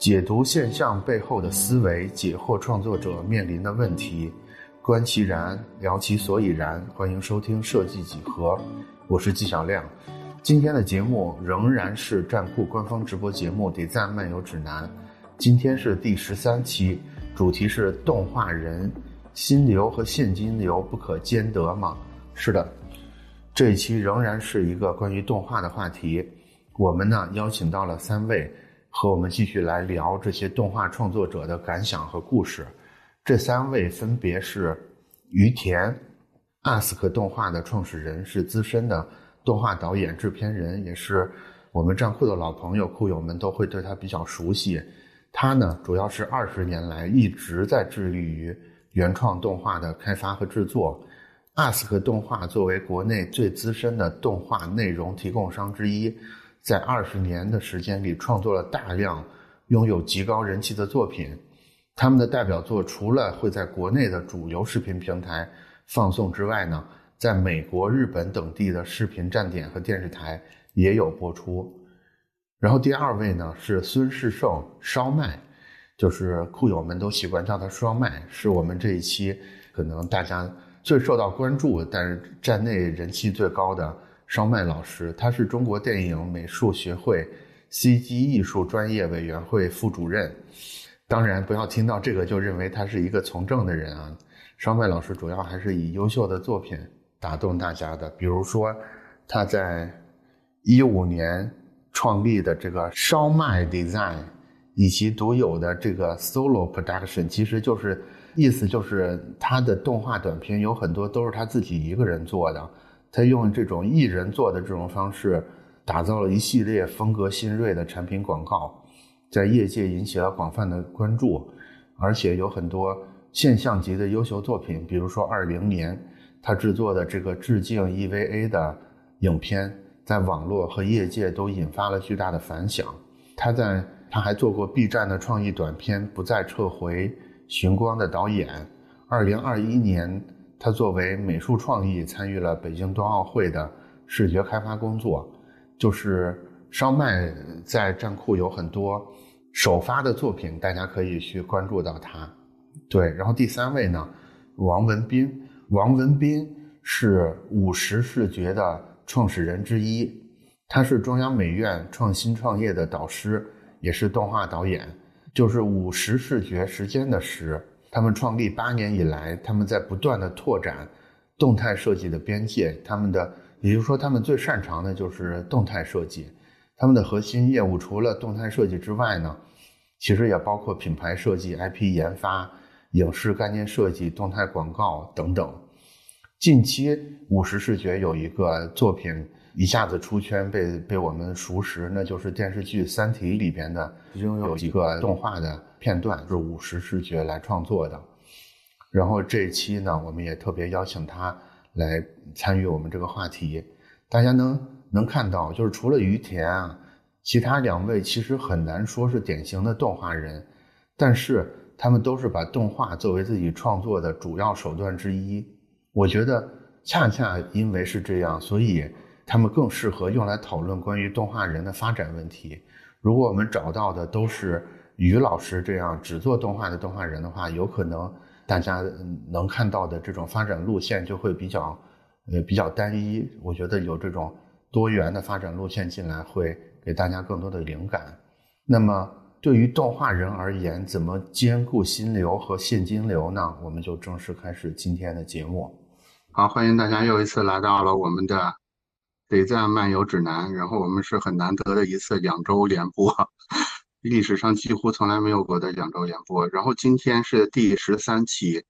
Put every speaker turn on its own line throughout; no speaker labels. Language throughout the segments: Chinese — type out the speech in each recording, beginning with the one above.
解读现象背后的思维，解惑创作者面临的问题，观其然，聊其所以然。欢迎收听设计几何，我是纪晓亮。今天的节目仍然是站酷官方直播节目《Design 漫游指南》，今天是第十三期，主题是动画人，心流和现金流不可兼得吗？是的，这一期仍然是一个关于动画的话题。我们呢邀请到了三位，和我们继续来聊这些动画创作者的感想和故事。这三位分别是于田，ASK 动画的创始人，是资深的动画导演、制片人，也是我们站酷的老朋友，酷友们都会对他比较熟悉。他呢，主要是二十年来一直在致力于原创动画的开发和制作。ASK 动画作为国内最资深的动画内容提供商之一。在二十年的时间里，创作了大量拥有极高人气的作品。他们的代表作除了会在国内的主流视频平台放送之外呢，在美国、日本等地的视频站点和电视台也有播出。然后第二位呢是孙世胜，烧麦，就是酷友们都习惯叫他烧麦，是我们这一期可能大家最受到关注，但是站内人气最高的。烧麦老师，他是中国电影美术学会 CG 艺术专业委员会副主任。当然，不要听到这个就认为他是一个从政的人啊。烧麦老师主要还是以优秀的作品打动大家的，比如说他在一五年创立的这个烧麦 Design，以及独有的这个 Solo Production，其实就是意思就是他的动画短片有很多都是他自己一个人做的。他用这种艺人做的这种方式，打造了一系列风格新锐的产品广告，在业界引起了广泛的关注，而且有很多现象级的优秀作品，比如说二零年他制作的这个致敬 EVA 的影片，在网络和业界都引发了巨大的反响。他在他还做过 B 站的创意短片《不再撤回寻光》的导演。二零二一年。他作为美术创意参与了北京冬奥会的视觉开发工作，就是烧麦在站库有很多首发的作品，大家可以去关注到他。对，然后第三位呢，王文斌，王文斌是五十视觉的创始人之一，他是中央美院创新创业的导师，也是动画导演，就是五十视觉时间的时。他们创立八年以来，他们在不断的拓展动态设计的边界。他们的，也就是说，他们最擅长的就是动态设计。他们的核心业务除了动态设计之外呢，其实也包括品牌设计、IP 研发、影视概念设计、动态广告等等。近期，五十视觉有一个作品。一下子出圈，被被我们熟识，那就是电视剧《三体》里边的，其中有一个动画的片段是五十视觉来创作的。然后这一期呢，我们也特别邀请他来参与我们这个话题。大家能能看到，就是除了于田啊，其他两位其实很难说是典型的动画人，但是他们都是把动画作为自己创作的主要手段之一。我觉得恰恰因为是这样，所以。他们更适合用来讨论关于动画人的发展问题。如果我们找到的都是于老师这样只做动画的动画人的话，有可能大家能看到的这种发展路线就会比较，呃，比较单一。我觉得有这种多元的发展路线进来，会给大家更多的灵感。那么，对于动画人而言，怎么兼顾心流和现金流呢？我们就正式开始今天的节目。
好，欢迎大家又一次来到了我们的。得在漫游指南，然后我们是很难得的一次两周连播，历史上几乎从来没有过的两周连播。然后今天是第十三期，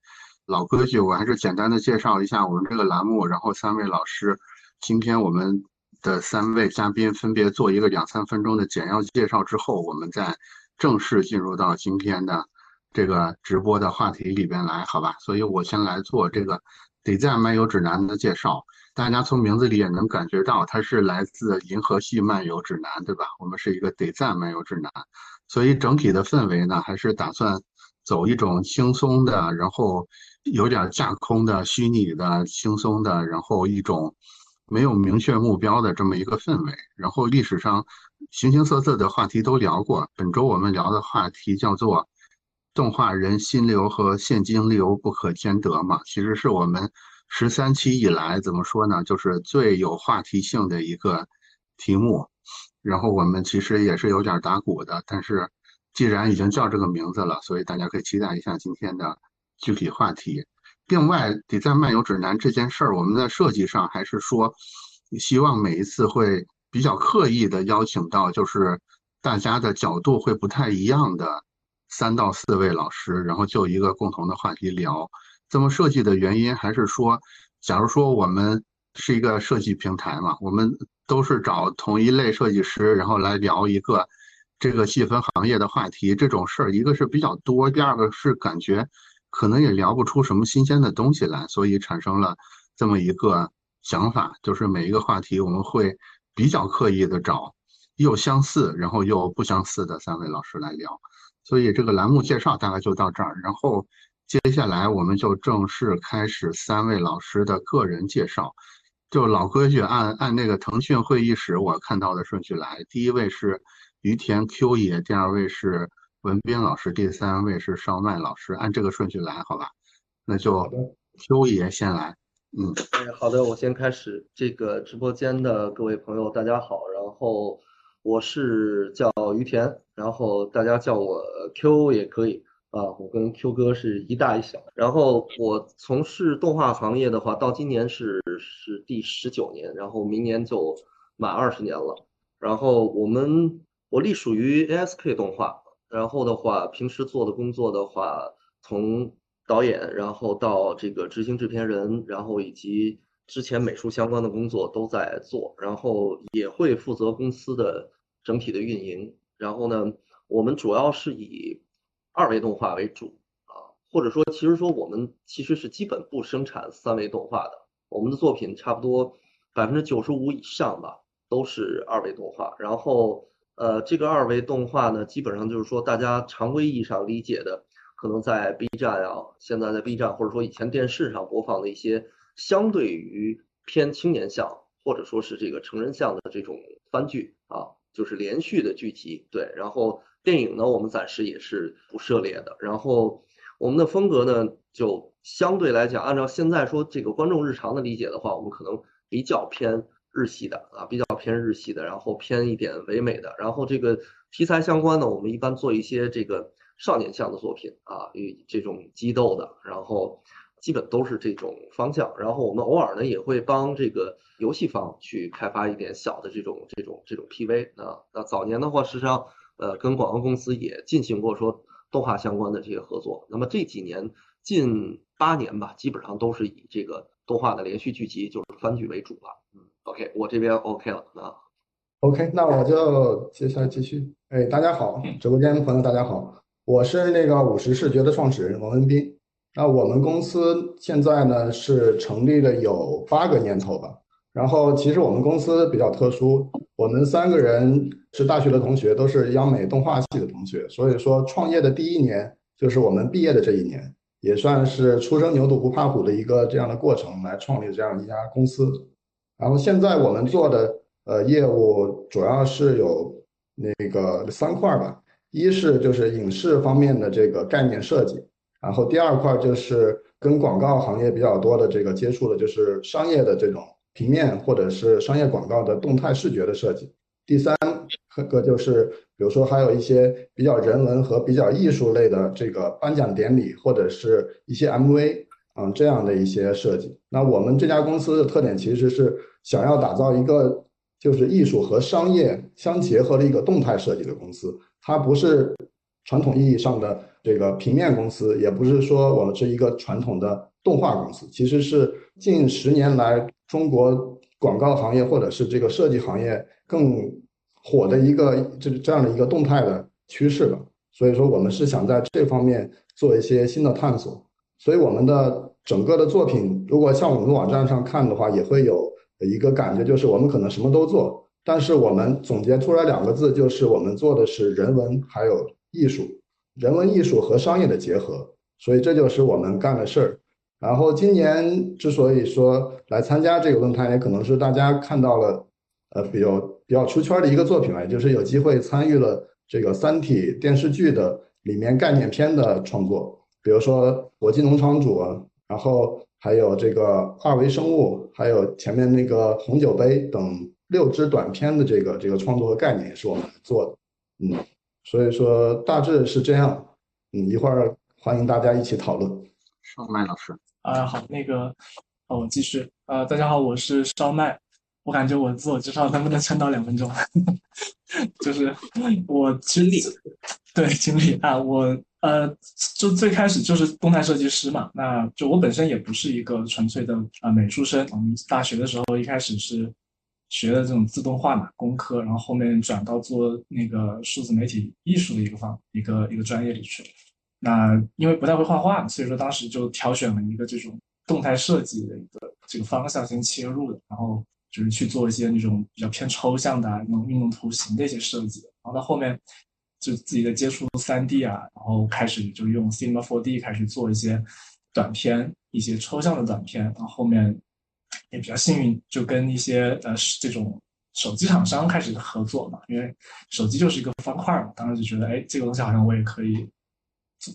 老规矩，我还是简单的介绍一下我们这个栏目。然后三位老师，今天我们的三位嘉宾分别做一个两三分钟的简要介绍之后，我们再正式进入到今天的这个直播的话题里边来，好吧？所以我先来做这个得在漫游指南的介绍。大家从名字里也能感觉到，它是来自《银河系漫游指南》，对吧？我们是一个得赞漫游指南，所以整体的氛围呢，还是打算走一种轻松的，然后有点架空的、虚拟的、轻松的，然后一种没有明确目标的这么一个氛围。然后历史上形形色色的话题都聊过。本周我们聊的话题叫做“动画人心流和现金流不可兼得”嘛，其实是我们十三期以来怎么说呢，就是最有话题性的一个题目。然后我们其实也是有点打鼓的，但是既然已经叫这个名字了，所以大家可以期待一下今天的具体话题。另外，底赞漫游指南这件事儿，我们在设计上还是说，希望每一次会比较刻意的邀请到，就是大家的角度会不太一样的三到四位老师，然后就一个共同的话题聊。这么设计的原因还是说，假如说我们是一个设计平台嘛，我们都是找同一类设计师，然后来聊一个这个细分行业的话题，这种事儿，一个是比较多，第二个是感觉。可能也聊不出什么新鲜的东西来，所以产生了这么一个想法，就是每一个话题我们会比较刻意的找又相似，然后又不相似的三位老师来聊。所以这个栏目介绍大概就到这儿，然后接下来我们就正式开始三位老师的个人介绍。就老规矩，按按那个腾讯会议室我看到的顺序来，第一位是于田 Q 爷，第二位是。文斌老师，第三位是邵麦老师，按这个顺序来，好吧？那就 Q 爷先来。嗯，
哎，好的，我先开始。这个直播间的各位朋友，大家好。然后我是叫于田，然后大家叫我 Q 也可以啊。我跟 Q 哥是一大一小。然后我从事动画行业的话，到今年是是第十九年，然后明年就满二十年了。然后我们我隶属于 ASK 动画。然后的话，平时做的工作的话，从导演，然后到这个执行制片人，然后以及之前美术相关的工作都在做，然后也会负责公司的整体的运营。然后呢，我们主要是以二维动画为主啊，或者说，其实说我们其实是基本不生产三维动画的，我们的作品差不多百分之九十五以上吧，都是二维动画。然后。呃，这个二维动画呢，基本上就是说大家常规意义上理解的，可能在 B 站啊，现在在 B 站或者说以前电视上播放的一些相对于偏青年向或者说是这个成人向的这种番剧啊，就是连续的剧集。对，然后电影呢，我们暂时也是不涉猎的。然后我们的风格呢，就相对来讲，按照现在说这个观众日常的理解的话，我们可能比较偏。日系的啊，比较偏日系的，然后偏一点唯美的，然后这个题材相关的，我们一般做一些这个少年向的作品啊，与这种激斗的，然后基本都是这种方向。然后我们偶尔呢也会帮这个游戏方去开发一点小的这种这种这种 PV 啊。那早年的话，实际上呃跟广告公司也进行过说动画相关的这些合作。那么这几年近八年吧，基本上都是以这个动画的连续剧集，就是番剧为主了。OK，我这边 OK 了啊。
OK，那我就接下来继续。哎，大家好，直播间的朋友大家好，我是那个五十视觉的创始人王文斌。那我们公司现在呢是成立了有八个年头吧。然后其实我们公司比较特殊，我们三个人是大学的同学，都是央美动画系的同学，所以说创业的第一年就是我们毕业的这一年，也算是初生牛犊不怕虎的一个这样的过程，来创立这样一家公司。然后现在我们做的呃业务主要是有那个三块吧，一是就是影视方面的这个概念设计，然后第二块就是跟广告行业比较多的这个接触的，就是商业的这种平面或者是商业广告的动态视觉的设计。第三个就是比如说还有一些比较人文和比较艺术类的这个颁奖典礼或者是一些 MV 啊这样的一些设计。那我们这家公司的特点其实是。想要打造一个就是艺术和商业相结合的一个动态设计的公司，它不是传统意义上的这个平面公司，也不是说我们是一个传统的动画公司，其实是近十年来中国广告行业或者是这个设计行业更火的一个这这样的一个动态的趋势吧。所以说，我们是想在这方面做一些新的探索。所以，我们的整个的作品，如果像我们网站上看的话，也会有。一个感觉就是，我们可能什么都做，但是我们总结出来两个字，就是我们做的是人文还有艺术，人文艺术和商业的结合，所以这就是我们干的事儿。然后今年之所以说来参加这个论坛，也可能是大家看到了，呃，比较比较出圈的一个作品吧，就是有机会参与了这个《三体》电视剧的里面概念片的创作，比如说《国际农场主》，然后还有这个二维生物，还有前面那个红酒杯等六支短片的这个这个创作和概念也是我们做的，嗯，所以说大致是这样，嗯，一会儿欢迎大家一起讨论。
邵麦老师。
啊，好，那个，我继续，呃，大家好，我是烧麦。我感觉我自我介绍能不能撑到两分钟？就是我经历，对经历啊，我呃，就最开始就是动态设计师嘛。那就我本身也不是一个纯粹的啊美术生。我们大学的时候一开始是学的这种自动化嘛，工科，然后后面转到做那个数字媒体艺术的一个方一个一个专业里去。那因为不太会画画，所以说当时就挑选了一个这种动态设计的一个这个方向先切入的，然后。就是去做一些那种比较偏抽象的那种运动图形的一些设计，然后到后面就自己的接触三 D 啊，然后开始就用 Cinema 4D 开始做一些短片，一些抽象的短片，然后后面也比较幸运，就跟一些呃这种手机厂商开始合作嘛，因为手机就是一个方块嘛，当时就觉得哎这个东西好像我也可以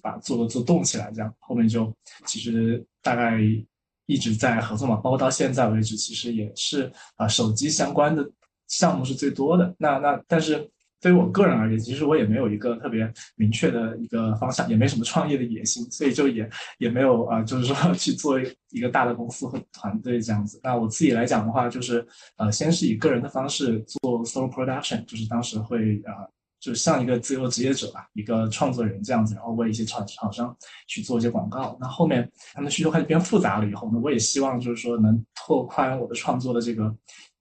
把做做动起来，这样后面就其实大概。一直在合作嘛，包括到现在为止，其实也是啊，手机相关的项目是最多的。那那但是对于我个人而言，其实我也没有一个特别明确的一个方向，也没什么创业的野心，所以就也也没有啊，就是说 去做一个大的公司和团队这样子。那我自己来讲的话，就是呃，先是以个人的方式做 solo production，就是当时会啊。就像一个自由职业者吧，一个创作人这样子，然后为一些厂厂商去做一些广告。那后面他们需求开始变复杂了以后，呢，我也希望就是说能拓宽我的创作的这个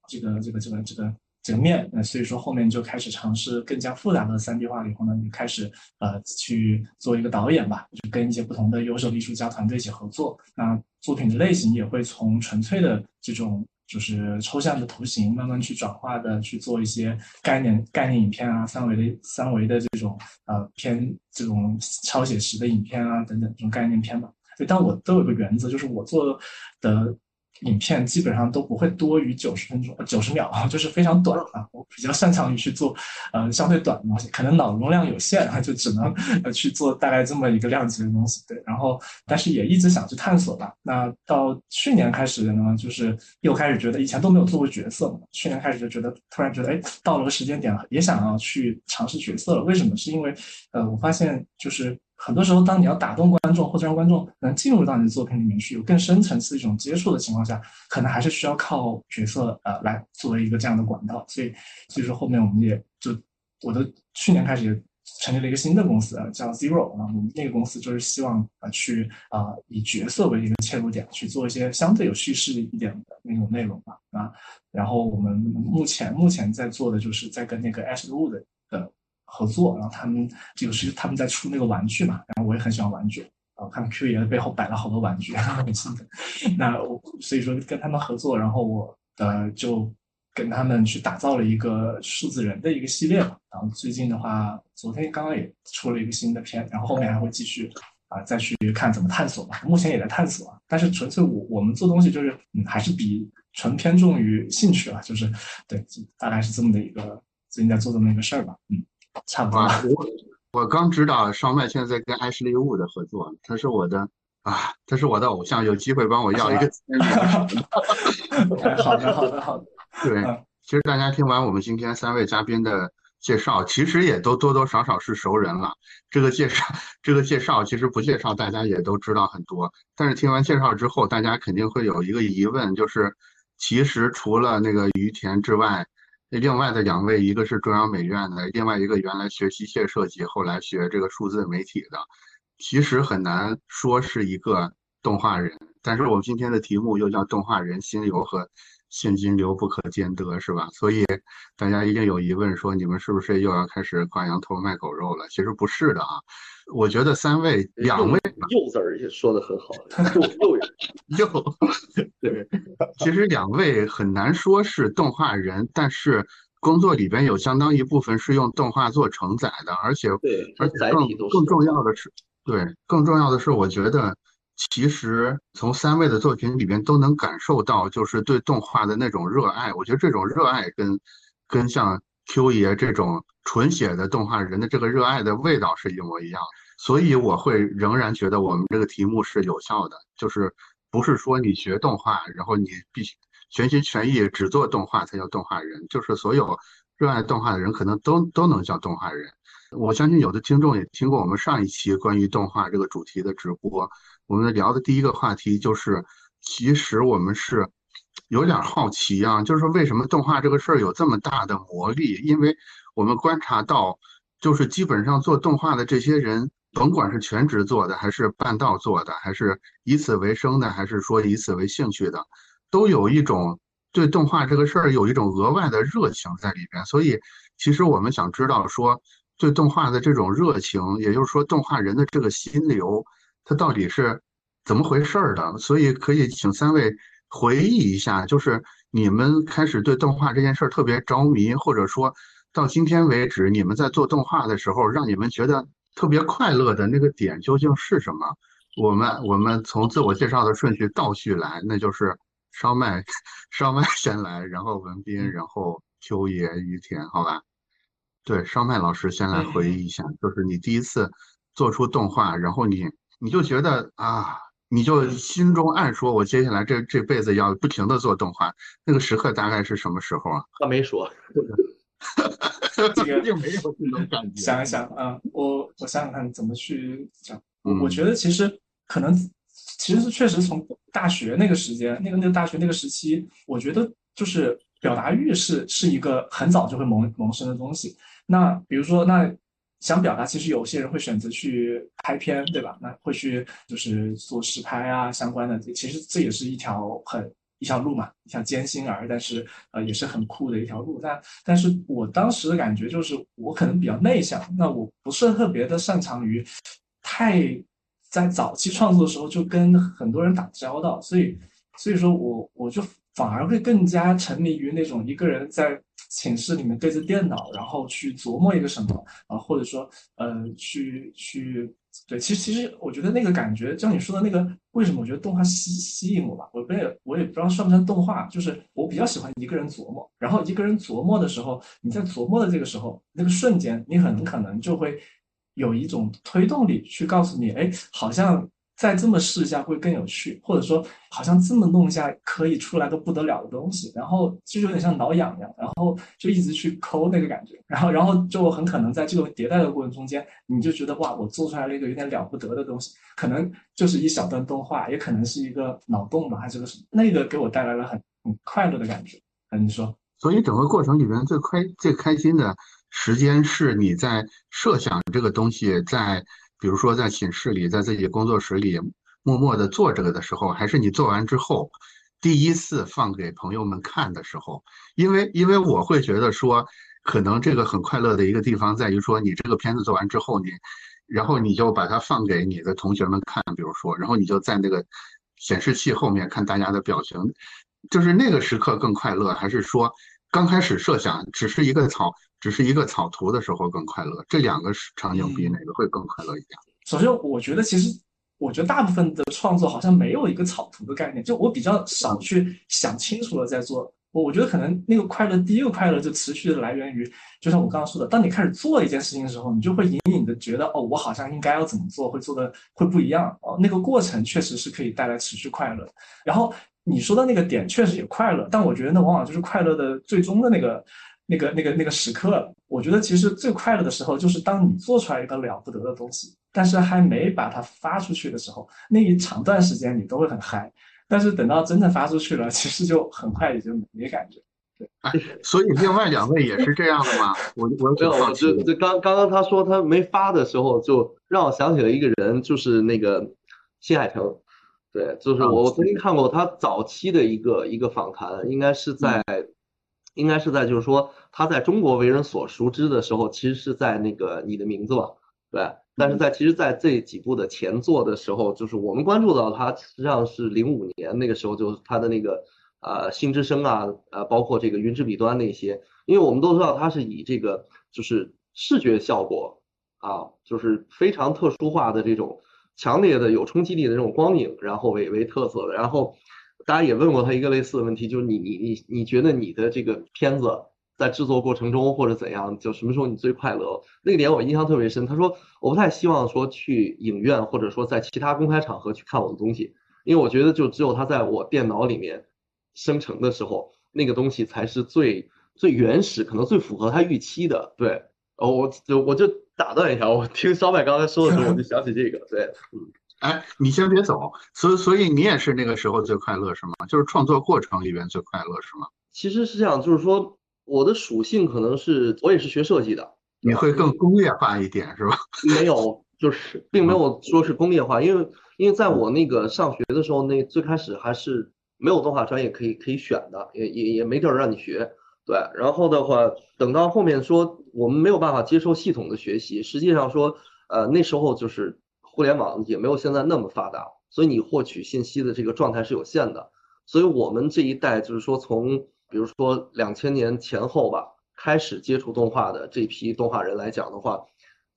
这个这个这个这个这个面。那所以说后面就开始尝试更加复杂的三 D 化以后呢，就开始呃去做一个导演吧，就跟一些不同的优秀的艺术家团队一起合作。那作品的类型也会从纯粹的这种。就是抽象的图形，慢慢去转化的去做一些概念概念影片啊，三维的三维的这种呃偏这种超写实的影片啊等等这种概念片吧。但我都有个原则，就是我做的。影片基本上都不会多于九十分钟，九十秒啊，就是非常短啊。我比较擅长于去做，呃，相对短的东西，可能脑容量有限啊，就只能呃去做大概这么一个量级的东西。对，然后但是也一直想去探索吧。那到去年开始呢，就是又开始觉得以前都没有做过角色嘛，去年开始就觉得突然觉得，哎，到了个时间点了，也想要去尝试角色了。为什么？是因为呃，我发现就是。很多时候，当你要打动观众或者让观众能进入到你的作品里面去，有更深层次一种接触的情况下，可能还是需要靠角色呃来作为一个这样的管道。所以，所以说后面我们也就我的去年开始也成立了一个新的公司，叫 Zero 啊。我们那个公司就是希望啊去啊以角色为一个切入点，去做一些相对有叙事一点的那种内容吧啊。然后我们目前目前在做的就是在跟那个 Ashwood 的。合作，然后他们这个是他们在出那个玩具嘛，然后我也很喜欢玩具，然后看 Q 爷的背后摆了好多玩具，很兴奋。那我所以说跟他们合作，然后我呃就跟他们去打造了一个数字人的一个系列嘛。然后最近的话，昨天刚刚也出了一个新的片，然后后面还会继续啊再去看怎么探索吧。目前也在探索，但是纯粹我我们做东西就是嗯还是比纯偏重于兴趣啊，就是对，大概是这么的一个最近在做这么一个事儿吧，嗯。差不多。
我我刚知道烧麦现在在跟 Ashley Wu 的合作，他是我的啊，他是我的偶像，有机会帮我要一个。
好的，好的，好的。
对，其实大家听完我们今天三位嘉宾的介绍，其实也都多多少少是熟人了。这个介绍，这个介绍其实不介绍，大家也都知道很多。但是听完介绍之后，大家肯定会有一个疑问，就是其实除了那个于田之外。另外的两位，一个是中央美院的，另外一个原来学机械设计，后来学这个数字媒体的，其实很难说是一个动画人。但是我们今天的题目又叫动画人心流和现金流不可兼得，是吧？所以大家一定有疑问，说你们是不是又要开始挂羊头卖狗肉了？其实不是的啊。我觉得三位、两位“
又”字儿也说的很好，“又”“
又 ”又对，其实两位很难说是动画人，但是工作里边有相当一部分是用动画做承载的，而且
对，
而且更更重要的是，对，更重要的是，我觉得其实从三位的作品里边都能感受到，就是对动画的那种热爱。我觉得这种热爱跟跟像 Q 爷这种纯血的动画人的这个热爱的味道是一模一样，所以我会仍然觉得我们这个题目是有效的，就是不是说你学动画，然后你必须全心全意只做动画才叫动画人，就是所有热爱动画的人可能都都能叫动画人。我相信有的听众也听过我们上一期关于动画这个主题的直播，我们聊的第一个话题就是，其实我们是。有点好奇啊，就是为什么动画这个事儿有这么大的魔力？因为我们观察到，就是基本上做动画的这些人，甭管是全职做的，还是半道做的，还是以此为生的，还是说以此为兴趣的，都有一种对动画这个事儿有一种额外的热情在里边。所以，其实我们想知道说，对动画的这种热情，也就是说动画人的这个心流，它到底是怎么回事儿的？所以可以请三位。回忆一下，就是你们开始对动画这件事儿特别着迷，或者说到今天为止，你们在做动画的时候，让你们觉得特别快乐的那个点究竟是什么？我们我们从自我介绍的顺序倒序来，那就是烧麦，烧麦先来，然后文斌，然后秋野于田，好吧？对，烧麦老师先来回忆一下，就是你第一次做出动画，然后你你就觉得啊。你就心中暗说：“我接下来这这辈子要不停的做动画。”那个时刻大概是什么时候啊？
他没说，
这个
并没有这种感觉。
想一想啊，我我想想看怎么去讲。我觉得其实可能其实是确实从大学那个时间，那个那个大学那个时期，我觉得就是表达欲是是一个很早就会萌萌生的东西。那比如说那。想表达，其实有些人会选择去拍片，对吧？那会去就是做实拍啊，相关的。其实这也是一条很一条路嘛，一条艰辛而，但是呃也是很酷的一条路。但但是我当时的感觉就是，我可能比较内向，那我不是特别的擅长于太在早期创作的时候就跟很多人打交道，所以所以说我我就反而会更加沉迷于那种一个人在。寝室里面对着电脑，然后去琢磨一个什么啊，或者说，呃，去去，对，其实其实我觉得那个感觉，像你说的那个，为什么我觉得动画吸吸引我吧？我也我也不知道算不算动画，就是我比较喜欢一个人琢磨，然后一个人琢磨的时候，你在琢磨的这个时候，那个瞬间，你很可能就会有一种推动力去告诉你，哎，好像。再这么试一下会更有趣，或者说好像这么弄一下可以出来个不得了的东西，然后就有点像挠痒痒，然后就一直去抠那个感觉，然后然后就很可能在这个迭代的过程中间，你就觉得哇，我做出来了一个有点了不得的东西，可能就是一小段动画，也可能是一个脑洞吧，还是个什么，那个给我带来了很很快乐的感觉。那你说？
所以整个过程里面最开最开心的时间是你在设想这个东西在。比如说在寝室里，在自己工作室里默默的做这个的时候，还是你做完之后第一次放给朋友们看的时候，因为因为我会觉得说，可能这个很快乐的一个地方在于说，你这个片子做完之后，你然后你就把它放给你的同学们看，比如说，然后你就在那个显示器后面看大家的表情，就是那个时刻更快乐，还是说刚开始设想只是一个草？只是一个草图的时候更快乐，这两个场景比哪个会更快乐一点？
首先，我觉得其实，我觉得大部分的创作好像没有一个草图的概念，就我比较少去想清楚了再做。我我觉得可能那个快乐，第一个快乐就持续的来源于，就像我刚刚说的，当你开始做一件事情的时候，你就会隐隐的觉得，哦，我好像应该要怎么做，会做的会不一样哦。那个过程确实是可以带来持续快乐。然后你说的那个点确实也快乐，但我觉得那往往就是快乐的最终的那个。那个、那个、那个时刻，我觉得其实最快乐的时候，就是当你做出来一个了不得的东西，但是还没把它发出去的时候，那一长段时间你都会很嗨。但是等到真的发出去了，其实就很快也就没感觉。对，
所以另外两位也是这样的吗？我我
没有，我就就刚刚刚他说他没发的时候，就让我想起了一个人，就是那个新海诚。对，就是我我曾经看过他早期的一个一个访谈，应该是在。应该是在，就是说他在中国为人所熟知的时候，其实是在那个你的名字吧，对。但是在其实，在这几部的前作的时候，就是我们关注到他，实际上是零五年那个时候，就是他的那个呃星之声啊，呃包括这个云之彼端那些，因为我们都知道他是以这个就是视觉效果啊，就是非常特殊化的这种强烈的有冲击力的这种光影，然后为为特色的，然后。大家也问过他一个类似的问题，就是你你你你觉得你的这个片子在制作过程中或者怎样，就什么时候你最快乐？那个点我印象特别深。他说我不太希望说去影院或者说在其他公开场合去看我的东西，因为我觉得就只有他在我电脑里面生成的时候，那个东西才是最最原始，可能最符合他预期的。对，哦，我就我就打断一下，我听烧麦刚才说的时候，我就想起这个。对，嗯，
哎，你先别走，所以所以你也是那个时候最快乐是吗？就是创作过程里边最快乐是吗？
其实是这样，就是说。我的属性可能是我也是学设计的，
你会更工业化一点是吧？
没有，就是并没有说是工业化，因为因为在我那个上学的时候，那最开始还是没有动画专业可以可以选的，也也也没地儿让你学。对，然后的话，等到后面说我们没有办法接受系统的学习，实际上说，呃，那时候就是互联网也没有现在那么发达，所以你获取信息的这个状态是有限的，所以我们这一代就是说从。比如说两千年前后吧，开始接触动画的这批动画人来讲的话，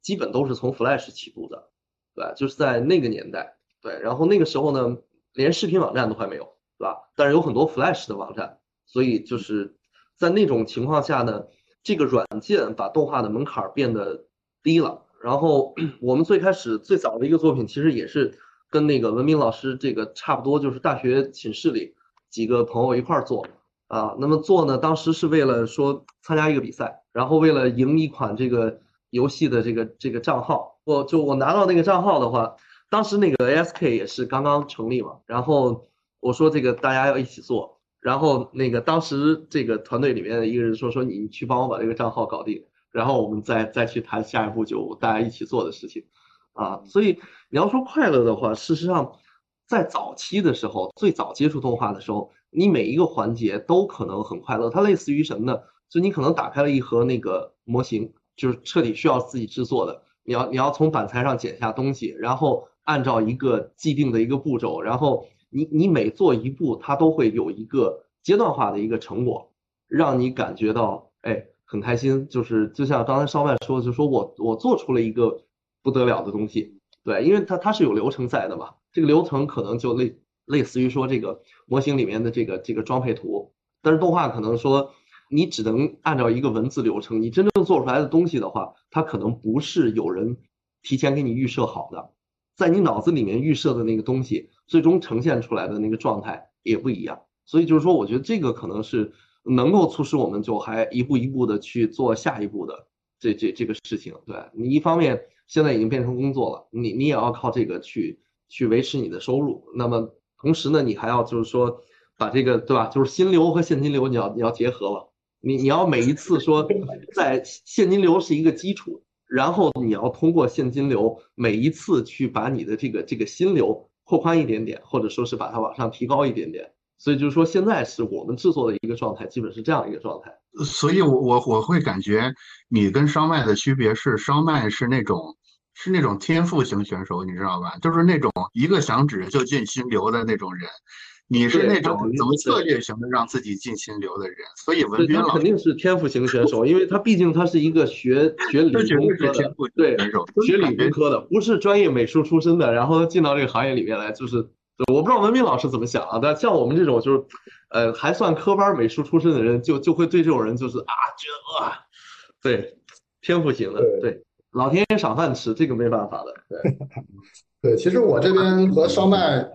基本都是从 Flash 起步的，对，就是在那个年代，对，然后那个时候呢，连视频网站都还没有，对吧？但是有很多 Flash 的网站，所以就是在那种情况下呢，这个软件把动画的门槛变得低了。然后 我们最开始最早的一个作品，其实也是跟那个文明老师这个差不多，就是大学寝室里几个朋友一块儿做。啊，那么做呢？当时是为了说参加一个比赛，然后为了赢一款这个游戏的这个这个账号，我就我拿到那个账号的话，当时那个 ASK 也是刚刚成立嘛，然后我说这个大家要一起做，然后那个当时这个团队里面的一个人说说你去帮我把这个账号搞定，然后我们再再去谈下一步就大家一起做的事情，啊，所以你要说快乐的话，事实上在早期的时候，最早接触动画的时候。你每一个环节都可能很快乐，它类似于什么呢？就你可能打开了一盒那个模型，就是彻底需要自己制作的。你要你要从板材上剪下东西，然后按照一个既定的一个步骤，然后你你每做一步，它都会有一个阶段化的一个成果，让你感觉到哎很开心。就是就像刚才烧麦说，就说我我做出了一个不得了的东西，对，因为它它是有流程在的嘛，这个流程可能就类。类似于说这个模型里面的这个这个装配图，但是动画可能说你只能按照一个文字流程，你真正做出来的东西的话，它可能不是有人提前给你预设好的，在你脑子里面预设的那个东西，最终呈现出来的那个状态也不一样。所以就是说，我觉得这个可能是能够促使我们就还一步一步的去做下一步的这这这个事情。对你一方面现在已经变成工作了，你你也要靠这个去去维持你的收入，那么。同时呢，你还要就是说，把这个对吧？就是心流和现金流，你要你要结合了。你你要每一次说，在现金流是一个基础，然后你要通过现金流每一次去把你的这个这个心流扩宽一点点，或者说是把它往上提高一点点。所以就是说，现在是我们制作的一个状态，基本是这样一个状态。
所以，我我我会感觉你跟烧麦的区别是，烧麦是那种。是那种天赋型选手，你知道吧？就是那种一个响指就进心流的那种人。你是那种怎么策略型的让自己进心流的人。所以文斌老师
肯定是天赋型选手，因为他毕竟他是一个学学理工科的，对，学理工科的，不是专业美术出身的，然后进到这个行业里面来，就是我不知道文斌老师怎么想啊？但像我们这种就是，呃，还算科班美术出身的人，就就会对这种人就是啊，觉得啊，对，天赋型的，对。老天爷赏饭吃，这个没办法的。对，
对，其实我这边和烧麦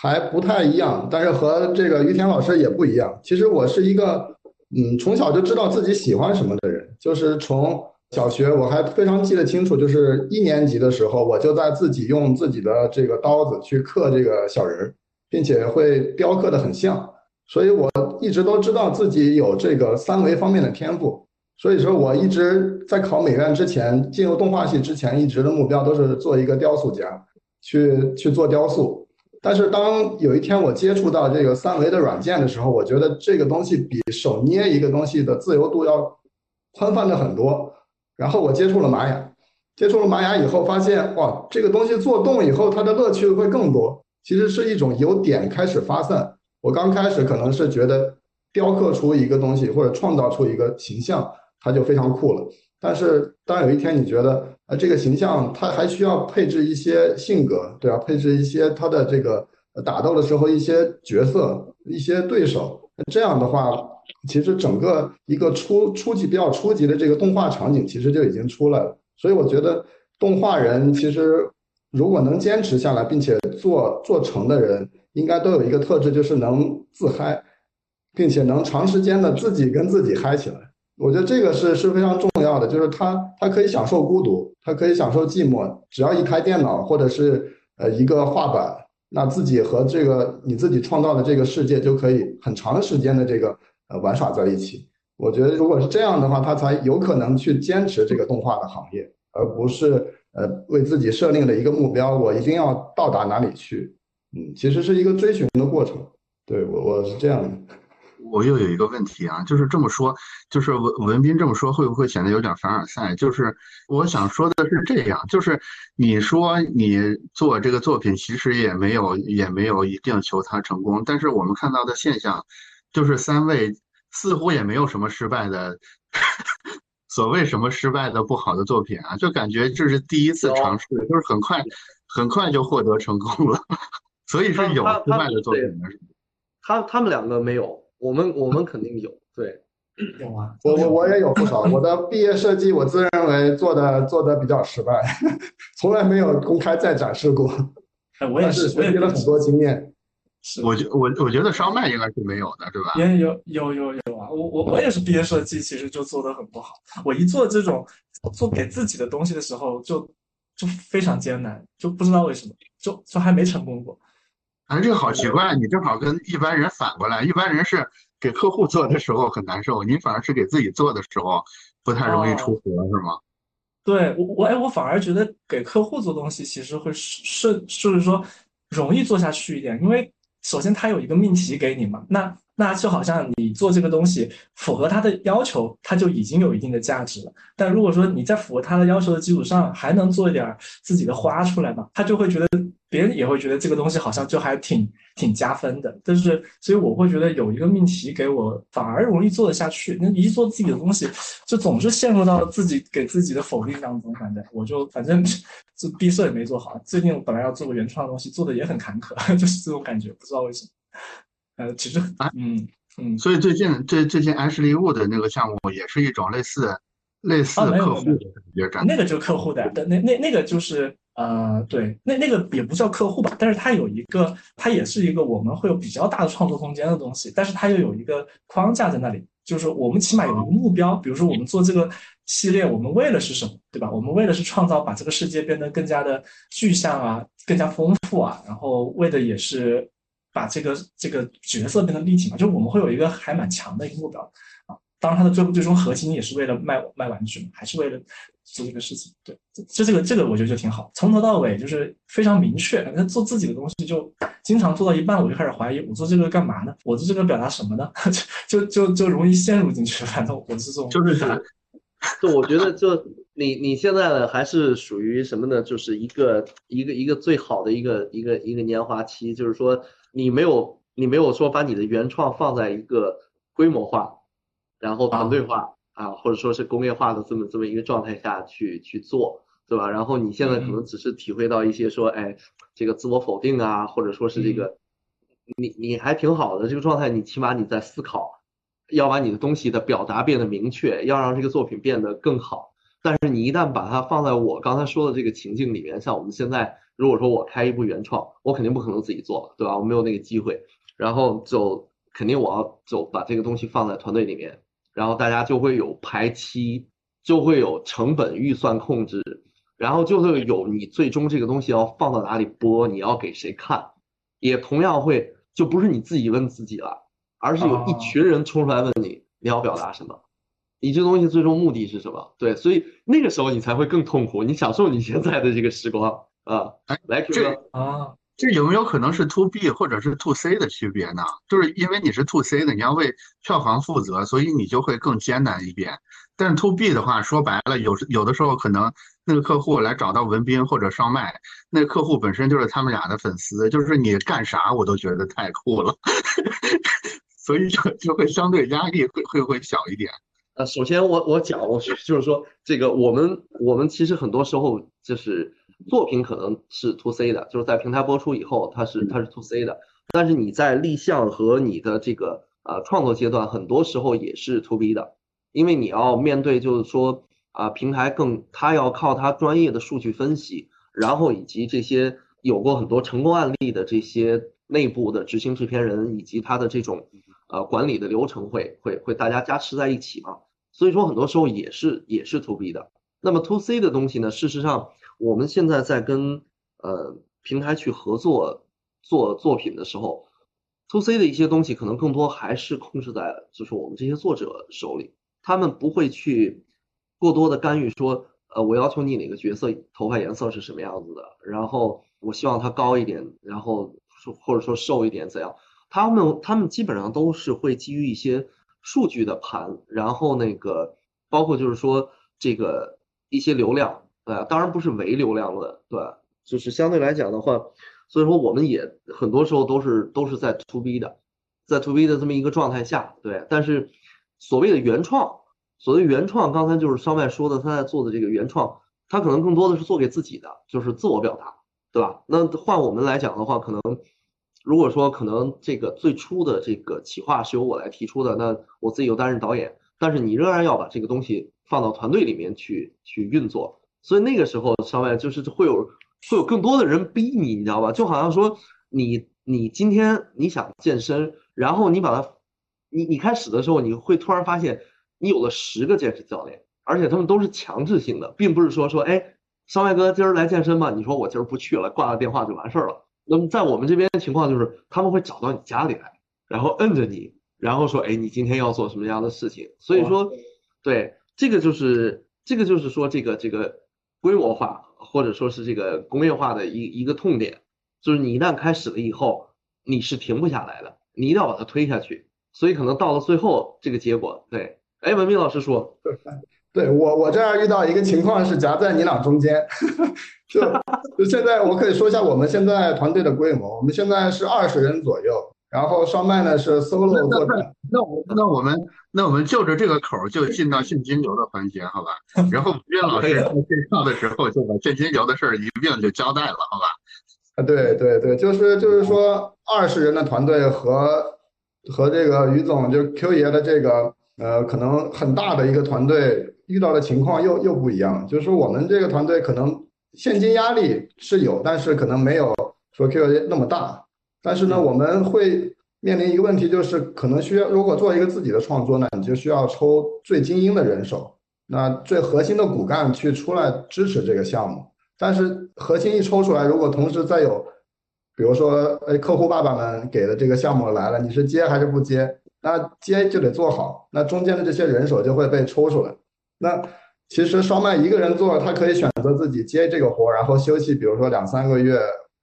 还不太一样，但是和这个于田老师也不一样。其实我是一个，嗯，从小就知道自己喜欢什么的人。就是从小学我还非常记得清楚，就是一年级的时候，我就在自己用自己的这个刀子去刻这个小人儿，并且会雕刻的很像。所以我一直都知道自己有这个三维方面的天赋。所以说，我一直在考美院之前，进入动画系之前，一直的目标都是做一个雕塑家，去去做雕塑。但是当有一天我接触到这个三维的软件的时候，我觉得这个东西比手捏一个东西的自由度要宽泛的很多。然后我接触了玛雅，接触了玛雅以后，发现哇，这个东西做动以后，它的乐趣会更多。其实是一种由点开始发散。我刚开始可能是觉得雕刻出一个东西，或者创造出一个形象。它就非常酷了，但是当有一天你觉得，呃，这个形象他还需要配置一些性格，对吧？配置一些他的这个打斗的时候一些角色、一些对手，这样的话其实整个一个初初级比较初级的这个动画场景其实就已经出来了。所以我觉得动画人其实如果能坚持下来，并且做做成的人，应该都有一个特质，就是能自嗨，并且能长时间的自己跟自己嗨起来。我觉得这个是是非常重要的，就是他他可以享受孤独，他可以享受寂寞，只要一开电脑或者是呃一个画板，那自己和这个你自己创造的这个世界就可以很长时间的这个呃玩耍在一起。我觉得如果是这样的话，他才有可能去坚持这个动画的行业，而不是呃为自己设定了一个目标，我一定要到达哪里去。嗯，其实是一个追寻的过程。对我我是这样的。
我又有一个问题啊，就是这么说，就是文文斌这么说，会不会显得有点凡尔赛？就是我想说的是这样，就是你说你做这个作品，其实也没有也没有一定求他成功，但是我们看到的现象，就是三位似乎也没有什么失败的，所谓什么失败的不好的作品啊，就感觉这是第一次尝试，就是很快很快就获得成功了，所以是有失败的作品的，是
他他们两个没有。我们我们肯定有，对，
有啊，
我我我也有不少。我的毕业设计，我自认为做的做的比较失败，从来没有公开再展示过。
哎，我也是，
学习了很多经验。
是，
我觉我我觉得烧麦应该是没有的，对吧？
也有有有有啊，我我我也是毕业设计，其实就做的很不好。我一做这种做给自己的东西的时候，就就非常艰难，就不知道为什么，就就还没成功过。
哎，这个好奇怪，你正好跟一般人反过来，一般人是给客户做的时候很难受，你反而是给自己做的时候不太容易出活，是吗？
对我我哎，我反而觉得给客户做东西其实会顺，就是说容易做下去一点，因为首先他有一个命题给你嘛，那。那就好像你做这个东西符合他的要求，他就已经有一定的价值了。但如果说你在符合他的要求的基础上，还能做一点自己的花出来嘛，他就会觉得别人也会觉得这个东西好像就还挺挺加分的。但是，所以我会觉得有一个命题给我，反而容易做得下去。那一做自己的东西，就总是陷入到自己给自己的否定当中。反正我就反正这毕设也没做好。最近我本来要做个原创的东西，做的也很坎坷，就是这种感觉，不知道为什么。呃，其实啊，嗯嗯，
所以最近最最近安士利物的那个项目也是一种类似类似客户的感觉，
那个就是客户的，那那那个就是呃，对，那那个也不叫客户吧，但是它有一个，它也是一个我们会有比较大的创作空间的东西，但是它又有一个框架在那里，就是我们起码有一个目标，比如说我们做这个系列，我们为了是什么，对吧？我们为了是创造把这个世界变得更加的具象啊，更加丰富啊，然后为的也是。把这个这个角色变得立体嘛，就我们会有一个还蛮强的一个目标啊。当然，它的最最终核心也是为了卖卖玩具嘛，还是为了做这个事情。对，就这个这个我觉得就挺好，从头到尾就是非常明确。那做自己的东西就经常做到一半，我就开始怀疑，我做这个干嘛呢？我做这个表达什么呢？就就就容易陷入进去。反正我是这种，
就是啥？
就我觉得，就你你现在呢，还是属于什么呢？就是一个一个一个最好的一个一个一个年华期，就是说。你没有，你没有说把你的原创放在一个规模化，然后团队化啊，或者说是工业化的这么这么一个状态下去去做，对吧？然后你现在可能只是体会到一些说，哎，这个自我否定啊，或者说是这个，你你还挺好的这个状态，你起码你在思考，要把你的东西的表达变得明确，要让这个作品变得更好。但是你一旦把它放在我刚才说的这个情境里面，像我们现在。如果说我开一部原创，我肯定不可能自己做，对吧？我没有那个机会，然后就肯定我要就把这个东西放在团队里面，然后大家就会有排期，就会有成本预算控制，然后就会有你最终这个东西要放到哪里播，你要给谁看，也同样会就不是你自己问自己了，而是有一群人冲出来问你，你要表达什么，你这东西最终目的是什么？对，所以那个时候你才会更痛苦，你享受你现在的这个时光。啊，
哎，
来
这
啊，
这有没有可能是 to B 或者是 to C 的区别呢？就是因为你是 to C 的，你要为票房负责，所以你就会更艰难一点。但是 to B 的话，说白了，有有的时候可能那个客户来找到文斌或者烧麦，那个客户本身就是他们俩的粉丝，就是你干啥我都觉得太酷了，所以就就会相对压力会会会小一点。
呃，首先我我讲，我就是说这个我们我们其实很多时候就是。作品可能是 to C 的，就是在平台播出以后，它是它是 to C 的。但是你在立项和你的这个呃创作阶段，很多时候也是 to B 的，因为你要面对就是说啊平台更它要靠它专业的数据分析，然后以及这些有过很多成功案例的这些内部的执行制片人以及他的这种呃管理的流程会会会大家加持在一起嘛，所以说很多时候也是也是 to B 的。那么 to C 的东西呢，事实上我们现在在跟呃平台去合作做作品的时候，to C 的一些东西可能更多还是控制在就是我们这些作者手里，他们不会去过多的干预说，呃，我要求你哪个角色头发颜色是什么样子的，然后我希望他高一点，然后或者说瘦一点怎样，他们他们基本上都是会基于一些数据的盘，然后那个包括就是说这个一些流量，对，当然不是唯流量的，对。就是相对来讲的话，所以说我们也很多时候都是都是在 to B 的，在 to B 的这么一个状态下，对。但是所谓的原创，所谓原创，刚才就是烧麦说的，他在做的这个原创，他可能更多的是做给自己的，就是自我表达，对吧？那换我们来讲的话，可能如果说可能这个最初的这个企划是由我来提出的，那我自己又担任导演，但是你仍然要把这个东西放到团队里面去去运作，所以那个时候烧麦就是会有。会有更多的人逼你，你知道吧？就好像说你你今天你想健身，然后你把它，你你开始的时候，你会突然发现你有了十个健身教练，而且他们都是强制性的，并不是说说哎，上外哥今儿来健身吧，你说我今儿不去了，挂了电话就完事儿了。那么在我们这边情况就是他们会找到你家里来，然后摁着你，然后说哎，你今天要做什么样的事情？所以说，对这个就是这个就是说这个这个规模化。或者说是这个工业化的一一个痛点，就是你一旦开始了以后，你是停不下来的，你一定要把它推下去。所以可能到了最后这个结果，对，哎，文斌老师说，
对我我这儿遇到一个情况是夹在你俩中间，就就现在我可以说一下我们现在团队的规模，我们现在是二十人左右。然后双麦呢是 solo 做的，
那我那我们那我们就着这个口就进到现金流的环节，好吧？然后岳老师介绍的时候就把现金流的事儿一并就交代了，好吧？
啊，对对对，就是就是说二十人的团队和和这个于总就 Q 爷的这个呃可能很大的一个团队遇到的情况又又不一样，就是我们这个团队可能现金压力是有，但是可能没有说 Q 爷那么大。但是呢，我们会面临一个问题，就是可能需要，如果做一个自己的创作呢，你就需要抽最精英的人手，那最核心的骨干去出来支持这个项目。但是核心一抽出来，如果同时再有，比如说，哎，客户爸爸们给的这个项目来了，你是接还是不接？那接就得做好，那中间的这些人手就会被抽出来。那其实烧麦一个人做，他可以选择自己接这个活，然后休息，比如说两三个月。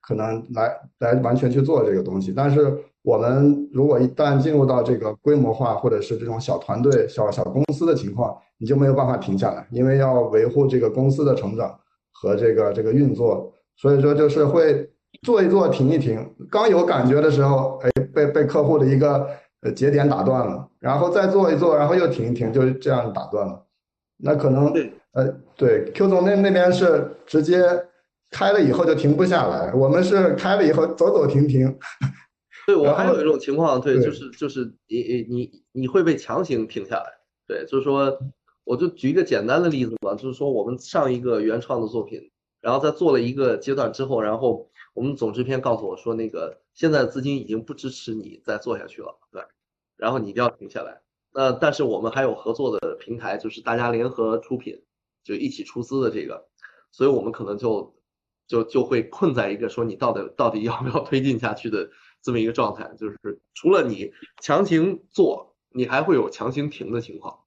可能来来完全去做这个东西，但是我们如果一旦进入到这个规模化或者是这种小团队、小小公司的情况，你就没有办法停下来，因为要维护这个公司的成长和这个这个运作，所以说就是会做一做停一停，刚有感觉的时候，哎，被被客户的一个呃节点打断了，然后再做一做，然后又停一停，就这样打断了。那可能呃对，Q 总那那边是直接。开了以后就停不下来，我们是开了以后走走停停。
对我还有一种情况，对，就是就是你你你会被强行停下来。对，就是说，我就举一个简单的例子吧，就是说我们上一个原创的作品，然后在做了一个阶段之后，然后我们总制片告诉我说，那个现在资金已经不支持你再做下去了，对，然后你一定要停下来。那但是我们还有合作的平台，就是大家联合出品，就一起出资的这个，所以我们可能就。就就会困在一个说你到底到底要不要推进下去的这么一个状态，就是除了你强行做，你还会有强行停的情况，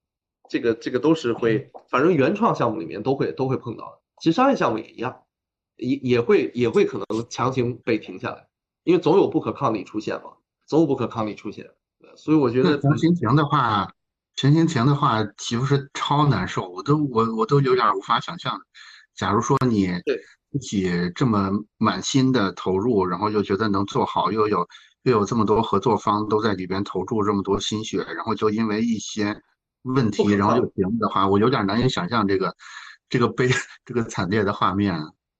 这个这个都是会，反正原创项目里面都会都会碰到的，其实商业项目也一样，也也会也会可能强行被停下来，因为总有不可抗力出现嘛，总有不可抗力出现，所以我觉得
强行停的话，强行停的话岂不是超难受？我都我我都有点无法想象。假如说你
对。
自己这么满心的投入，然后又觉得能做好，又有又有这么多合作方都在里边投注这么多心血，然后就因为一些问题，然后就停的话，我有点难以想象这个这个悲这个惨烈的画面。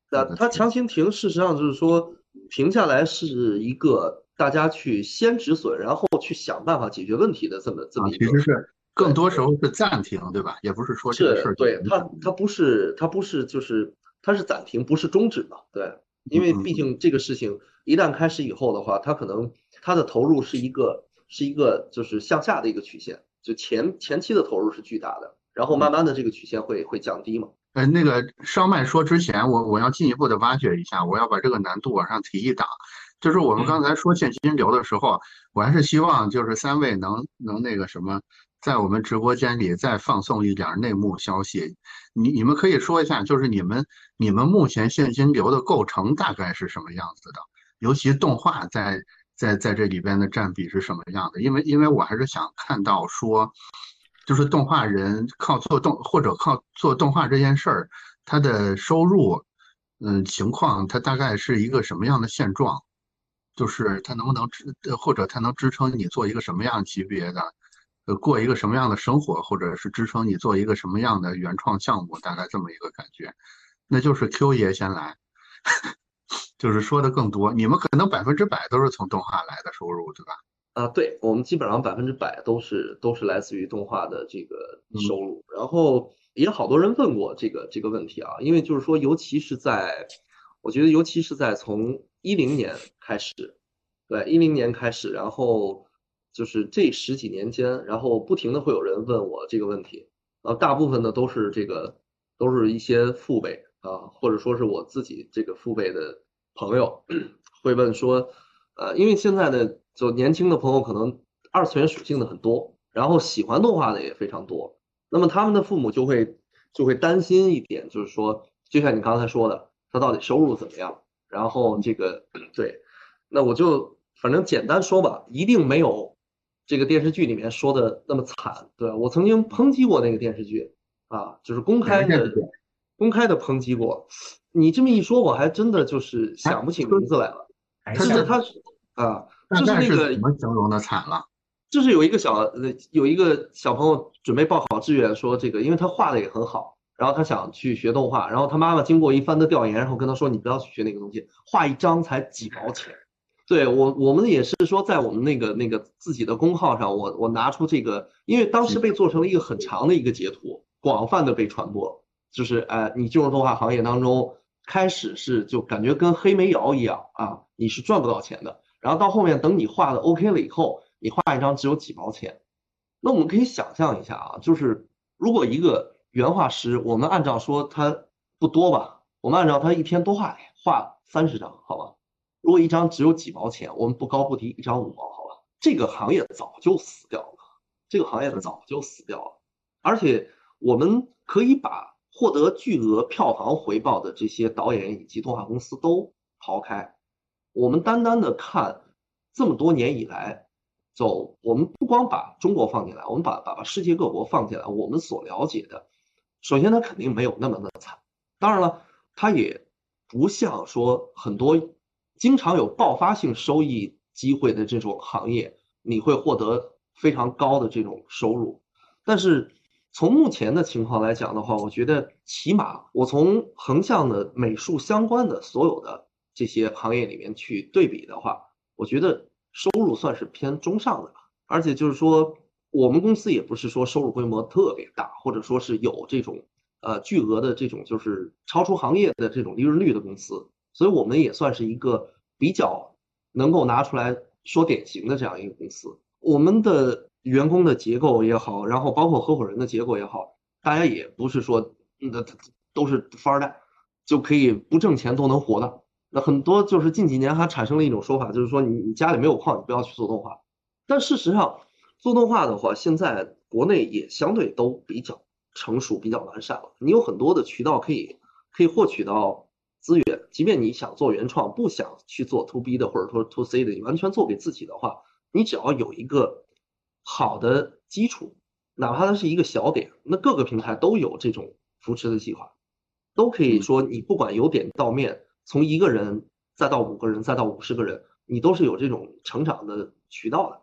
那他强行停，事实上就是说停下来是一个大家去先止损，然后去想办法解决问题的这么这么一个。
其实是更多时候是暂停，对吧？也不是说这个事儿。
对他，他不是，他不是，就是它是暂停，不是终止嘛？对，因为毕竟这个事情一旦开始以后的话，它可能它的投入是一个是一个就是向下的一个曲线，就前前期的投入是巨大的，然后慢慢的这个曲线会会降低嘛。
呃，那个烧麦说之前，我我要进一步的挖掘一下，我要把这个难度往上提一档。就是我们刚才说现金流的时候，我还是希望就是三位能能那个什么，在我们直播间里再放送一点内幕消息。你你们可以说一下，就是你们你们目前现金流的构成大概是什么样子的？尤其动画在在在这里边的占比是什么样的？因为因为我还是想看到说。就是动画人靠做动或者靠做动画这件事儿，他的收入，嗯，情况他大概是一个什么样的现状？就是他能不能支，或者他能支撑你做一个什么样级别的，呃，过一个什么样的生活，或者是支撑你做一个什么样的原创项目？大概这么一个感觉。那就是 Q 爷先来，就是说的更多。你们可能百分之百都是从动画来的收入，对吧？
啊，对我们基本上百分之百都是都是来自于动画的这个收入，然后也好多人问过这个这个问题啊，因为就是说，尤其是在，我觉得尤其是在从一零年开始，对一零年开始，然后就是这十几年间，然后不停的会有人问我这个问题，呃，大部分呢都是这个都是一些父辈啊，或者说是我自己这个父辈的朋友会问说，呃，因为现在的。就年轻的朋友可能二次元属性的很多，然后喜欢动画的也非常多。那么他们的父母就会就会担心一点，就是说，就像你刚才说的，他到底收入怎么样？然后这个对，那我就反正简单说吧，一定没有这个电视剧里面说的那么惨。对我曾经抨击过那个电视剧啊，就是公开的公开的抨击过。你这么一说，我还真的就是想不起名字来了。就是他啊。就是那个
怎么形容的惨了？
就是有一个小呃，有一个小朋友准备报考志愿，说这个，因为他画的也很好，然后他想去学动画，然后他妈妈经过一番的调研，然后跟他说，你不要去学那个东西，画一张才几毛钱。对我，我们也是说，在我们那个那个自己的公号上，我我拿出这个，因为当时被做成了一个很长的一个截图，广泛的被传播，就是呃，你进入动画行业当中，开始是就感觉跟黑煤窑一样啊，你是赚不到钱的。然后到后面，等你画的 OK 了以后，你画一张只有几毛钱。那我们可以想象一下啊，就是如果一个原画师，我们按照说他不多吧，我们按照他一天多画画三十张，好吧？如果一张只有几毛钱，我们不高不低，一张五毛，好吧？这个行业早就死掉了，这个行业早就死掉了。而且我们可以把获得巨额票房回报的这些导演以及动画公司都抛开。我们单单的看这么多年以来，走，我们不光把中国放进来，我们把把把世界各国放进来，我们所了解的，首先它肯定没有那么的惨，当然了，它也不像说很多经常有爆发性收益机会的这种行业，你会获得非常高的这种收入。但是从目前的情况来讲的话，我觉得起码我从横向的美术相关的所有的。这些行业里面去对比的话，我觉得收入算是偏中上的。而且就是说，我们公司也不是说收入规模特别大，或者说是有这种呃巨额的这种就是超出行业的这种利润率的公司，所以我们也算是一个比较能够拿出来说典型的这样一个公司。我们的员工的结构也好，然后包括合伙人的结构也好，大家也不是说那都是富二代就可以不挣钱都能活的。那很多就是近几年还产生了一种说法，就是说你你家里没有矿，你不要去做动画。但事实上，做动画的话，现在国内也相对都比较成熟、比较完善了。你有很多的渠道可以可以获取到资源，即便你想做原创，不想去做 to B 的或者说 to C 的，你完全做给自己的话，你只要有一个好的基础，哪怕它是一个小点，那各个平台都有这种扶持的计划，都可以说你不管由点到面。从一个人再到五个人，再到五十个人，你都是有这种成长的渠道的，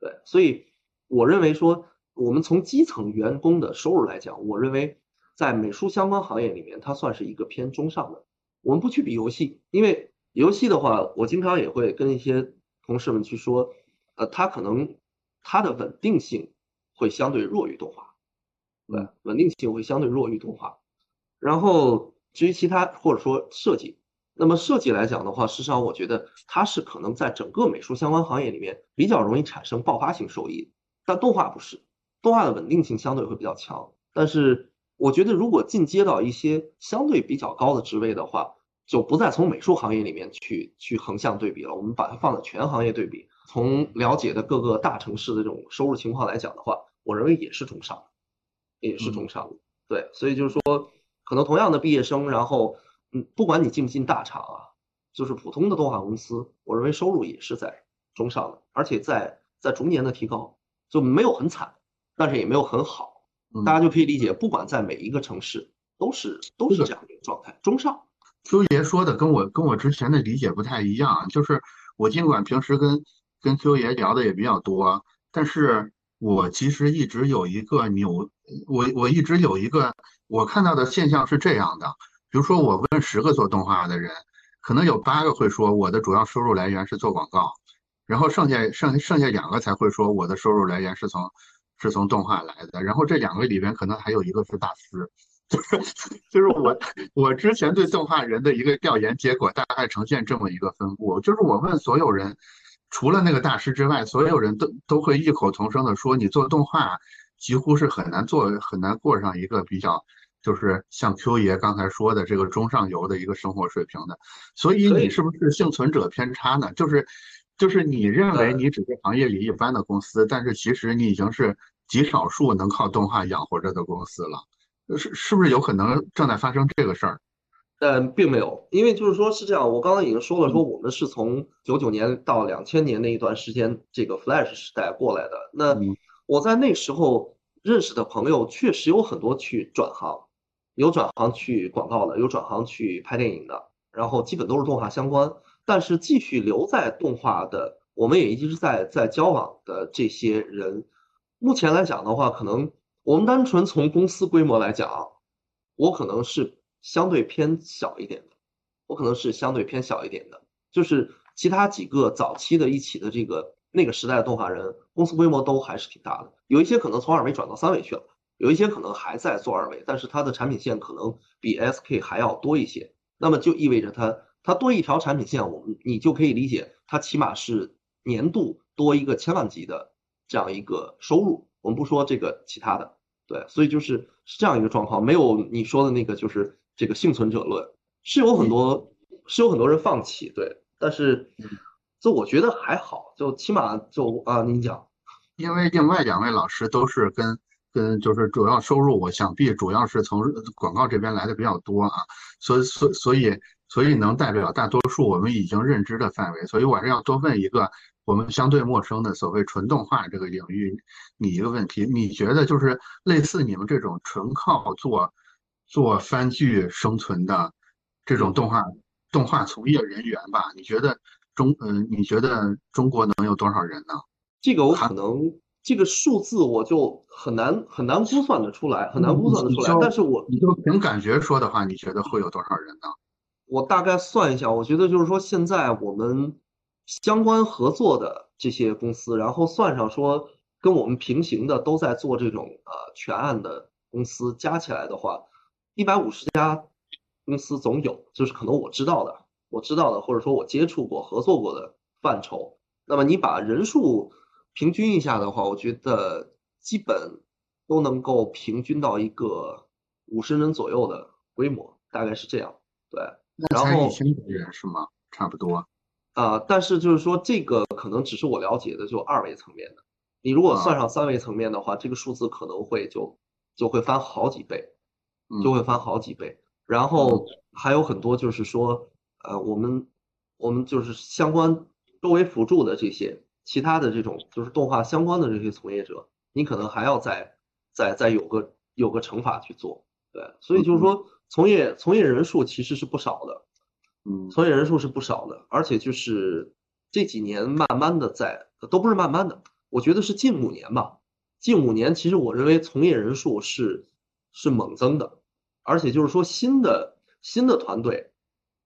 对，所以我认为说，我们从基层员工的收入来讲，我认为在美术相关行业里面，它算是一个偏中上的。我们不去比游戏，因为游戏的话，我经常也会跟一些同事们去说，呃，它可能它的稳定性会相对弱于动画，对，稳定性会相对弱于动画。然后至于其他或者说设计，那么设计来讲的话，事实上我觉得它是可能在整个美术相关行业里面比较容易产生爆发性收益，但动画不是，动画的稳定性相对会比较强。但是我觉得如果进阶到一些相对比较高的职位的话，就不再从美术行业里面去去横向对比了，我们把它放在全行业对比。从了解的各个大城市的这种收入情况来讲的话，我认为也是中上，也是中上。对，所以就是说，可能同样的毕业生，然后嗯，不管你进不进大厂啊，就是普通的动画公司，我认为收入也是在中上的，而且在在逐年的提高，就没有很惨，但是也没有很好。大家就可以理解，不管在每一个城市，都是都是这样的一个状态，中上。
Q 爷说的跟我跟我之前的理解不太一样，就是我尽管平时跟跟 Q 爷聊的也比较多，但是我其实一直有一个扭，我我一直有一个我看到的现象是这样的，比如说我问十个做动画的人，可能有八个会说我的主要收入来源是做广告，然后剩下剩剩下两个才会说我的收入来源是从是从动画来的，然后这两个里边可能还有一个是大师。就 是就是我我之前对动画人的一个调研结果，大概呈现这么一个分布，就是我问所有人，除了那个大师之外，所有人都都会异口同声的说，你做动画几乎是很难做很难过上一个比较，就是像 Q 爷刚才说的这个中上游的一个生活水平的。所以你是不是幸存者偏差呢？就是就是你认为你只是行业里一般的公司，但是其实你已经是极少数能靠动画养活着的公司了。是是不是有可能正在发生这个事儿？
但并没有，因为就是说是这样，我刚刚已经说了，说我们是从九九年到两千年那一段时间这个 Flash 时代过来的。那我在那时候认识的朋友确实有很多去转行，有转行去广告的，有转行去拍电影的，然后基本都是动画相关。但是继续留在动画的，我们也一直在在交往的这些人，目前来讲的话，可能。我们单纯从公司规模来讲，我可能是相对偏小一点的，我可能是相对偏小一点的。就是其他几个早期的一起的这个那个时代的动画人，公司规模都还是挺大的。有一些可能从二维转到三维去了，有一些可能还在做二维，但是它的产品线可能比 SK 还要多一些。那么就意味着它它多一条产品线，我们你就可以理解，它起码是年度多一个千万级的这样一个收入。我们不说这个其他的，对，所以就是是这样一个状况，没有你说的那个就是这个幸存者论，是有很多是有很多人放弃，对，但是就我觉得还好，就起码就啊，您讲，
因为另外两位老师都是跟跟就是主要收入，我想必主要是从广告这边来的比较多啊，所以所所以所以能代表大多数我们已经认知的范围，所以我还是要多问一个。我们相对陌生的所谓纯动画这个领域，你一个问题，你觉得就是类似你们这种纯靠做做番剧生存的这种动画动画从业人员吧？你觉得中嗯，你觉得中国能有多少人呢？
这个我可能这个数字我就很难很难估算得出来，很难估算得出来。但是我
你就凭感觉说的话，你觉得会有多少人呢？
我大概算一下，我觉得就是说现在我们。相关合作的这些公司，然后算上说跟我们平行的都在做这种呃全案的公司，加起来的话，一百五十家公司总有，就是可能我知道的，我知道的或者说我接触过合作过的范畴。那么你把人数平均一下的话，我觉得基本都能够平均到一个五十人左右的规模，大概是这样。对，然后
是吗？差不多。
啊，但是就是说，这个可能只是我了解的，就二维层面的。你如果算上三维层面的话，这个数字可能会就就会翻好几倍，就会翻好几倍。然后还有很多就是说，呃，我们我们就是相关周围辅助的这些其他的这种就是动画相关的这些从业者，你可能还要再再再有个有个乘法去做。对，所以就是说，从业从业人数其实是不少的。
嗯，
从业人数是不少的，而且就是这几年慢慢的在，都不是慢慢的，我觉得是近五年吧。近五年，其实我认为从业人数是是猛增的，而且就是说新的新的团队，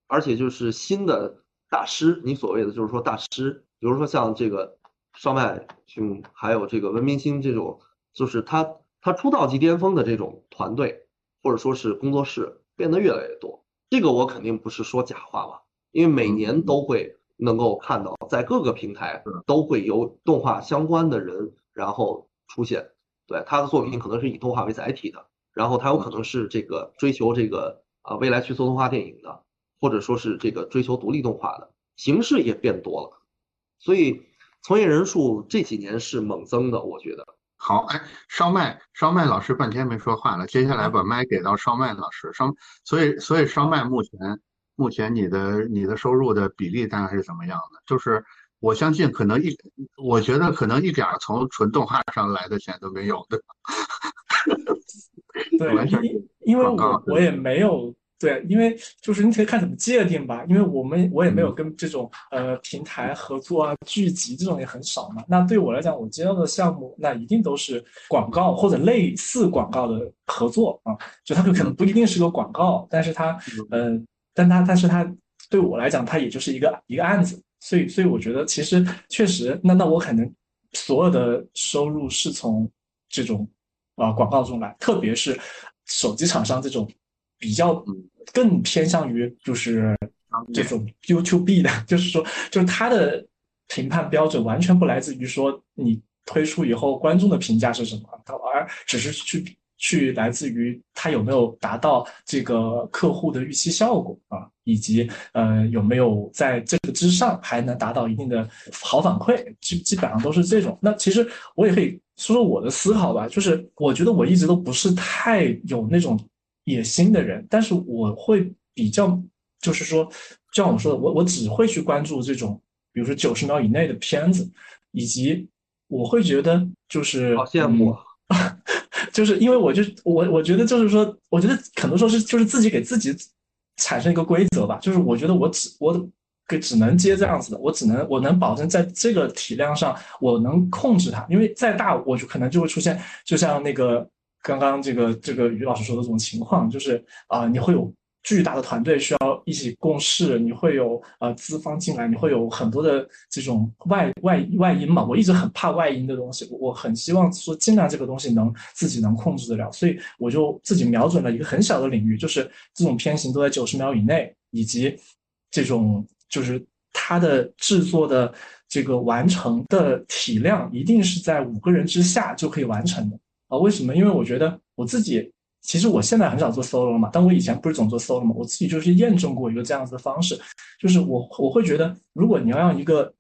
而且就是新的大师，你所谓的就是说大师比如说像这个烧麦兄，还有这个文明星这种，就是他他出道即巅峰的这种团队或者说是工作室变得越来越多。这个我肯定不是说假话吧，因为每年都会能够看到在各个平台都会有动画相关的人然后出现。对他的作品可能是以动画为载体的，然后他有可能是这个追求这个啊未来去做动画电影的，或者说是这个追求独立动画的形式也变多了，所以从业人数这几年是猛增的，我觉得。
好，哎，烧麦烧麦老师半天没说话了，接下来把麦给到烧麦老师。烧，所以所以烧麦目前目前你的你的收入的比例大概是怎么样的？就是。我相信可能一，我觉得可能一点从纯动画上来的钱都没有的。
对，因因为我我也没有对，因为就是你可以看怎么界定吧，因为我们我也没有跟这种呃平台合作啊，剧集这种也很少嘛。那对我来讲，我接到的项目那一定都是广告或者类似广告的合作啊，就它可能不一定是个广告，但是它呃，但它但是它对我来讲，它也就是一个一个案子。所以，所以我觉得其实确实，那那我可能所有的收入是从这种啊广告中来，特别是手机厂商这种比较更偏向于就是这种 YouTube 的，就是说，就是它的评判标准完全不来自于说你推出以后观众的评价是什么，而只是去。去来自于它有没有达到这个客户的预期效果啊，以及呃有没有在这个之上还能达到一定的好反馈，基基本上都是这种。那其实我也可以说说我的思考吧，就是我觉得我一直都不是太有那种野心的人，但是我会比较就是说，就像我说的，我我只会去关注这种，比如说九十秒以内的片子，以及我会觉得就是
好羡慕。
就是因为我就我我觉得就是说，我觉得很多时候是就是自己给自己产生一个规则吧。就是我觉得我只我给只能接这样子的，我只能我能保证在这个体量上我能控制它。因为再大，我就可能就会出现，就像那个刚刚这个这个于老师说的这种情况，就是啊，你会有。巨大的团队需要一起共事，你会有呃资方进来，你会有很多的这种外外外因嘛。我一直很怕外因的东西，我很希望说尽量这个东西能自己能控制得了，所以我就自己瞄准了一个很小的领域，就是这种片型都在九十秒以内，以及这种就是它的制作的这个完成的体量一定是在五个人之下就可以完成的啊？为什么？因为我觉得我自己。其实我现在很少做 solo 了嘛，但我以前不是总做 solo 嘛，我自己就是验证过一个这样子的方式，就是我我会觉得，如果你要让一个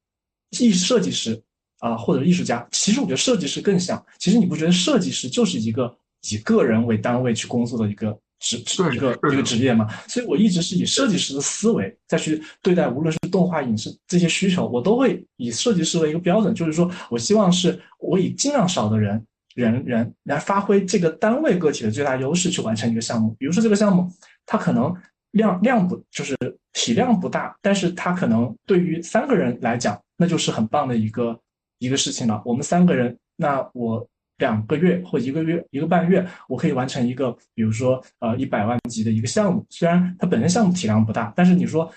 艺设计师啊或者艺术家，其实我觉得设计师更像，其实你不觉得设计师就是一个以个人为单位去工作的一个职一个一个职业嘛？所以我一直是以设计师的思维再去对待，无论是动画、影视这些需求，我都会以设计师为一个标准，就是说我希望是我以尽量少的人。人人来发挥这个单位个体的最大优势去完成一个项目，比如说这个项目它可能量量不就是体量不大，但是它可能对于三个人来讲，那就是很棒的一个一个事情了。我们三个人，那我两个月或一个月一个半月，我可以完成一个，比如说呃一百万级的一个项目。虽然它本身项目体量不大，但是你说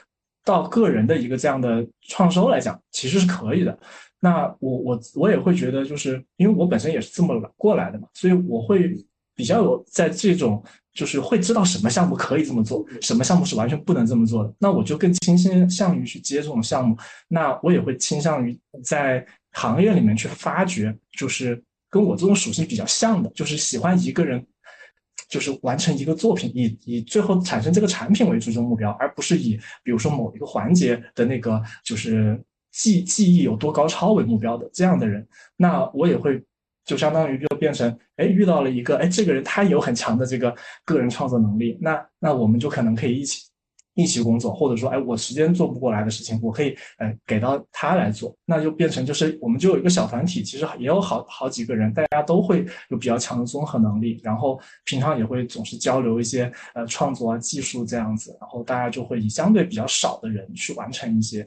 到个人的一个这样的创收来讲，其实是可以的。那我我我也会觉得，就是因为我本身也是这么过来的嘛，所以我会比较有在这种就是会知道什么项目可以这么做，什么项目是完全不能这么做的。那我就更倾向于去接这种项目。那我也会倾向于在行业里面去发掘，就是跟我这种属性比较像的，就是喜欢一个人，就是完成一个作品，以以最后产生这个产品为最终目标，而不是以比如说某一个环节的那个就是。记记忆有多高超为目标的这样的人，那我也会就相当于就变成，哎，遇到了一个，哎，这个人他有很强的这个个人创作能力，那那我们就可能可以一起。一起工作，或者说，哎，我时间做不过来的事情，我可以，哎，给到他来做，那就变成就是，我们就有一个小团体，其实也有好好几个人，大家都会有比较强的综合能力，然后平常也会总是交流一些，呃，创作啊、技术这样子，然后大家就会以相对比较少的人去完成一些，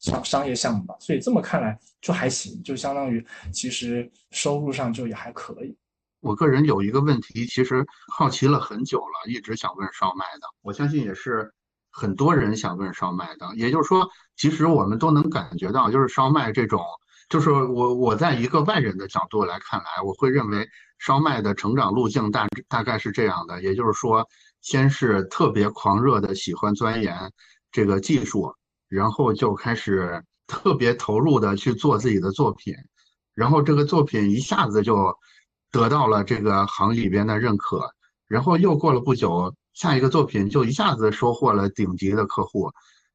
商商业项目吧。所以这么看来就还行，就相当于其实收入上就也还可以。
我个人有一个问题，其实好奇了很久了，一直想问烧麦的，我相信也是。很多人想问烧麦的。也就是说，其实我们都能感觉到，就是烧麦这种，就是我我在一个外人的角度来看来，我会认为烧麦的成长路径大大概是这样的。也就是说，先是特别狂热的喜欢钻研这个技术，然后就开始特别投入的去做自己的作品，然后这个作品一下子就得到了这个行里边的认可。然后又过了不久，下一个作品就一下子收获了顶级的客户，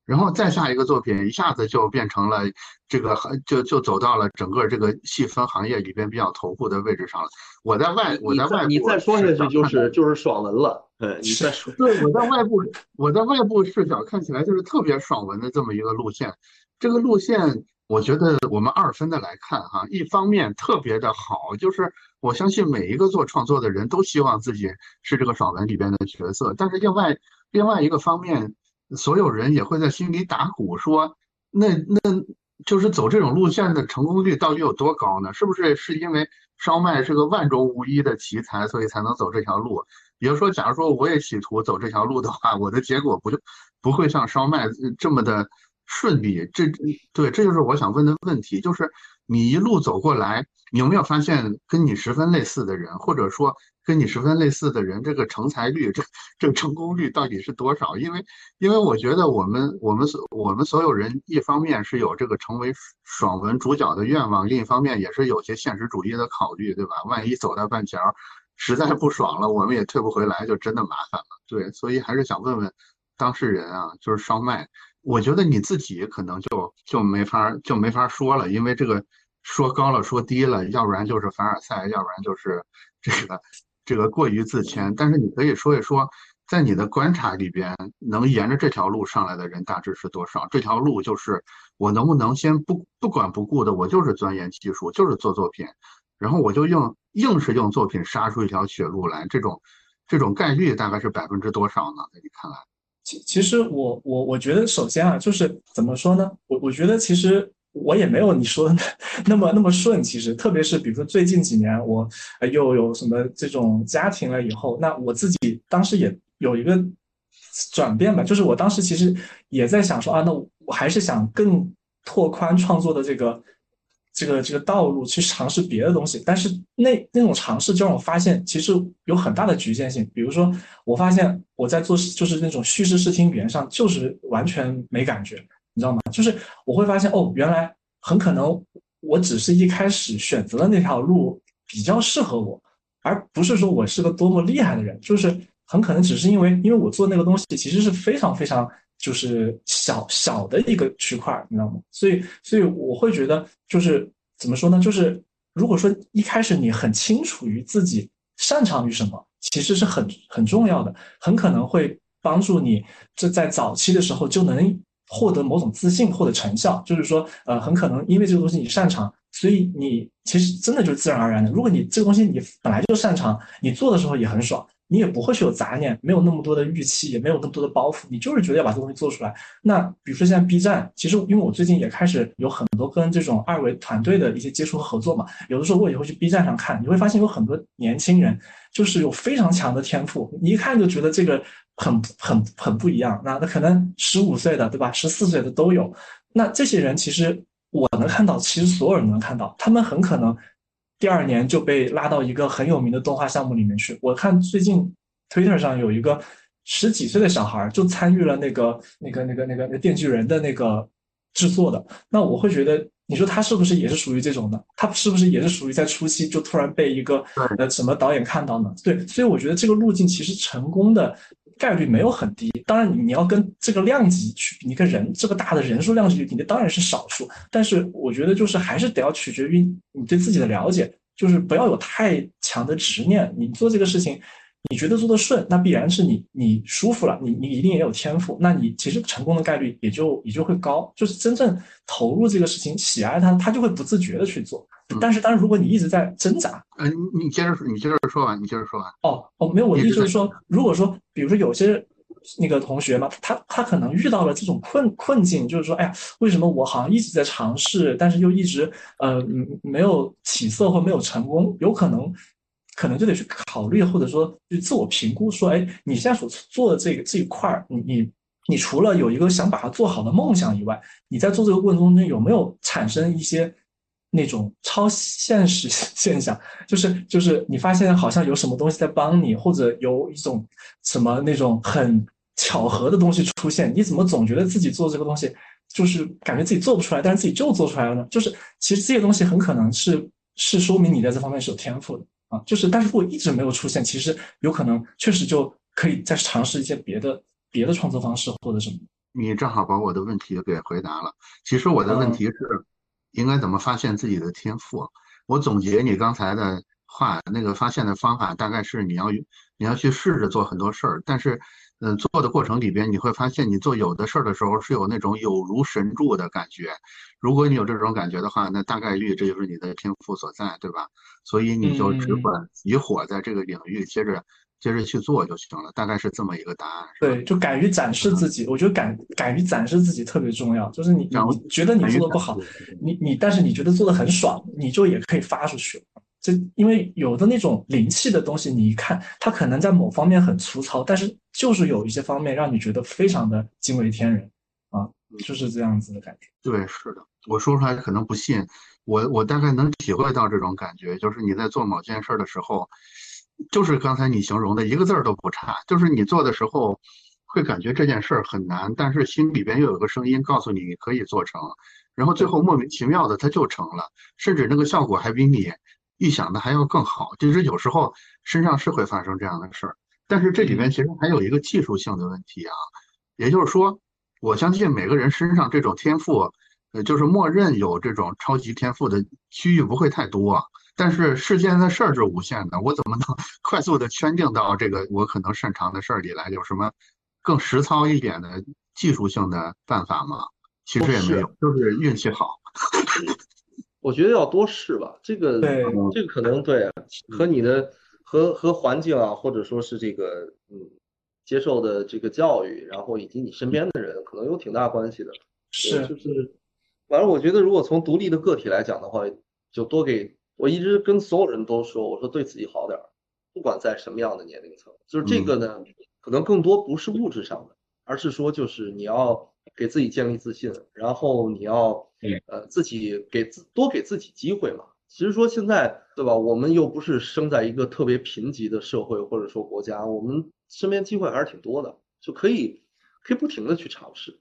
然后再下一个作品一下子就变成了这个就就走到了整个这个细分行业里边比较头部的位置上了。我在外我在外
你再说下去就是就是爽文了，对，你再说
对我在外部我在外部视角看起来就是特别爽文的这么一个路线，这个路线。我觉得我们二分的来看哈，一方面特别的好，就是我相信每一个做创作的人都希望自己是这个爽文里边的角色，但是另外另外一个方面，所有人也会在心里打鼓说，那那就是走这种路线的成功率到底有多高呢？是不是是因为烧麦是个万中无一的奇才，所以才能走这条路？比如说，假如说我也企图走这条路的话，我的结果不就不会像烧麦这么的？顺利，这对，这就是我想问的问题，就是你一路走过来，你有没有发现跟你十分类似的人，或者说跟你十分类似的人，这个成才率，这这个成功率到底是多少？因为，因为我觉得我们我们所我们所有人，一方面是有这个成为爽文主角的愿望，另一方面也是有些现实主义的考虑，对吧？万一走到半截儿，实在不爽了，我们也退不回来，就真的麻烦了。对，所以还是想问问当事人啊，就是烧麦。我觉得你自己可能就就没法就没法说了，因为这个说高了说低了，要不然就是凡尔赛，要不然就是这个这个过于自谦。但是你可以说一说，在你的观察里边，能沿着这条路上来的人大致是多少？这条路就是我能不能先不不管不顾的，我就是钻研技术，就是做作品，然后我就用硬是用作品杀出一条血路来，这种这种概率大概是百分之多少呢？在你看来？
其其实我我我觉得首先啊，就是怎么说呢？我我觉得其实我也没有你说的 那么那么顺。其实特别是比如说最近几年，我又有什么这种家庭了以后，那我自己当时也有一个转变吧，就是我当时其实也在想说啊，那我还是想更拓宽创作的这个。这个这个道路去尝试别的东西，但是那那种尝试就让我发现，其实有很大的局限性。比如说，我发现我在做就是那种叙事视听语言上，就是完全没感觉，你知道吗？就是我会发现，哦，原来很可能我只是一开始选择的那条路比较适合我，而不是说我是个多么厉害的人，就是很可能只是因为因为我做那个东西其实是非常非常。就是小小的一个区块，你知道吗？所以，所以我会觉得，就是怎么说呢？就是如果说一开始你很清楚于自己擅长于什么，其实是很很重要的，很可能会帮助你这在早期的时候就能获得某种自信获得成效。就是说，呃，很可能因为这个东西你擅长，所以你其实真的就是自然而然的。如果你这个东西你本来就擅长，你做的时候也很爽。你也不会是有杂念，没有那么多的预期，也没有那么多的包袱，你就是觉得要把这东西做出来。那比如说现在 B 站，其实因为我最近也开始有很多跟这种二维团队的一些接触和合作嘛，有的时候我也会去 B 站上看，你会发现有很多年轻人就是有非常强的天赋，你一看就觉得这个很很很不一样。那那可能十五岁的对吧，十四岁的都有。那这些人其实我能看到，其实所有人能看到，他们很可能。第二年就被拉到一个很有名的动画项目里面去。我看最近 Twitter 上有一个十几岁的小孩就参与了那个、那个、那个、那个、那电锯人的那个制作的。那我会觉得，你说他是不是也是属于这种的？他是不是也是属于在初期就突然被一个呃什么导演看到呢？对，所以我觉得这个路径其实成功的。概率没有很低，当然你要跟这个量级去，你跟人这个大的人数量级，你当然是少数。但是我觉得就是还是得要取决于你对自己的了解，就是不要有太强的执念。你做这个事情，你觉得做的顺，那必然是你你舒服了，你你一定也有天赋，那你其实成功的概率也就也就会高。就是真正投入这个事情，喜爱它，他就会不自觉的去做。但是，但是如果你一直在挣扎，
嗯，你接着说，你接着说完，你接着说完。
哦哦，没有，我的意思是说，如果说，比如说有些那个同学嘛，他他可能遇到了这种困困境，就是说，哎呀，为什么我好像一直在尝试，但是又一直呃没有起色或没有成功？有可能，可能就得去考虑，或者说去自我评估，说，哎，你现在所做的这个这一块儿，你你你除了有一个想把它做好的梦想以外，你在做这个过程中间有没有产生一些那种超现实现象？就是就是你发现好像有什么东西在帮你，或者有一种什么那种很巧合的东西出现，你怎么总觉得自己做这个东西就是感觉自己做不出来，但是自己就做出来了呢？就是其实这些东西很可能是是说明你在这方面是有天赋的啊。就是但是如果一直没有出现，其实有可能确实就可以再尝试一些别的。别的创作方式或者什么？
你正好把我的问题给回答了。其实我的问题是，应该怎么发现自己的天赋？我总结你刚才的话，那个发现的方法大概是你要你要去试着做很多事儿，但是，嗯，做的过程里边你会发现，你做有的事儿的时候是有那种有如神助的感觉。如果你有这种感觉的话，那大概率这就是你的天赋所在，对吧？所以你就只管以火在这个领域，接着。接着去做就行了，大概是这么一个答案。
对，就敢于展示自己，我觉得敢敢于展示自己特别重要。就是你你觉得你做的不好，你你但是你觉得做的很爽，你就也可以发出去。这因为有的那种灵气的东西，你一看它可能在某方面很粗糙，但是就是有一些方面让你觉得非常的惊为天人啊，就是这样子的感觉。
对，是的，我说出来可能不信，我我大概能体会到这种感觉，就是你在做某件事的时候。就是刚才你形容的一个字儿都不差，就是你做的时候会感觉这件事儿很难，但是心里边又有个声音告诉你你可以做成，然后最后莫名其妙的它就成了，甚至那个效果还比你预想的还要更好。就是有时候身上是会发生这样的事儿，但是这里面其实还有一个技术性的问题啊，也就是说，我相信每个人身上这种天赋，呃，就是默认有这种超级天赋的区域不会太多。但是世间的事儿是无限的，我怎么能 快速的圈定到这个我可能擅长的事儿里来？有什么更实操一点的技术性的办法吗？其实也没有，就是运气好。
我觉得要多试吧，这个这个可能对和你的和和环境啊，或者说是这个嗯接受的这个教育，然后以及你身边的人，可能有挺大关系的。
是，
就是反正我觉得，如果从独立的个体来讲的话，就多给。我一直跟所有人都说，我说对自己好点儿，不管在什么样的年龄层，就是这个呢，可能更多不是物质上的，而是说就是你要给自己建立自信，然后你要呃自己给自多给自己机会嘛。其实说现在对吧，我们又不是生在一个特别贫瘠的社会或者说国家，我们身边机会还是挺多的，就可以可以不停的去尝试，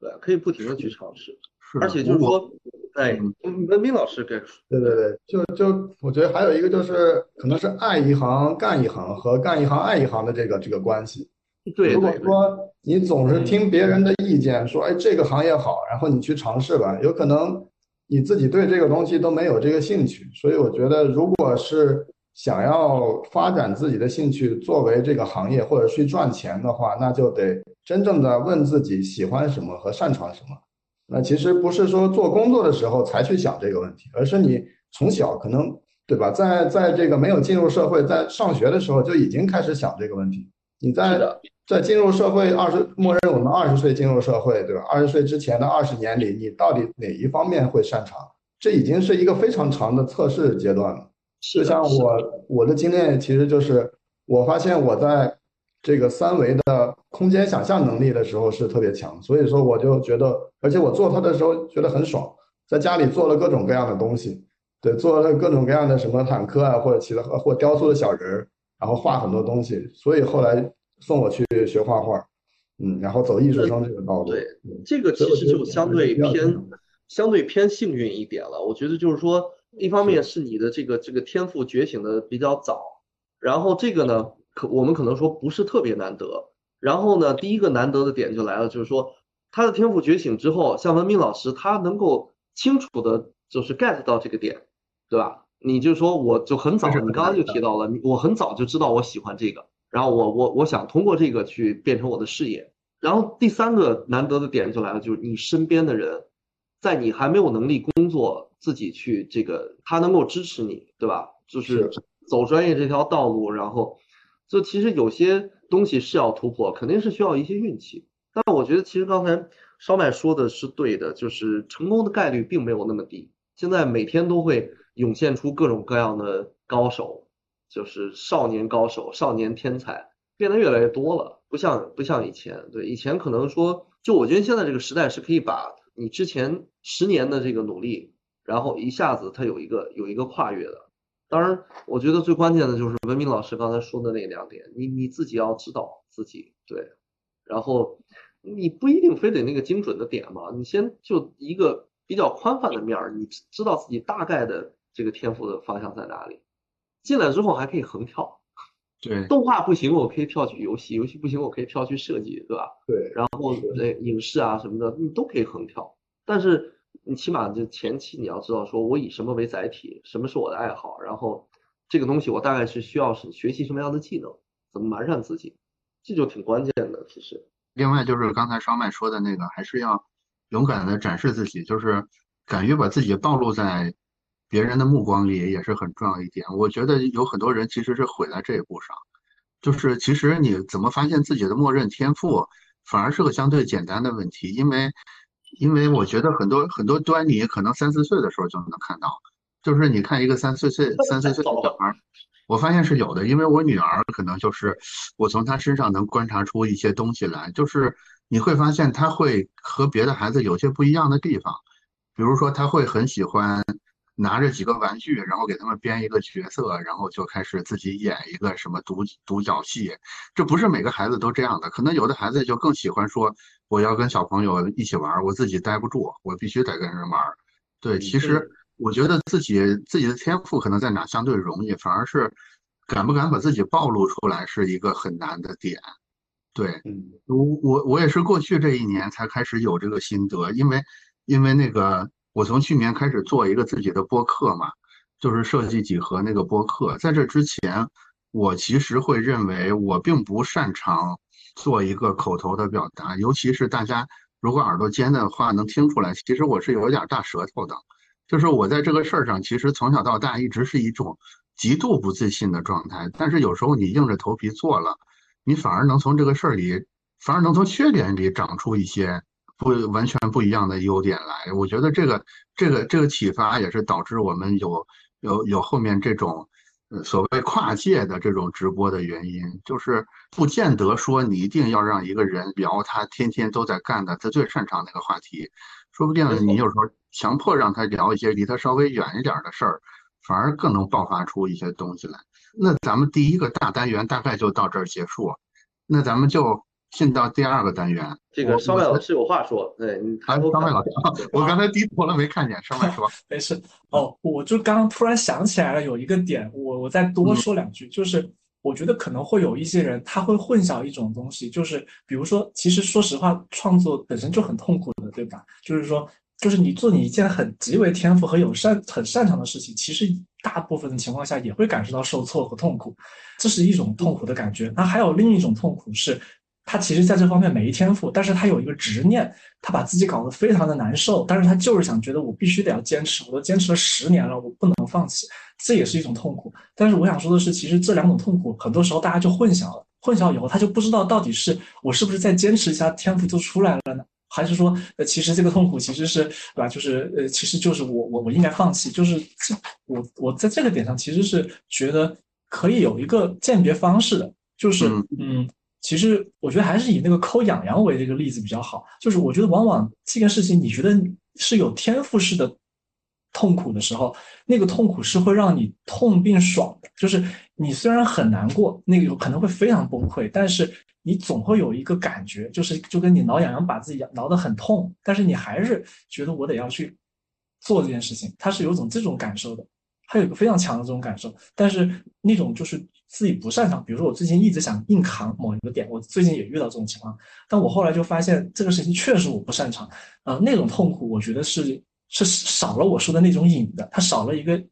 对，可以不停的去尝试。而且就是说，哎，文斌老师给
对对对，就就我觉得还有一个就是，可能是爱一行干一行和干一行爱一行的这个这个关系。
对，
如果说你总是听别人的意见，说哎这个行业好，然后你去尝试吧，有可能你自己对这个东西都没有这个兴趣。所以我觉得，如果是想要发展自己的兴趣作为这个行业或者去赚钱的话，那就得真正的问自己喜欢什么和擅长什么。那其实不是说做工作的时候才去想这个问题，而是你从小可能对吧，在在这个没有进入社会，在上学的时候就已经开始想这个问题。你在在进入社会二十，默认我们二十岁进入社会，对吧？二十岁之前的二十年里，你到底哪一方面会擅长？这已经是一个非常长的测试阶段了。就像我我的经验，其实就是我发现我在。这个三维的空间想象能力的时候是特别强，所以说我就觉得，而且我做它的时候觉得很爽，在家里做了各种各样的东西，对，做了各种各样的什么坦克啊，或者其他或雕塑的小人儿，然后画很多东西，所以后来送我去学画画，嗯，然后走艺术生这个道路。
对，这个其实就相对偏相对偏幸运一点了。我觉得就是说，一方面是你的这个这个天赋觉醒的比较早，然后这个呢。可我们可能说不是特别难得，然后呢，第一个难得的点就来了，就是说他的天赋觉醒之后，像文明老师，他能够清楚的，就是 get 到这个点，对吧？你就说我就很早，你刚刚就提到了，我很早就知道我喜欢这个，然后我我我想通过这个去变成我的事业。然后第三个难得的点就来了，就是你身边的人，在你还没有能力工作，自己去这个，他能够支持你，对吧？就是走专业这条道路，然后。就其实有些东西是要突破，肯定是需要一些运气。但我觉得其实刚才烧麦说的是对的，就是成功的概率并没有那么低。现在每天都会涌现出各种各样的高手，就是少年高手、少年天才变得越来越多了。不像不像以前，对以前可能说，就我觉得现在这个时代是可以把你之前十年的这个努力，然后一下子它有一个有一个跨越的。当然，我觉得最关键的就是文明老师刚才说的那两点，你你自己要知道自己对，然后你不一定非得那个精准的点嘛，你先就一个比较宽泛的面儿，你知道自己大概的这个天赋的方向在哪里，进来之后还可以横跳。
对，
动画不行，我可以跳去游戏；游戏不行，我可以跳去设计，对吧？
对，
然后呃，影视啊什么的，你都可以横跳。但是你起码就前期你要知道，说我以什么为载体，什么是我的爱好，然后这个东西我大概是需要是学习什么样的技能，怎么完善自己，这就挺关键的。其实，
另外就是刚才烧麦说的那个，还是要勇敢的展示自己，就是敢于把自己暴露在。别人的目光里也是很重要一点。我觉得有很多人其实是毁在这一步上，就是其实你怎么发现自己的默认天赋，反而是个相对简单的问题。因为，因为我觉得很多很多端倪可能三四岁的时候就能看到。就是你看一个三四岁三四岁的小孩，我发现是有的。因为我女儿可能就是我从她身上能观察出一些东西来，就是你会发现她会和别的孩子有些不一样的地方，比如说她会很喜欢。拿着几个玩具，然后给他们编一个角色，然后就开始自己演一个什么独独角戏。这不是每个孩子都这样的，可能有的孩子就更喜欢说我要跟小朋友一起玩，我自己待不住，我必须得跟人玩。对，其实我觉得自己自己的天赋可能在哪相对容易，反而是敢不敢把自己暴露出来是一个很难的点。对，我我我也是过去这一年才开始有这个心得，因为因为那个。我从去年开始做一个自己的播客嘛，就是设计几何那个播客。在这之前，我其实会认为我并不擅长做一个口头的表达，尤其是大家如果耳朵尖的话能听出来，其实我是有点大舌头的。就是我在这个事儿上，其实从小到大一直是一种极度不自信的状态。但是有时候你硬着头皮做了，你反而能从这个事儿里，反而能从缺点里长出一些。不完全不一样的优点来，我觉得这个这个这个启发也是导致我们有有有后面这种所谓跨界的这种直播的原因，就是不见得说你一定要让一个人聊他天天都在干的他最擅长那个话题，说不定你有时候强迫让他聊一些离他稍微远一点的事儿，反而更能爆发出一些东西来。那咱们第一个大单元大概就到这儿结束，那咱们就。进到第二个单元，
这个烧麦老师有话说，对，
啊，烧麦老师，我刚才低头了没看见，烧麦说，
没事，哦，我就刚刚突然想起来了，有一个点，我我再多说两句，就是我觉得可能会有一些人他会混淆一种东西，就是比如说，其实说实话，创作本身就很痛苦的，对吧？就是说，就是你做你一件很极为天赋和有擅很擅长的事情，其实大部分的情况下也会感受到受挫和痛苦，这是一种痛苦的感觉。那还有另一种痛苦是。他其实在这方面没天赋，但是他有一个执念，他把自己搞得非常的难受，但是他就是想觉得我必须得要坚持，我都坚持了十年了，我不能放弃，这也是一种痛苦。但是我想说的是，其实这两种痛苦很多时候大家就混淆了，混淆以后他就不知道到底是我是不是再坚持一下天赋就出来了呢，还是说呃其实这个痛苦其实是对吧？就是呃其实就是我我我应该放弃，就是这我我在这个点上其实是觉得可以有一个鉴别方式的，就是嗯。其实我觉得还是以那个抠痒痒为这个例子比较好。就是我觉得往往这件事情，你觉得是有天赋式的痛苦的时候，那个痛苦是会让你痛并爽的。就是你虽然很难过，那个有可能会非常崩溃，但是你总会有一个感觉，就是就跟你挠痒痒把自己挠得很痛，但是你还是觉得我得要去做这件事情，它是有种这种感受的。还有一个非常强的这种感受，但是那种就是自己不擅长，比如说我最近一直想硬扛某一个点，我最近也遇到这种情况，但我后来就发现这个事情确实我不擅长，呃，那种痛苦我觉得是是少了我说的那种瘾的，它少了一个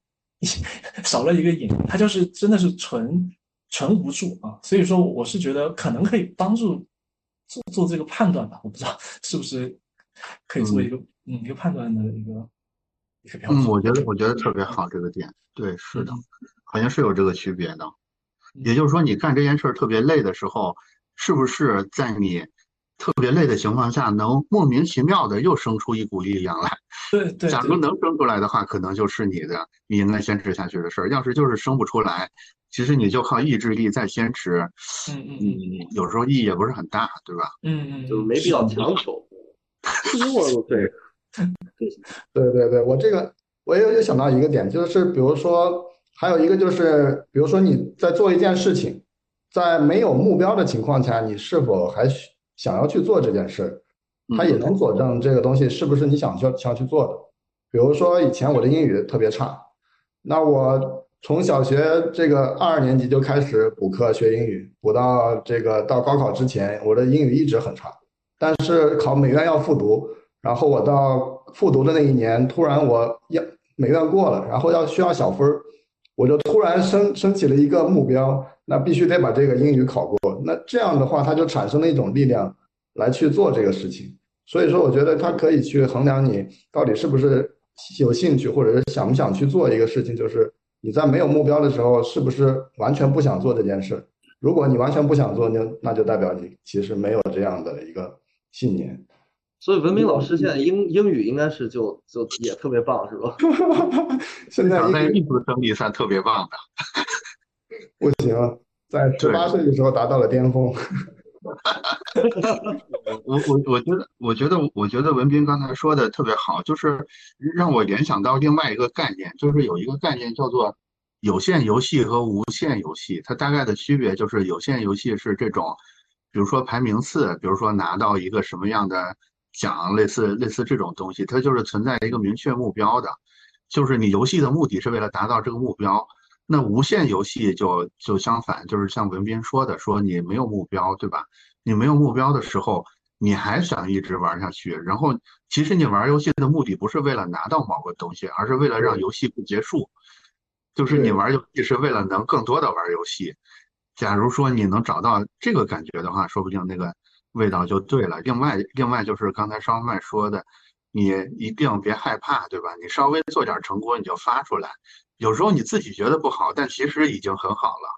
少了一个瘾，它就是真的是纯纯无助啊，所以说我是觉得可能可以帮助做做这个判断吧，我不知道 是不是可以做一个嗯一个判断的一个。
嗯，我觉得我觉得特别好这个点，对，是的，好像是有这个区别的。也就是说，你干这件事儿特别累的时候，是不是在你特别累的情况下，能莫名其妙的又生出一股力量来？
对对。
假如能生出来的话，可能就是你的你应该坚持下去的事儿。要是就是生不出来，其实你就靠意志力再坚持，
嗯嗯
有时候意义也不是很大，对吧？
嗯嗯，
就没必要强求。对
对对对，我这个我也有想到一个点，就是比如说还有一个就是，比如说你在做一件事情，在没有目标的情况下，你是否还需想要去做这件事？它也能佐证这个东西是不是你想去想去做的。比如说以前我的英语特别差，那我从小学这个二二年级就开始补课学英语，补到这个到高考之前，我的英语一直很差。但是考美院要复读，然后我到复读的那一年，突然我要美院过了，然后要需要小分儿，我就突然升升起了一个目标，那必须得把这个英语考过。那这样的话，它就产生了一种力量来去做这个事情。所以说，我觉得它可以去衡量你到底是不是有兴趣，或者是想不想去做一个事情。就是你在没有目标的时候，是不是完全不想做这件事？如果你完全不想做，那那就代表你其实没有这样的一个信念。
所以文明老师现在英英语应该是就就也特别棒，是吧？
现在
在
英语
艺术生里算特别棒的。
不行，在十八岁的时候达到了巅峰。
我我我觉得，我觉得，我觉得文斌刚才说的特别好，就是让我联想到另外一个概念，就是有一个概念叫做有限游戏和无限游戏。它大概的区别就是，有限游戏是这种，比如说排名次，比如说拿到一个什么样的奖，类似类似这种东西，它就是存在一个明确目标的，就是你游戏的目的是为了达到这个目标。那无限游戏就就相反，就是像文斌说的，说你没有目标，对吧？你没有目标的时候，你还想一直玩下去，然后其实你玩游戏的目的不是为了拿到某个东西，而是为了让游戏不结束。就是你玩游戏是为了能更多的玩游戏。假如说你能找到这个感觉的话，说不定那个味道就对了。另外，另外就是刚才烧麦说的，你一定别害怕，对吧？你稍微做点成果你就发出来。有时候你自己觉得不好，但其实已经很好了。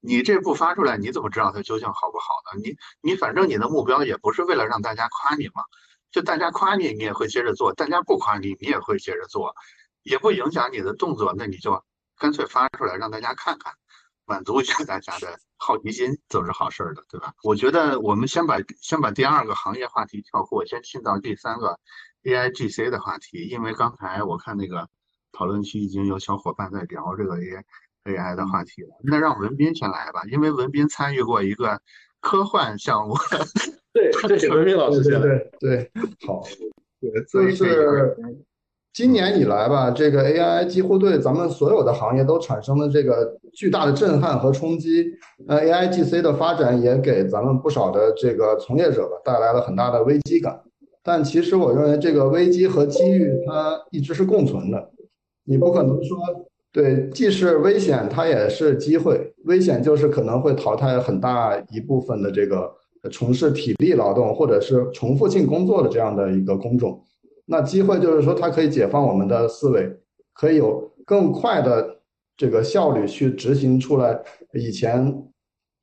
你这不发出来，你怎么知道它究竟好不好呢？你你反正你的目标也不是为了让大家夸你嘛，就大家夸你，你也会接着做；大家不夸你，你也会接着做，也不影响你的动作。那你就干脆发出来让大家看看，满足一下大家的好奇心，总是好事儿的，对吧？我觉得我们先把先把第二个行业话题跳过，先进到第三个 AIGC 的话题，因为刚才我看那个。讨论区已经有小伙伴在聊这个 A AI 的话题了，那让文斌先来吧，因为文斌参与过一个科幻项目。
对，对，文斌老师
对
先来。
对对，好，
所以
就是今年以来吧，这个 AI 几乎对咱们所有的行业都产生了这个巨大的震撼和冲击。那 AIGC 的发展也给咱们不少的这个从业者吧带来了很大的危机感。但其实我认为这个危机和机遇它一直是共存的。你不可能说，对，既是危险，它也是机会。危险就是可能会淘汰很大一部分的这个从事体力劳动或者是重复性工作的这样的一个工种。那机会就是说，它可以解放我们的思维，可以有更快的这个效率去执行出来以前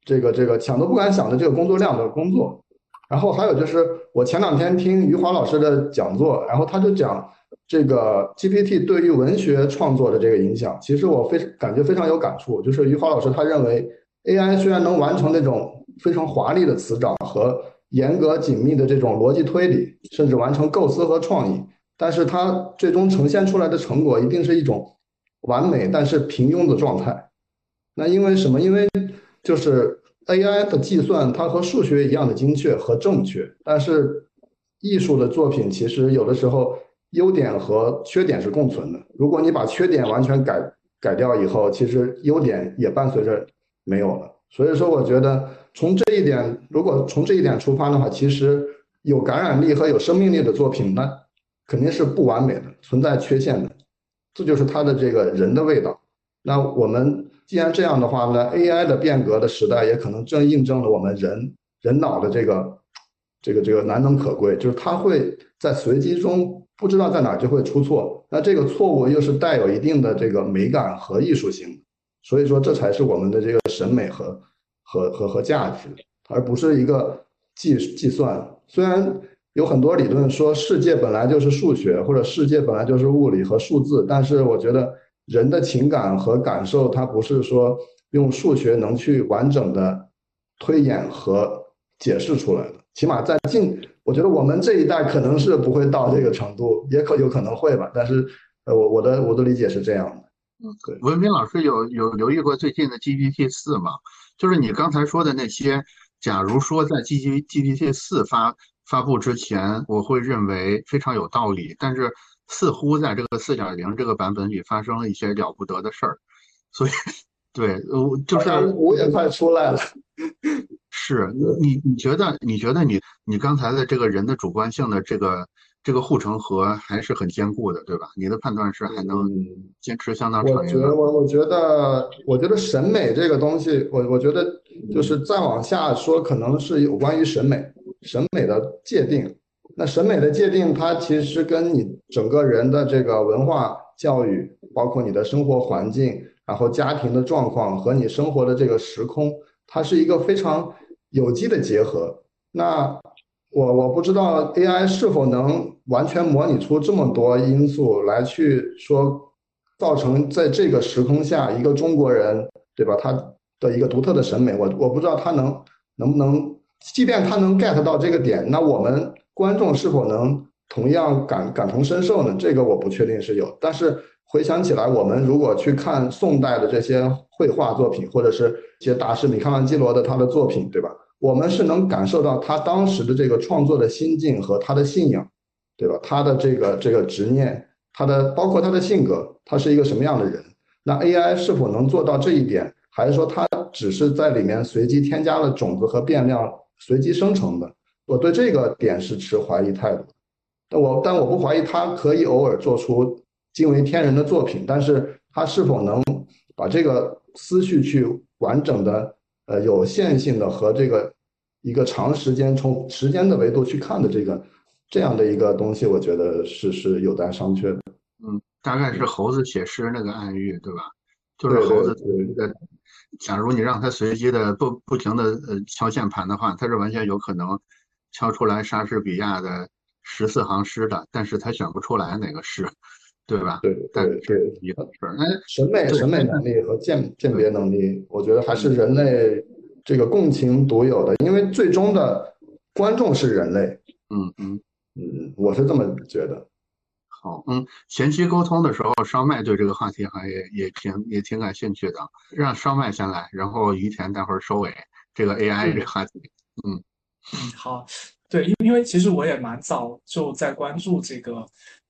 这个这个想都不敢想的这个工作量的工作。然后还有就是，我前两天听余华老师的讲座，然后他就讲。这个 GPT 对于文学创作的这个影响，其实我非常感觉非常有感触。就是余华老师他认为，AI 虽然能完成那种非常华丽的词藻和严格紧密的这种逻辑推理，甚至完成构思和创意，但是它最终呈现出来的成果一定是一种完美但是平庸的状态。那因为什么？因为就是 AI 的计算，它和数学一样的精确和正确，但是艺术的作品其实有的时候。优点和缺点是共存的。如果你把缺点完全改改掉以后，其实优点也伴随着没有了。所以说，我觉得从这一点，如果从这一点出发的话，其实有感染力和有生命力的作品，那肯定是不完美的，存在缺陷的。这就是它的这个人的味道。那我们既然这样的话呢，AI 的变革的时代也可能正印证了我们人人脑的这个这个这个难能可贵，就是它会在随机中。不知道在哪就会出错，那这个错误又是带有一定的这个美感和艺术性，所以说这才是我们的这个审美和和和和价值，而不是一个计计算。虽然有很多理论说世界本来就是数学，或者世界本来就是物理和数字，但是我觉得人的情感和感受，它不是说用数学能去完整的推演和解释出来的。起码在近，我觉得我们这一代可能是不会到这个程度，也可有可能会吧。但是，呃，我我的我的理解是这样的。
嗯，对。文斌老师有有留意过最近的 GPT 四吗？就是你刚才说的那些，假如说在 G G GPT 四发发布之前，我会认为非常有道理，但是似乎在这个四点零这个版本里发生了一些了不得的事儿，所以，对，我就是
我也快出来了。
是你，你觉得，你觉得你，你刚才的这个人的主观性的这个这个护城河还是很坚固的，对吧？你的判断是还能坚持相当长
我觉得，我我觉得，我觉得审美这个东西，我我觉得就是再往下说，可能是有关于审美，审美的界定。那审美的界定，它其实跟你整个人的这个文化教育，包括你的生活环境，然后家庭的状况和你生活的这个时空，它是一个非常。有机的结合，那我我不知道 AI 是否能完全模拟出这么多因素来去说，造成在这个时空下一个中国人，对吧？他的一个独特的审美，我我不知道他能能不能，即便他能 get 到这个点，那我们观众是否能同样感感同身受呢？这个我不确定是有，但是回想起来，我们如果去看宋代的这些绘画作品，或者是一些大师米开朗基罗的他的作品，对吧？我们是能感受到他当时的这个创作的心境和他的信仰，对吧？他的这个这个执念，他的包括他的性格，他是一个什么样的人？那 AI 是否能做到这一点？还是说它只是在里面随机添加了种子和变量，随机生成的？我对这个点是持怀疑态度。但我但我不怀疑他可以偶尔做出惊为天人的作品，但是他是否能把这个思绪去完整的？呃，有线性的和这个一个长时间从时间的维度去看的这个这样的一个东西，我觉得是是有待商榷的。
嗯，大概是猴子写诗那个暗喻，对吧？就是猴子
的，
假如你让它随机的不不停的呃敲键盘的话，它是完全有可能敲出来莎士比亚的十四行诗的，但是它选不出来哪个诗。对吧？
对对对，
一个事儿。
哎，审美审美能力和鉴鉴别能力，我觉得还是人类这个共情独有的，因为最终的观众是人类。
嗯嗯
嗯，我是这么觉得。
好，嗯，前期沟通的时候，烧麦对这个话题好像也也挺也挺感兴趣的，让烧麦先来，然后于田待会儿收尾这个 AI 这个话题。
嗯嗯，好，对，因因为其实我也蛮早就在关注这个。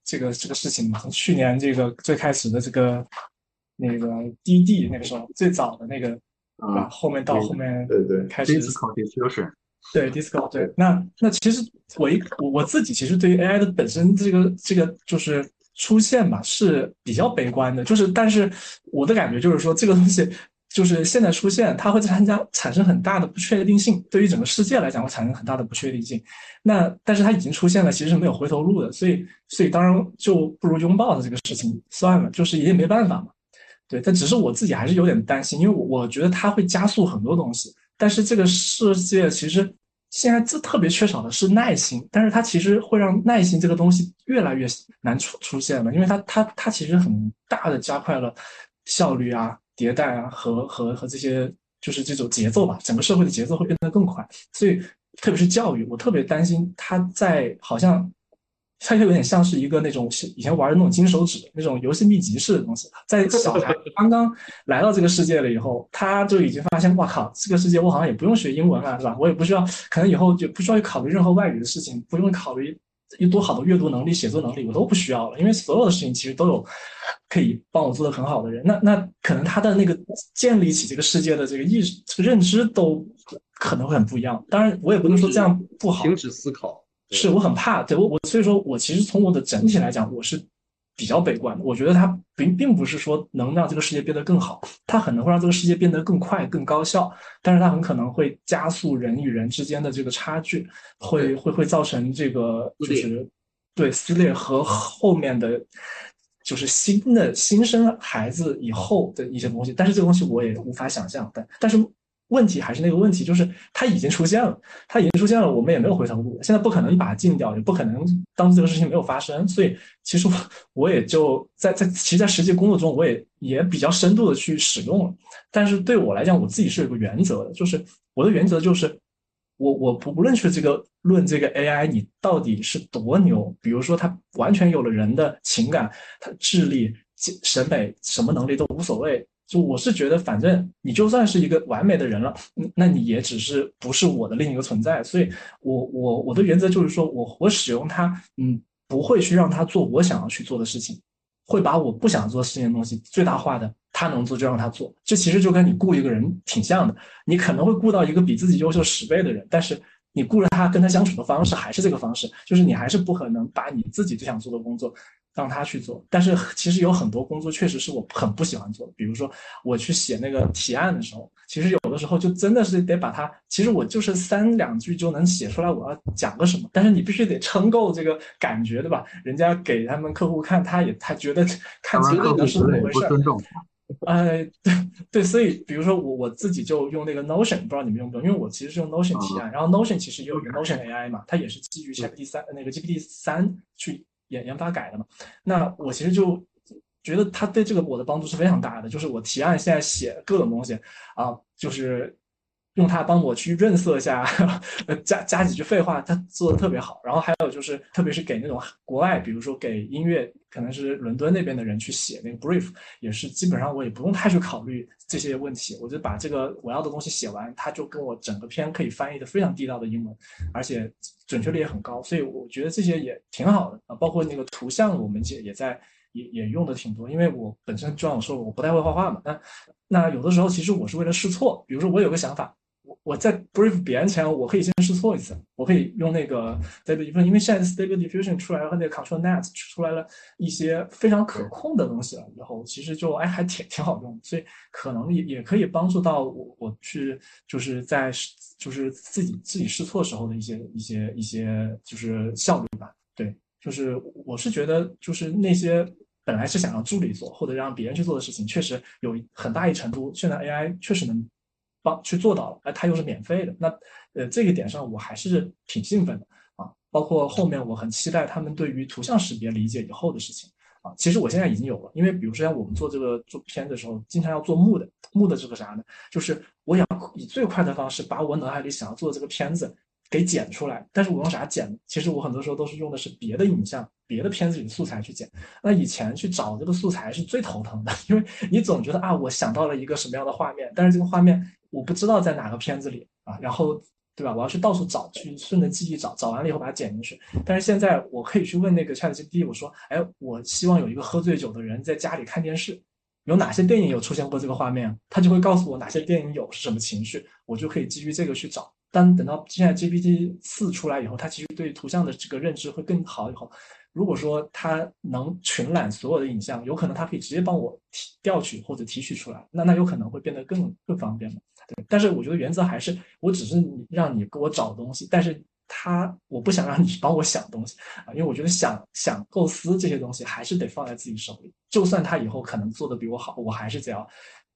这个这个事情嘛，从去年这个最开始的这个那个滴滴那个时候最早的那个啊，后面到后面
对对
开始
disco diffusion，
对 disco 对，那那其实我一我我自己其实对于 AI 的本身这个这个就是出现吧是比较悲观的，就是但是我的感觉就是说这个东西。就是现在出现，它会参加产生很大的不确定性，对于整个世界来讲会产生很大的不确定性。那但是它已经出现了，其实是没有回头路的，所以所以当然就不如拥抱的这个事情算了，就是也没办法嘛。对，但只是我自己还是有点担心，因为我我觉得它会加速很多东西，但是这个世界其实现在最特别缺少的是耐心，但是它其实会让耐心这个东西越来越难出出现了，因为它它它其实很大的加快了效率啊。迭代啊，和和和这些就是这种节奏吧，整个社会的节奏会变得更快，所以特别是教育，我特别担心它在好像它有点像是一个那种以前玩的那种金手指那种游戏秘籍式的东西，在小孩刚刚来到这个世界了以后，他就已经发现，哇靠，这个世界我好像也不用学英文了，是吧？我也不需要，可能以后就不需要去考虑任何外语的事情，不用考虑。有多好的阅读能力、写作能力，我都不需要了，因为所有的事情其实都有可以帮我做的很好的人。那那可能他的那个建立起这个世界的这个意识、这个认知都可能会很不一样。当然，我也不能说这样不好。
停止思考，
是我很怕。对我我所以说我其实从我的整体来讲，我是。比较悲观的，我觉得它并并不是说能让这个世界变得更好，它可能会让这个世界变得更快、更高效，但是它很可能会加速人与人之间的这个差距，会会会造成这个就是对撕裂和后面的就是新的新生孩子以后的一些东西，但是这个东西我也无法想象，但但是问题还是那个问题，就是它已经出现了，它已经出现了，我们也没有回头路，现在不可能把它禁掉，也不可能当这个事情没有发生。所以其实我我也就在在其实，在实际工作中，我也也比较深度的去使用了。但是对我来讲，我自己是有个原则的，就是我的原则就是，我我不不论去这个论这个 AI 你到底是多牛，比如说它完全有了人的情感，它智力、审美什么能力都无所谓。就我是觉得，反正你就算是一个完美的人了，那你也只是不是我的另一个存在。所以，我我我的原则就是说，我我使用它，嗯，不会去让它做我想要去做的事情，会把我不想做事情的东西最大化的，他能做就让他做。这其实就跟你雇一个人挺像的，你可能会雇到一个比自己优秀十倍的人，但是你雇了他，跟他相处的方式还是这个方式，就是你还是不可能把你自己最想做的工作。让他去做，但是其实有很多工作确实是我很不喜欢做的。比如说我去写那个提案的时候，其实有的时候就真的是得把它，其实我就是三两句就能写出来我要讲个什么，但是你必须得撑够这个感觉，对吧？人家给他们客户看，他也他觉得 看清楚是怎么回事。哎，对对，所以比如说我我自己就用那个 Notion，不知道你们用不用？因为我其实是用 Notion 提案，然后 Notion 其实也有一个 Notion AI 嘛，它也是基于 GPT 三那个 GPT 三去。研研发改的嘛，那我其实就觉得他对这个我的帮助是非常大的。就是我提案现在写各种东西啊，就是用它帮我去润色一下，加加几句废话，他做的特别好。然后还有就是，特别是给那种国外，比如说给音乐，可能是伦敦那边的人去写那个 brief，也是基本上我也不用太去考虑这些问题，我就把这个我要的东西写完，他就跟我整个篇可以翻译的非常地道的英文，而且。准确率也很高，所以我觉得这些也挺好的啊。包括那个图像，我们也也在也也用的挺多。因为我本身就像我说，我不太会画画嘛。那那有的时候其实我是为了试错，比如说我有个想法。我在 brief 别人前，我可以先试错一次，我可以用那个 stable diffusion，因为现在 stable diffusion 出来了和那个 control net 出来了一些非常可控的东西了，以后其实就哎还挺挺好用，所以可能也也可以帮助到我我去就是在就是自己自己试错时候的一些一些一些就是效率吧，对，就是我是觉得就是那些本来是想让助理做或者让别人去做的事情，确实有很大一程度现在 AI 确实能。帮去做到了，哎，它又是免费的，那呃这个点上我还是挺兴奋的啊。包括后面我很期待他们对于图像识别理解以后的事情啊。其实我现在已经有了，因为比如说像我们做这个做片的时候，经常要做木的，木的这个啥呢？就是我想以最快的方式把我脑海里想要做的这个片子给剪出来。但是我用啥剪？其实我很多时候都是用的是别的影像、别的片子里的素材去剪。那以前去找这个素材是最头疼的，因为你总觉得啊，我想到了一个什么样的画面，但是这个画面。我不知道在哪个片子里啊，然后对吧？我要去到处找，去顺着记忆找，找完了以后把它剪进去。但是现在我可以去问那个 ChatGPT，我说，哎，我希望有一个喝醉酒的人在家里看电视，有哪些电影有出现过这个画面？他就会告诉我哪些电影有是什么情绪，我就可以基于这个去找。但等到现在 GPT 四出来以后，它其实对图像的这个认知会更好。以后如果说它能群揽所有的影像，有可能它可以直接帮我提调取或者提取出来，那那有可能会变得更更方便嘛？对，但是我觉得原则还是，我只是让你给我找东西，但是他我不想让你帮我想东西啊，因为我觉得想想构思这些东西还是得放在自己手里，就算他以后可能做的比我好，我还是得要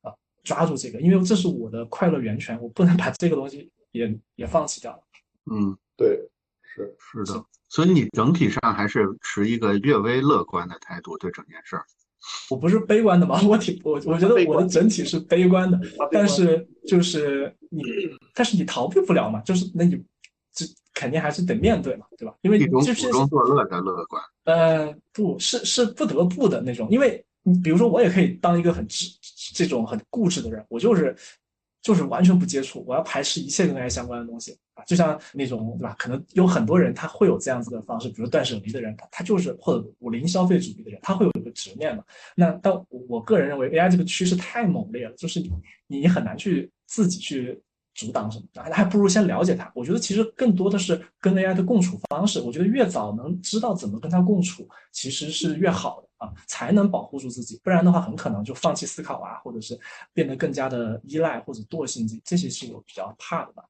啊抓住这个，因为这是我的快乐源泉，我不能 把这个东西也也放弃掉。
嗯，
对，是
是的，所以你整体上还是持一个略微乐观的态度对整件事儿。
我不是悲观的嘛？我挺我我觉得我的整体是悲观的，但是就是你，但是你逃避不了嘛，就是那你这肯定还是得面对嘛，对吧？因为就是
苦中作乐的乐观。
呃，不是是不得不的那种，因为你比如说我也可以当一个很执这种很固执的人，我就是就是完全不接触，我要排斥一切跟 AI 相关的东西。就像那种对吧？可能有很多人他会有这样子的方式，比如断舍离的人，他他就是或者五零消费主义的人，他会有一个执念嘛。那但我个人认为，AI 这个趋势太猛烈了，就是你你很难去自己去阻挡什么，还还不如先了解它。我觉得其实更多的是跟 AI 的共处方式。我觉得越早能知道怎么跟它共处，其实是越好的啊，才能保护住自己。不然的话，很可能就放弃思考啊，或者是变得更加的依赖或者惰性，这这些是我比较怕的吧。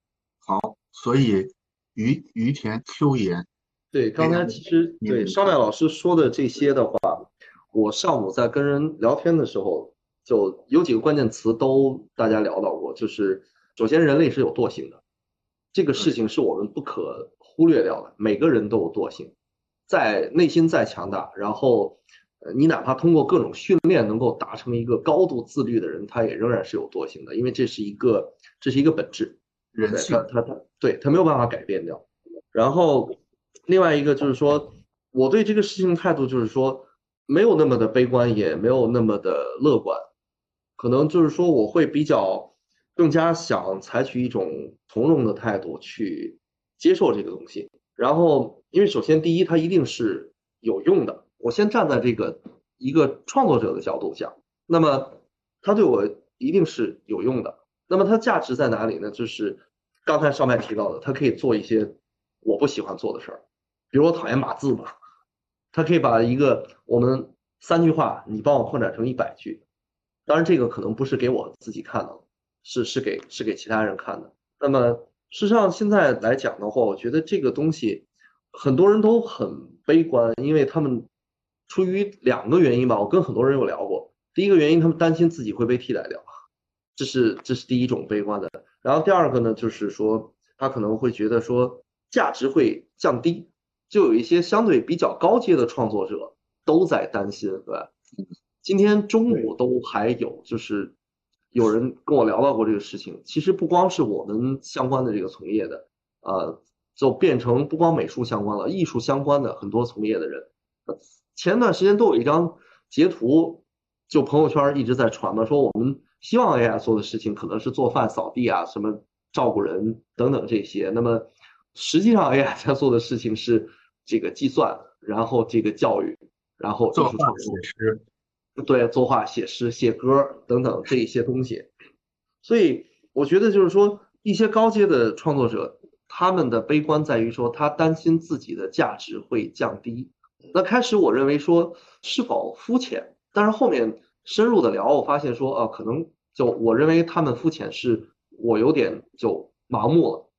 好。所以，于于田 Q 言，
对，刚才其实对上麦老师说的这些的话，我上午在跟人聊天的时候，就有几个关键词都大家聊到过，就是首先人类是有惰性的，这个事情是我们不可忽略掉的。每个人都有惰性，在内心再强大，然后呃你哪怕通过各种训练能够达成一个高度自律的人，他也仍然是有惰性的，因为这是一个这是一个本质。
人性
他他他对他没有办法改变掉。然后另外一个就是说，我对这个事情态度就是说，没有那么的悲观，也没有那么的乐观，可能就是说我会比较更加想采取一种从容的态度去接受这个东西。然后，因为首先第一，它一定是有用的。我先站在这个一个创作者的角度讲，那么它对我一定是有用的。那么它价值在哪里呢？就是刚才上面提到的，它可以做一些我不喜欢做的事儿，比如我讨厌码字嘛，它可以把一个我们三句话，你帮我扩展成一百句。当然，这个可能不是给我自己看的，是是给是给其他人看的。那么事实上现在来讲的话，我觉得这个东西很多人都很悲观，因为他们出于两个原因吧。我跟很多人有聊过，第一个原因，他们担心自己会被替代掉。这是这是第一种悲观的，然后第二个呢，就是说他可能会觉得说价值会降低，就有一些相对比较高阶的创作者都在担心，对吧？今天中午都还有就是有人跟我聊到过这个事情，其实不光是我们相关的这个从业的，呃，就变成不光美术相关了，艺术相关的很多从业的人，前段时间都有一张截图，就朋友圈一直在传嘛，说我们。希望 AI 做的事情可能是做饭、扫地啊，什么照顾人等等这些。那么实际上 AI 在做的事情是这个计算，然后这个教育，然后
作画、写诗，
对，作画、写诗、写歌等等这一些东西。所以我觉得就是说，一些高阶的创作者，他们的悲观在于说，他担心自己的价值会降低。那开始我认为说是否肤浅，但是后面。深入的聊，我发现说，呃，可能就我认为他们肤浅，是我有点就盲目了。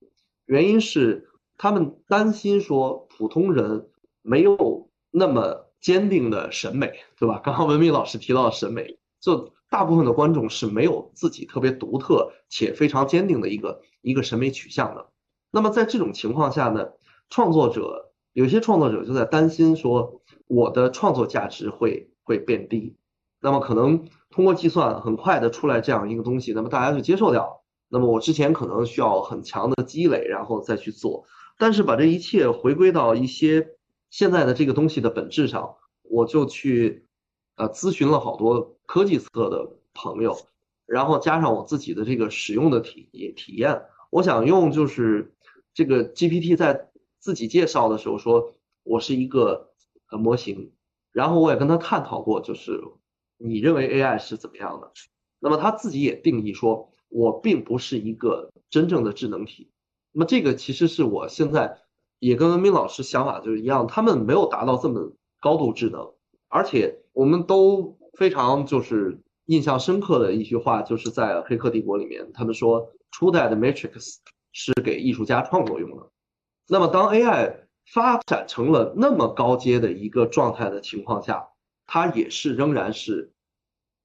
原因是他们担心说，普通人没有那么坚定的审美，对吧？刚刚文明老师提到审美，就大部分的观众是没有自己特别独特且非常坚定的一个一个审美取向的。那么在这种情况下呢，创作者有些创作者就在担心说，我的创作价值会会变低。那么可能通过计算很快的出来这样一个东西，那么大家就接受掉。那么我之前可能需要很强的积累，然后再去做。但是把这一切回归到一些现在的这个东西的本质上，我就去呃咨询了好多科技侧的朋友，然后加上我自己的这个使用的体体验，我想用就是这个 GPT 在自己介绍的时候说，我是一个呃模型，然后我也跟他探讨过，就是。你认为 AI 是怎么样的？那么他自己也定义说，我并不是一个真正的智能体。那么这个其实是我现在也跟文明老师想法就是一样，他们没有达到这么高度智能，而且我们都非常就是印象深刻的一句话，就是在《黑客帝国》里面，他们说初代的 Matrix 是给艺术家创作用的。那么当 AI 发展成了那么高阶的一个状态的情况下，它也是仍然是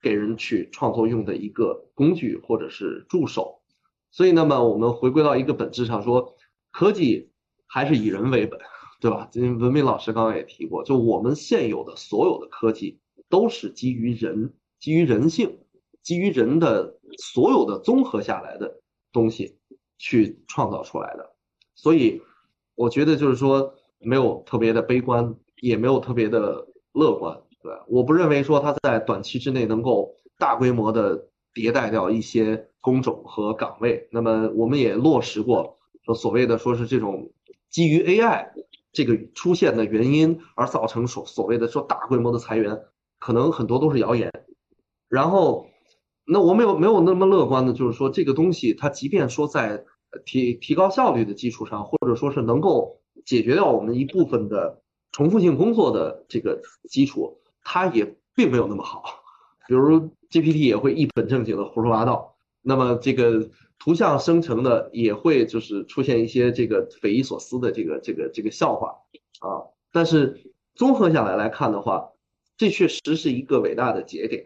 给人去创作用的一个工具或者是助手，所以那么我们回归到一个本质上说，科技还是以人为本，对吧？因为文明老师刚刚也提过，就我们现有的所有的科技都是基于人、基于人性、基于人的所有的综合下来的东西去创造出来的，所以我觉得就是说没有特别的悲观，也没有特别的乐观。对，我不认为说它在短期之内能够大规模的迭代掉一些工种和岗位。那么我们也落实过说所谓的说是这种基于 AI 这个出现的原因而造成所所谓的说大规模的裁员，可能很多都是谣言。然后，那我没有没有那么乐观的，就是说这个东西它即便说在提提高效率的基础上，或者说是能够解决掉我们一部分的重复性工作的这个基础。它也并没有那么好，比如 GPT 也会一本正经的胡说八道，那么这个图像生成的也会就是出现一些这个匪夷所思的这个这个这个笑话啊。但是综合下来来看的话，这确实是一个伟大的节点。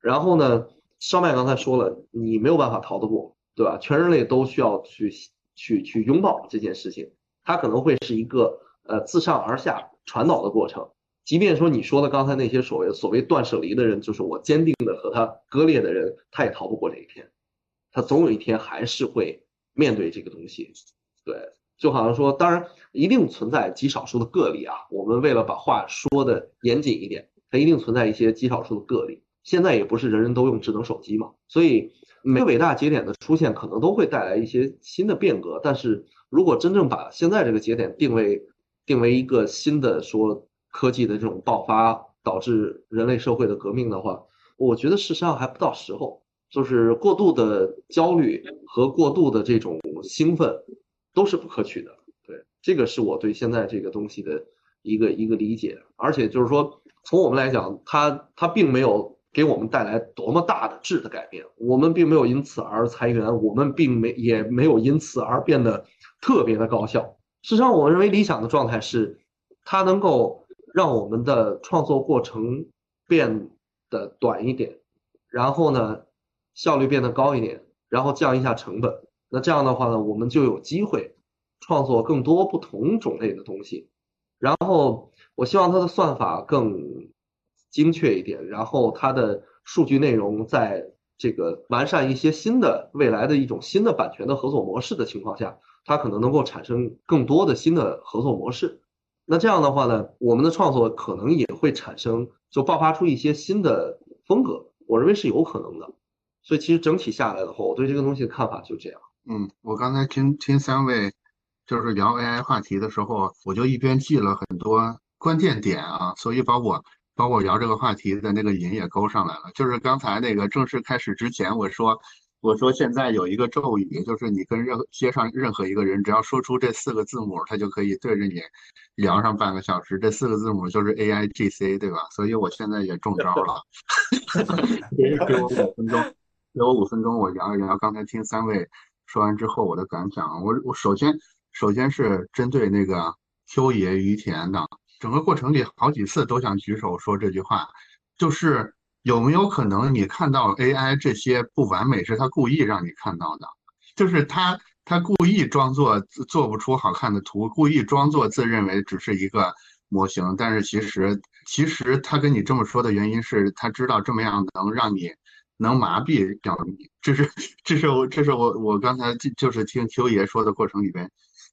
然后呢，烧麦刚才说了，你没有办法逃得过，对。吧？全人类都需要去去去拥抱这件事情，它可能会是一个呃自上而下传导的过程。即便说你说的刚才那些所谓所谓断舍离的人，就是我坚定的和他割裂的人，他也逃不过这一天，他总有一天还是会面对这个东西。对，就好像说，当然一定存在极少数的个例啊。我们为了把话说的严谨一点，它一定存在一些极少数的个例。现在也不是人人都用智能手机嘛，所以每个伟大节点的出现可能都会带来一些新的变革。但是如果真正把现在这个节点定位定为一个新的说科技的这种爆发导致人类社会的革命的话，我觉得事实上还不到时候。就是过度的焦虑和过度的这种兴奋都是不可取的。对，这个是我对现在这个东西的一个一个理解。而且就是说，从我们来讲，它它并没有。给我们带来多么大的质的改变，我们并没有因此而裁员，我们并没也没有因此而变得特别的高效。事实上，我认为理想的状态是，它能够让我们的创作过程变得短一点，然后呢，效率变得高一点，然后降一下成本。那这样的话呢，我们就有机会创作更多不同种类的东西。然后，我希望它的算法更。精确一点，然后它的数据内容在这个完善一些新的未来的一种新的版权的合作模式的情况下，它可能能够产生更多的新的合作模式。那这样的话呢，我们的创作可能也会产生就爆发出一些新的风格，我认为是有可能的。所以其实整体下来的话，我对这个东西的看法就这样。
嗯，我刚才听听三位就是聊 AI 话题的时候，我就一边记了很多关键点啊，所以把我。把我聊这个话题的那个瘾也勾上来了。就是刚才那个正式开始之前，我说，我说现在有一个咒语，就是你跟任街上任何一个人，只要说出这四个字母，他就可以对着你聊上半个小时。这四个字母就是 A I G C，对吧？所以我现在也中招了。给我五分钟，给我五分钟，我聊一聊刚才听三位说完之后我的感想。我我首先首先是针对那个秋爷于田的。整个过程里好几次都想举手说这句话，就是有没有可能你看到 AI 这些不完美是他故意让你看到的，就是他他故意装作做不出好看的图，故意装作自认为只是一个模型，但是其实其实他跟你这么说的原因是他知道这么样能让你能麻痹掉你，这是这是我这是我我刚才就就是听秋爷说的过程里边。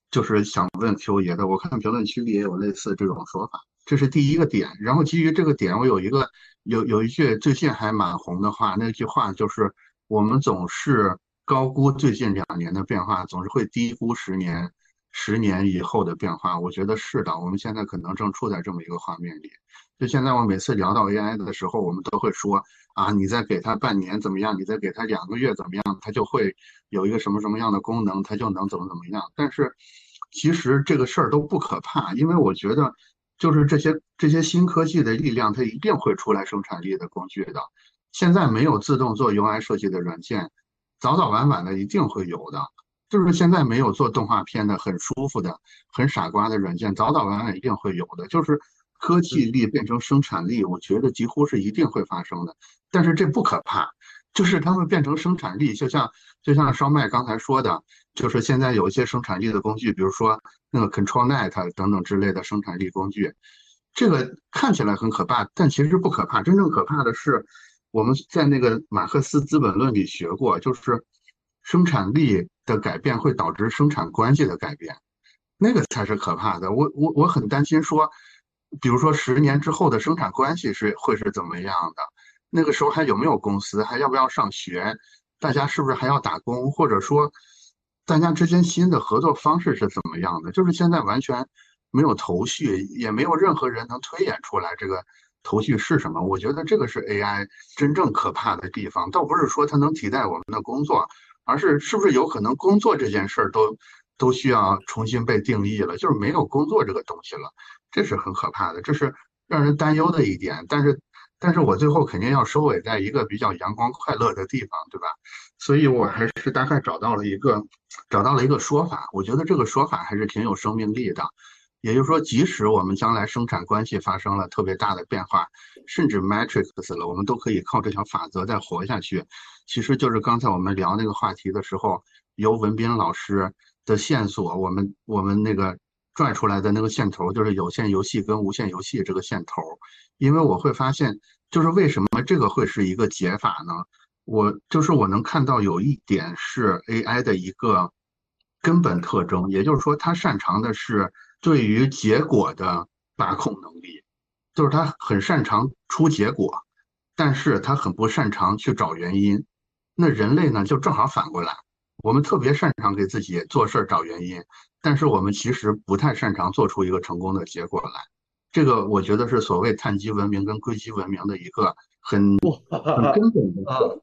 就是想问 Q 爷的，我看评论区里也有类似这种说法，这是第一个点。然后基于这个点，我有一个有有一句最近还蛮红的话，那句话就是我们总是高估最近两年的变化，总是会低估十年十年以后的变化。我觉得是的，我们现在可能正处在这么一个画面里。就现在我每次聊到 AI 的时候，我们都会说啊，你再给它半年怎么样？你再给它两个月怎么样？它就会有一个什么什么样的功能，它就能怎么怎么样。但是。其实这个事儿都不可怕，因为我觉得，就是这些这些新科技的力量，它一定会出来生产力的工具的。现在没有自动做 UI 设计的软件，早早晚晚的一定会有的。就是现在没有做动画片的很舒服的、很傻瓜的软件，早早晚晚一定会有的。就是科技力变成生产力，我觉得几乎是一定会发生的。但是这不可怕。就是他们变成生产力，就像就像烧麦刚才说的，就是现在有一些生产力的工具，比如说那个 ControlNet 等等之类的生产力工具，这个看起来很可怕，但其实不可怕。真正可怕的是，我们在那个马克思《资本论》里学过，就是生产力的改变会导致生产关系的改变，那个才是可怕的。我我我很担心说，比如说十年之后的生产关系是会是怎么样的。那个时候还有没有公司？还要不要上学？大家是不是还要打工？或者说，大家之间新的合作方式是怎么样的？就是现在完全没有头绪，也没有任何人能推演出来这个头绪是什么。我觉得这个是 AI 真正可怕的地方，倒不是说它能替代我们的工作，而是是不是有可能工作这件事儿都都需要重新被定义了？就是没有工作这个东西了，这是很可怕的，这是让人担忧的一点。但是。但是我最后肯定要收尾在一个比较阳光快乐的地方，对吧？所以我还是大概找到了一个，找到了一个说法。我觉得这个说法还是挺有生命力的，也就是说，即使我们将来生产关系发生了特别大的变化，甚至 matrix 了，我们都可以靠这条法则再活下去。其实就是刚才我们聊那个话题的时候，由文斌老师的线索，我们我们那个拽出来的那个线头，就是有线游戏跟无线游戏这个线头。因为我会发现，就是为什么这个会是一个解法呢？我就是我能看到有一点是 AI 的一个根本特征，也就是说，它擅长的是对于结果的把控能力，就是它很擅长出结果，但是它很不擅长去找原因。那人类呢，就正好反过来，我们特别擅长给自己做事儿找原因，但是我们其实不太擅长做出一个成功的结果来。这个我觉得是所谓碳基文明跟硅基文明的一个很很根本的、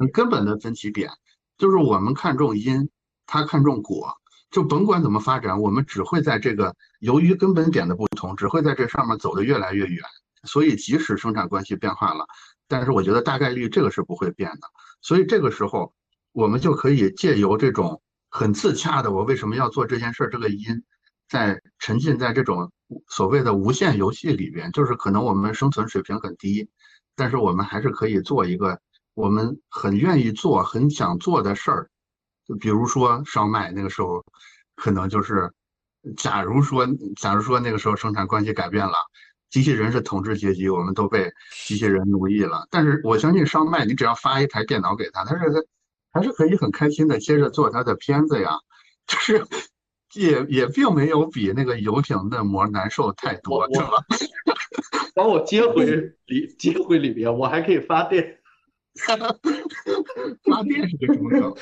很根本的分歧点，就是我们看重因，他看重果，就甭管怎么发展，我们只会在这个由于根本点的不同，只会在这上面走得越来越远。所以即使生产关系变化了，但是我觉得大概率这个是不会变的。所以这个时候，我们就可以借由这种很自洽的，我为什么要做这件事儿这个因。在沉浸在这种所谓的无限游戏里边，就是可能我们生存水平很低，但是我们还是可以做一个我们很愿意做、很想做的事儿。就比如说烧麦，那个时候可能就是，假如说，假如说那个时候生产关系改变了，机器人是统治阶级，我们都被机器人奴役了。但是我相信烧麦，你只要发一台电脑给他，他是他还是可以很开心的接着做他的片子呀，就是。也也并没有比那个游艇的膜难受太多，是吧？
把我接回里，接回里边，我还可以发电。
发电是个什么梗？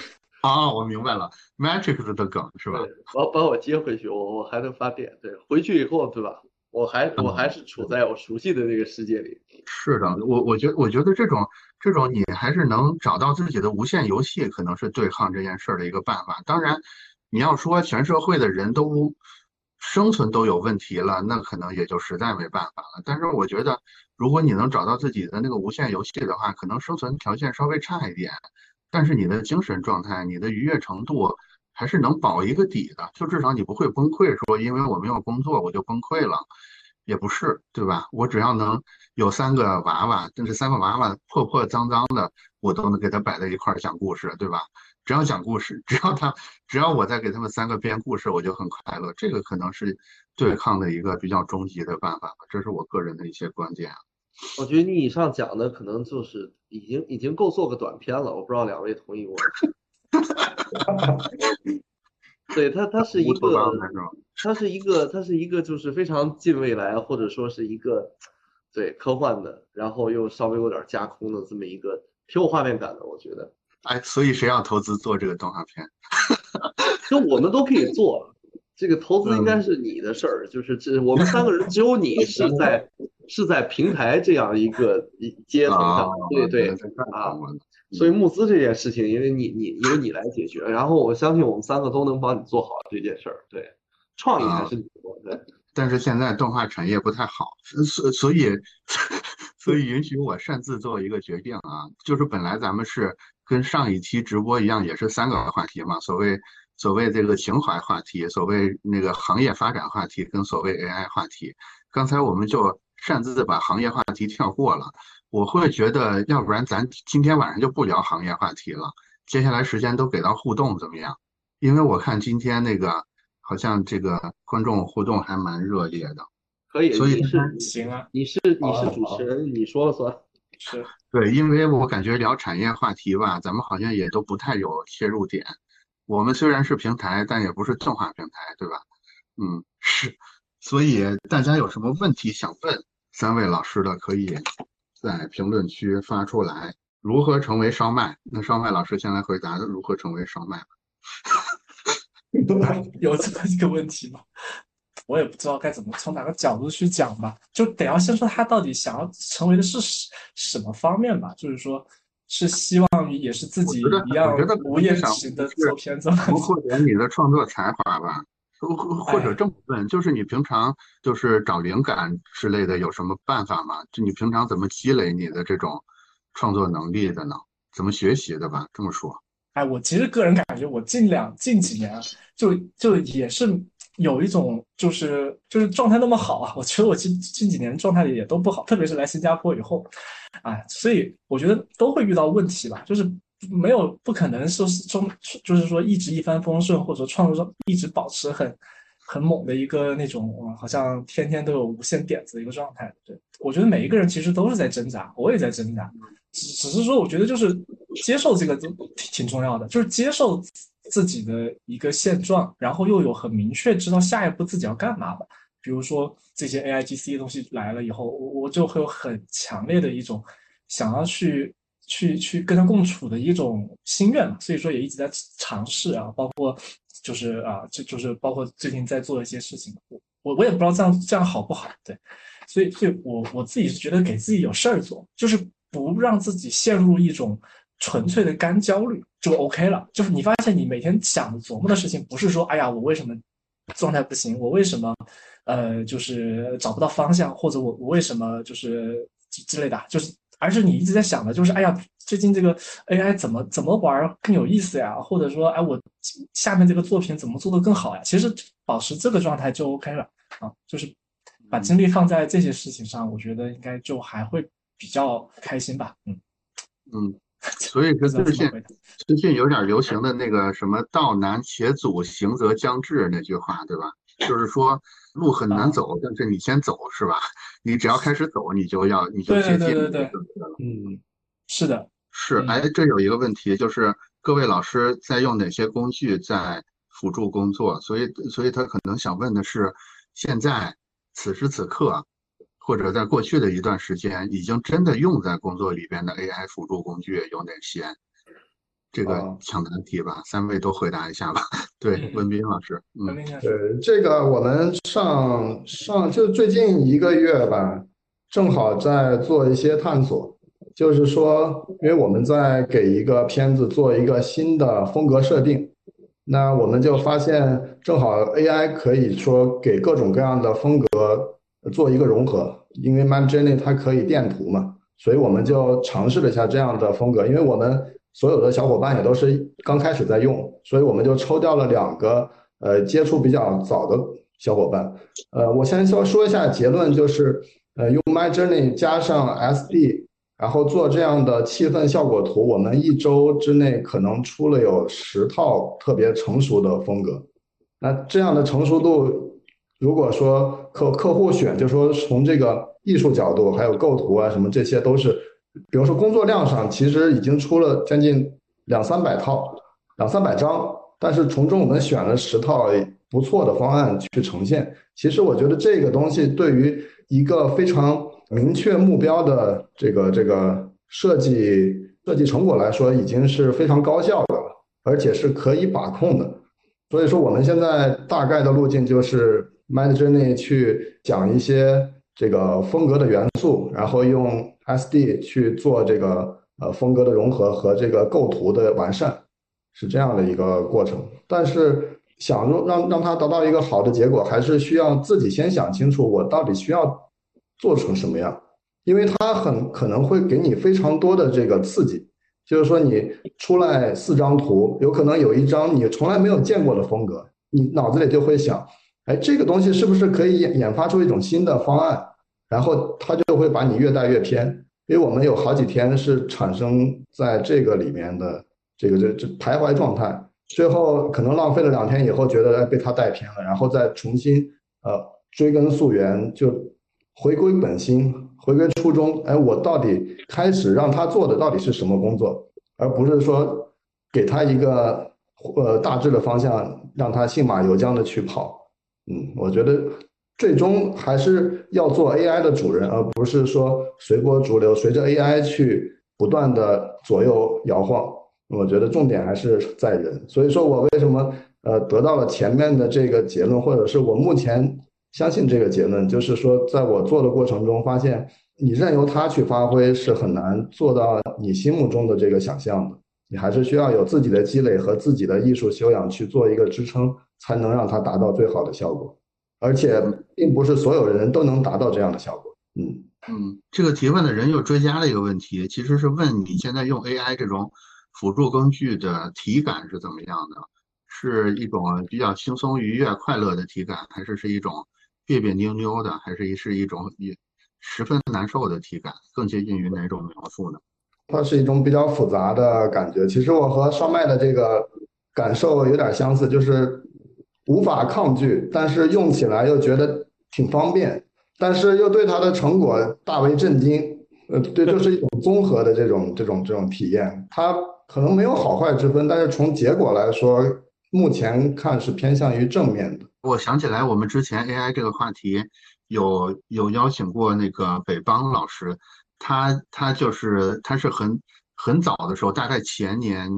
啊，我明白了，Matrix 的梗是吧？
把把我接回去，我我还能发电。对，回去以后，对吧？我还我还是处在我熟悉的那个世界里。
是的，我我觉我觉得这种这种你还是能找到自己的无限游戏，可能是对抗这件事儿的一个办法。当然。你要说全社会的人都生存都有问题了，那可能也就实在没办法了。但是我觉得，如果你能找到自己的那个无限游戏的话，可能生存条件稍微差一点，但是你的精神状态、你的愉悦程度还是能保一个底的。就至少你不会崩溃，说因为我没有工作我就崩溃了，也不是，对吧？我只要能有三个娃娃，但是三个娃娃破破脏脏的，我都能给他摆在一块儿讲故事，对吧？只要讲故事，只要他，只要我在给他们三个编故事，我就很快乐。这个可能是对抗的一个比较终极的办法吧，这是我个人的一些观点。
我觉得你以上讲的可能就是已经已经够做个短片了，我不知道两位同意我。对他，他是一个，他是一个，他是一个，就是非常近未来，或者说是一个对科幻的，然后又稍微有点架空的这么一个挺有画面感的，我觉得。
哎，所以谁要投资做这个动画片？
就我们都可以做，这个投资应该是你的事儿。就是这我们三个人，只有你 是在是在平台这样一个阶层上，对对啊。所以募资这件事情，因为你你由你来解决，然后我相信我们三个都能帮你做好这件事儿。对，创意还是你做的。
但是现在动画产业不太好，所所以 所以允许我擅自做一个决定啊，就是本来咱们是。跟上一期直播一样，也是三个话题嘛。所谓所谓这个情怀话题，所谓那个行业发展话题，跟所谓 AI 话题。刚才我们就擅自把行业话题跳过了。我会觉得，要不然咱今天晚上就不聊行业话题了，接下来时间都给到互动怎么样？因为我看今天那个好像这个观众互动还蛮热烈的。
可以，
所以
是
行啊，
你是你是主持人，你说了算。
是。
对，因为我感觉聊产业话题吧，咱们好像也都不太有切入点。我们虽然是平台，但也不是动画平台，对吧？嗯，是。所以大家有什么问题想问三位老师的，可以在评论区发出来。如何成为烧麦？那烧麦老师先来回答如何成为烧麦吧。
有这么一个问题吗？我也不知道该怎么从哪个角度去讲吧，就得要先说他到底想要成为的是什么方面吧。就是说，是希望于也是自己一样无业型的做片子，
或者你的创作才华吧，或或者这么问，就是你平常就是找灵感之类的有什么办法吗？就你平常怎么积累你的这种创作能力的呢？怎么学习的吧？这么说。
哎，我其实个人感觉，我近两近几年就就也是有一种就是就是状态那么好啊，我觉得我近近几年状态也都不好，特别是来新加坡以后，哎，所以我觉得都会遇到问题吧，就是没有不可能说是中就是说一直一帆风顺，或者说创作一直保持很。很猛的一个那种，好像天天都有无限点子的一个状态。对我觉得每一个人其实都是在挣扎，我也在挣扎，只只是说我觉得就是接受这个都挺重要的，就是接受自己的一个现状，然后又有很明确知道下一步自己要干嘛吧。比如说这些 A I G C 东西来了以后，我我就会有很强烈的一种想要去去去跟他共处的一种心愿嘛，所以说也一直在尝试啊，包括。就是啊，就就是包括最近在做的一些事情，我我我也不知道这样这样好不好，对，所以所以我我自己是觉得给自己有事儿做，就是不让自己陷入一种纯粹的干焦虑就 OK 了。就是你发现你每天想琢磨的事情，不是说哎呀我为什么状态不行，我为什么呃就是找不到方向，或者我我为什么就是之类的，就是。而是你一直在想的，就是哎呀，最近这个 AI 怎么怎么玩更有意思呀？或者说，哎，我下面这个作品怎么做的更好呀？其实保持这个状态就 OK 了啊，就是把精力放在这些事情上，我觉得应该就还会比较开心吧。嗯
嗯，所以说 最近最近有点流行的那个什么“道难且阻，行则将至”那句话，对吧？就是说路很难走，但是你先走是吧？你只要开始走，你就要你就接近
对对嗯，是的，
是哎，这有一个问题，就是各位老师在用哪些工具在辅助工作？所以所以他可能想问的是，现在此时此刻，或者在过去的一段时间，已经真的用在工作里边的 AI 辅助工具有哪些？这个抢答题吧，三位都回答一下吧。对，文斌老师，
嗯，
对，这个我们上上就最近一个月吧，正好在做一些探索，就是说，因为我们在给一个片子做一个新的风格设定，那我们就发现，正好 AI 可以说给各种各样的风格做一个融合，因为 MidJourney 它可以电图嘛，所以我们就尝试了一下这样的风格，因为我们。所有的小伙伴也都是刚开始在用，所以我们就抽掉了两个呃接触比较早的小伙伴。呃，我先说说一下结论，就是呃用 MyJourney 加上 SD，然后做这样的气氛效果图，我们一周之内可能出了有十套特别成熟的风格。那这样的成熟度，如果说客客户选，就说从这个艺术角度，还有构图啊什么，这些都是。比如说工作量上，其实已经出了将近两三百套、两三百张，但是从中我们选了十套不错的方案去呈现。其实我觉得这个东西对于一个非常明确目标的这个这个设计设计成果来说，已经是非常高效的了，而且是可以把控的。所以说我们现在大概的路径就是 m a d j o u r n e y 去讲一些这个风格的元素，然后用。SD 去做这个呃风格的融合和这个构图的完善，是这样的一个过程。但是想让让让它得到一个好的结果，还是需要自己先想清楚我到底需要做成什么样，因为它很可能会给你非常多的这个刺激。就是说你出来四张图，有可能有一张你从来没有见过的风格，你脑子里就会想，哎，这个东西是不是可以研研发出一种新的方案？然后他就会把你越带越偏，因为我们有好几天是产生在这个里面的这个这这徘徊状态，最后可能浪费了两天以后，觉得被他带偏了，然后再重新呃追根溯源，就回归本心，回归初衷。哎，我到底开始让他做的到底是什么工作，而不是说给他一个呃大致的方向，让他信马由缰的去跑。嗯，我觉得。最终还是要做 AI 的主人，而不是说随波逐流，随着 AI 去不断的左右摇晃。我觉得重点还是在人。所以说我为什么呃得到了前面的这个结论，或者是我目前相信这个结论，就是说在我做的过程中发现，你任由它去发挥是很难做到你心目中的这个想象的。你还是需要有自己的积累和自己的艺术修养去做一个支撑，才能让它达到最好的效果。而且并不是所有人都能达到这样的效果。嗯
嗯，这个提问的人又追加了一个问题，其实是问你现在用 AI 这种辅助工具的体感是怎么样的？是一种比较轻松、愉悦、快乐的体感，还是是一种别别扭扭的，还是是一种也十分难受的体感？更接近于哪种描述呢？
它是一种比较复杂的感觉。其实我和烧麦的这个感受有点相似，就是无法抗拒，但是用起来又觉得挺方便，但是又对它的成果大为震惊。呃，对，就是一种综合的这种这种这种体验。它可能没有好坏之分，但是从结果来说，目前看是偏向于正面的。
我想起来，我们之前 AI 这个话题有有邀请过那个北邦老师。他他就是他是很很早的时候，大概前年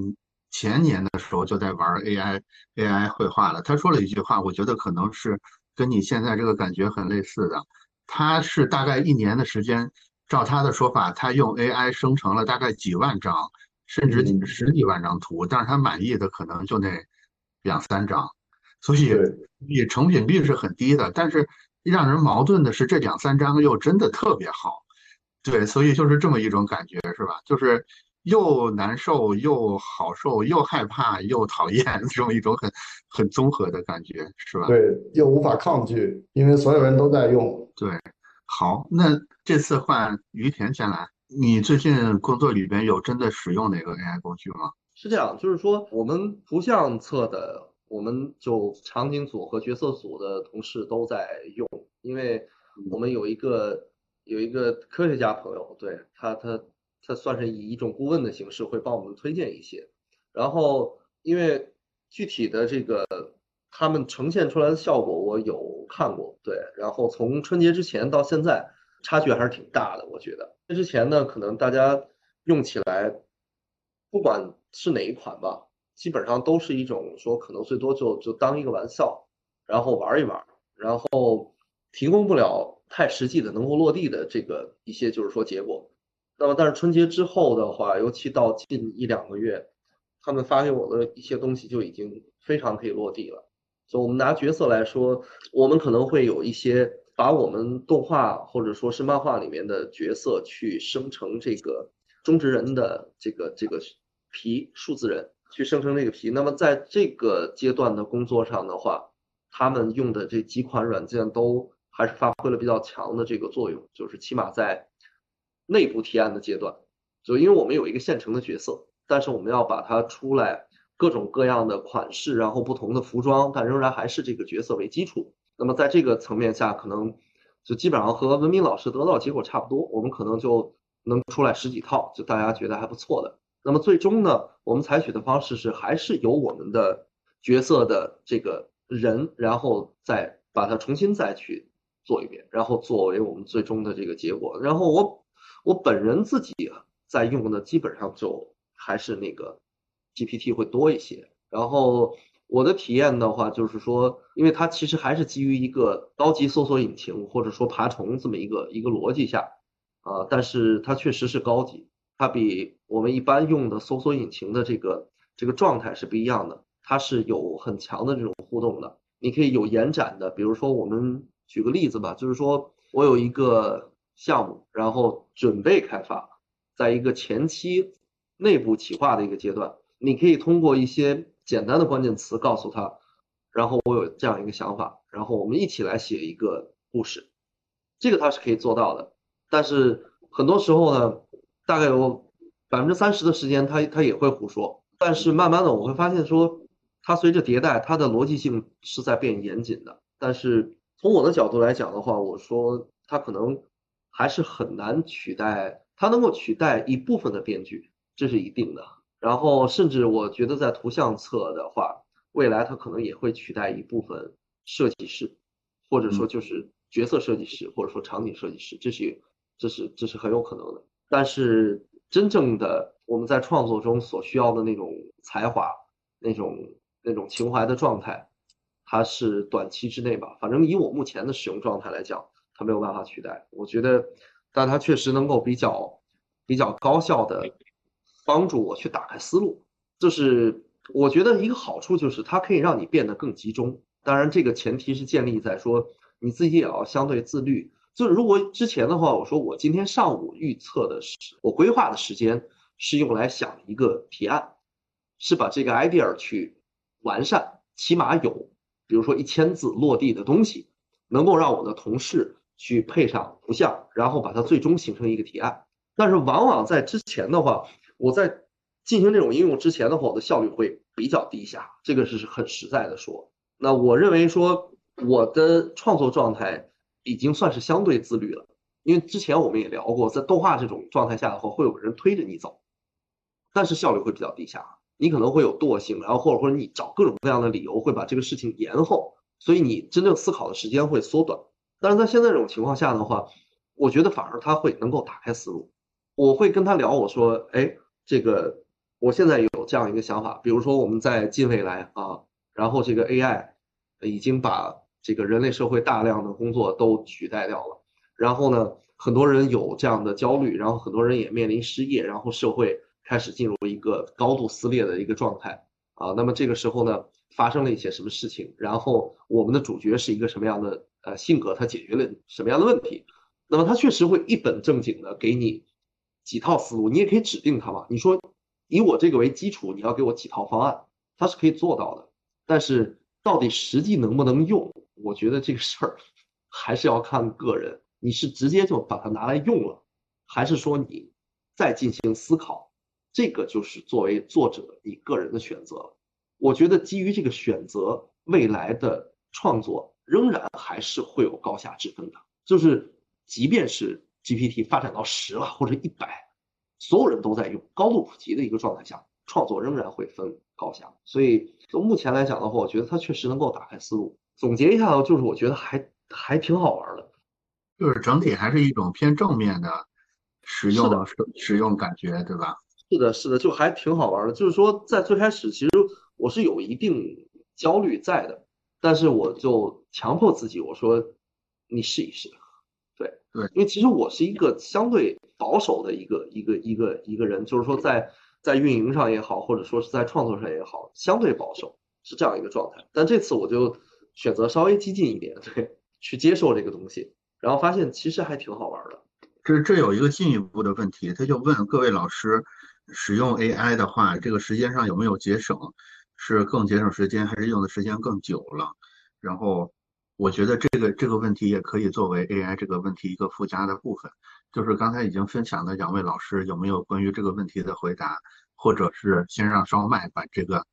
前年的时候就在玩 AI AI 绘画了。他说了一句话，我觉得可能是跟你现在这个感觉很类似的。他是大概一年的时间，照他的说法，他用 AI 生成了大概几万张，甚至十几万张图，但是他满意的可能就那两三张，所以以成品率是很低的。但是让人矛盾的是，这两三张又真的特别好。对，所以就是这么一种感觉，是吧？就是又难受，又好受，又害怕，又讨厌，这种一种很很综合的感觉，是吧？
对，又无法抗拒，因为所有人都在用。
对，好，那这次换于田先来，你最近工作里边有真的使用哪个 AI 工具吗？
是这样，就是说我们图像侧的，我们就场景组和角色组的同事都在用，因为我们有一个。有一个科学家朋友，对他，他他算是以一种顾问的形式会帮我们推荐一些。然后，因为具体的这个他们呈现出来的效果，我有看过，对。然后从春节之前到现在，差距还是挺大的，我觉得。之前呢，可能大家用起来，不管是哪一款吧，基本上都是一种说，可能最多就就当一个玩笑，然后玩一玩，然后提供不了。太实际的能够落地的这个一些就是说结果，那么但是春节之后的话，尤其到近一两个月，他们发给我的一些东西就已经非常可以落地了。就我们拿角色来说，我们可能会有一些把我们动画或者说是漫画里面的角色去生成这个中职人的这个这个皮数字人去生成这个皮。那么在这个阶段的工作上的话，他们用的这几款软件都。还是发挥了比较强的这个作用，就是起码在内部提案的阶段，就因为我们有一个现成的角色，但是我们要把它出来各种各样的款式，然后不同的服装，但仍然还是这个角色为基础。那么在这个层面下，可能就基本上和文明老师得到结果差不多，我们可能就能出来十几套，就大家觉得还不错的。那么最终呢，我们采取的方式是还是由我们的角色的这个人，然后再把它重新再去。做一遍，然后作为我们最终的这个结果。然后我我本人自己在用的基本上就还是那个 GPT 会多一些。然后我的体验的话，就是说，因为它其实还是基于一个高级搜索引擎或者说爬虫这么一个一个逻辑下啊，但是它确实是高级，它比我们一般用的搜索引擎的这个这个状态是不一样的，它是有很强的这种互动的，你可以有延展的，比如说我们。举个例子吧，就是说我有一个项目，然后准备开发，在一个前期内部企划的一个阶段，你可以通过一些简单的关键词告诉他，然后我有这样一个想法，然后我们一起来写一个故事，这个他是可以做到的。但是很多时候呢，大概有百分之三十的时间，他他也会胡说。但是慢慢的我会发现说，它随着迭代，它的逻辑性是在变严谨的，但是。从我的角度来讲的话，我说它可能还是很难取代，它能够取代一部分的编剧，这是一定的。然后甚至我觉得在图像侧的话，未来它可能也会取代一部分设计师，或者说就是角色设计师，或者说场景设计师，这是这是这是很有可能的。但是真正的我们在创作中所需要的那种才华、那种那种情怀的状态。它是短期之内吧，反正以我目前的使用状态来讲，它没有办法取代。我觉得，但它确实能够比较比较高效的帮助我去打开思路。就是我觉得一个好处就是它可以让你变得更集中。当然，这个前提是建立在说你自己也要相对自律。就是如果之前的话，我说我今天上午预测的是我规划的时间是用来想一个提案，是把这个 idea 去完善，起码有，比如说一千字落地的东西，能够让我的同事去配上图像，然后把它最终形成一个提案。但是往往在之前的话，我在进行这种应用之前的话，我的效率会比较低下，这个是很实在的说。那我认为说我的创作状态已经算是相对自律了，因为之前我们也聊过，在动画这种状态下的话，会有人推着你走，但是效率会比较低下，你可能会有惰性，然后或者或者你找各种各样的理由会把这个事情延后，所以你真正思考的时间会缩短。但是在现在这种情况下的话，我觉得反而他会能够打开思路。我会跟他聊，我说，哎，这个我现在有这样一个想法，比如说我们在近未来啊，然后这个 AI 已经把这个人类社会大量的工作都取代掉了，然后呢，很多人有这样的焦虑，然后很多人也面临失业，然后社会开始进入一个高度撕裂的一个状态啊。那么这个时候呢，发生了一些什么事情？然后我们的主角是一个什么样的呃性格？他解决了什么样的问题？那么他确实会一本正经的给你。几套思路，你也可以指定他嘛。你说以我这个为基础，你要给我几套方案，他是可以做到的。但是到底实际能不能用，我觉得这个事儿 还是要看个人。你是直接就把它拿来用了，还是说你再进行思考？这个就是作为作者你个人的选择。我觉得基于这个选择，未来的创作仍然还是会有高下之分的。就是即便是。GPT 发展到十了或者一百，所有人都在用，高度普及的一个状态下，创作仍然会分高下。所以从目前来讲的话，我觉得它确实能够打开思路。总结一下，就是我觉得还还挺好玩的，
就是整体还是一种偏正面的使用使使用感觉，对吧？
是的，是的，就还挺好玩的。就是说，在最开始，其实我是有一定焦虑在的，但是我就强迫自己，我说你试一试。
对对，
因为其实我是一个相对保守的一个一个一个一个人，就是说在在运营上也好，或者说是在创作上也好，相对保守是这样一个状态。但这次我就选择稍微激进一点，对，去接受这个东西，然后发现其实还挺好玩的。
这这有一个进一步的问题，他就问各位老师，使用 AI 的话，这个时间上有没有节省？是更节省时间，还是用的时间更久了？然后。我觉得这个这个问题也可以作为 AI 这个问题一个附加的部分，就是刚才已经分享的两位老师有没有关于这个问题的回答，或者是先让烧麦把这个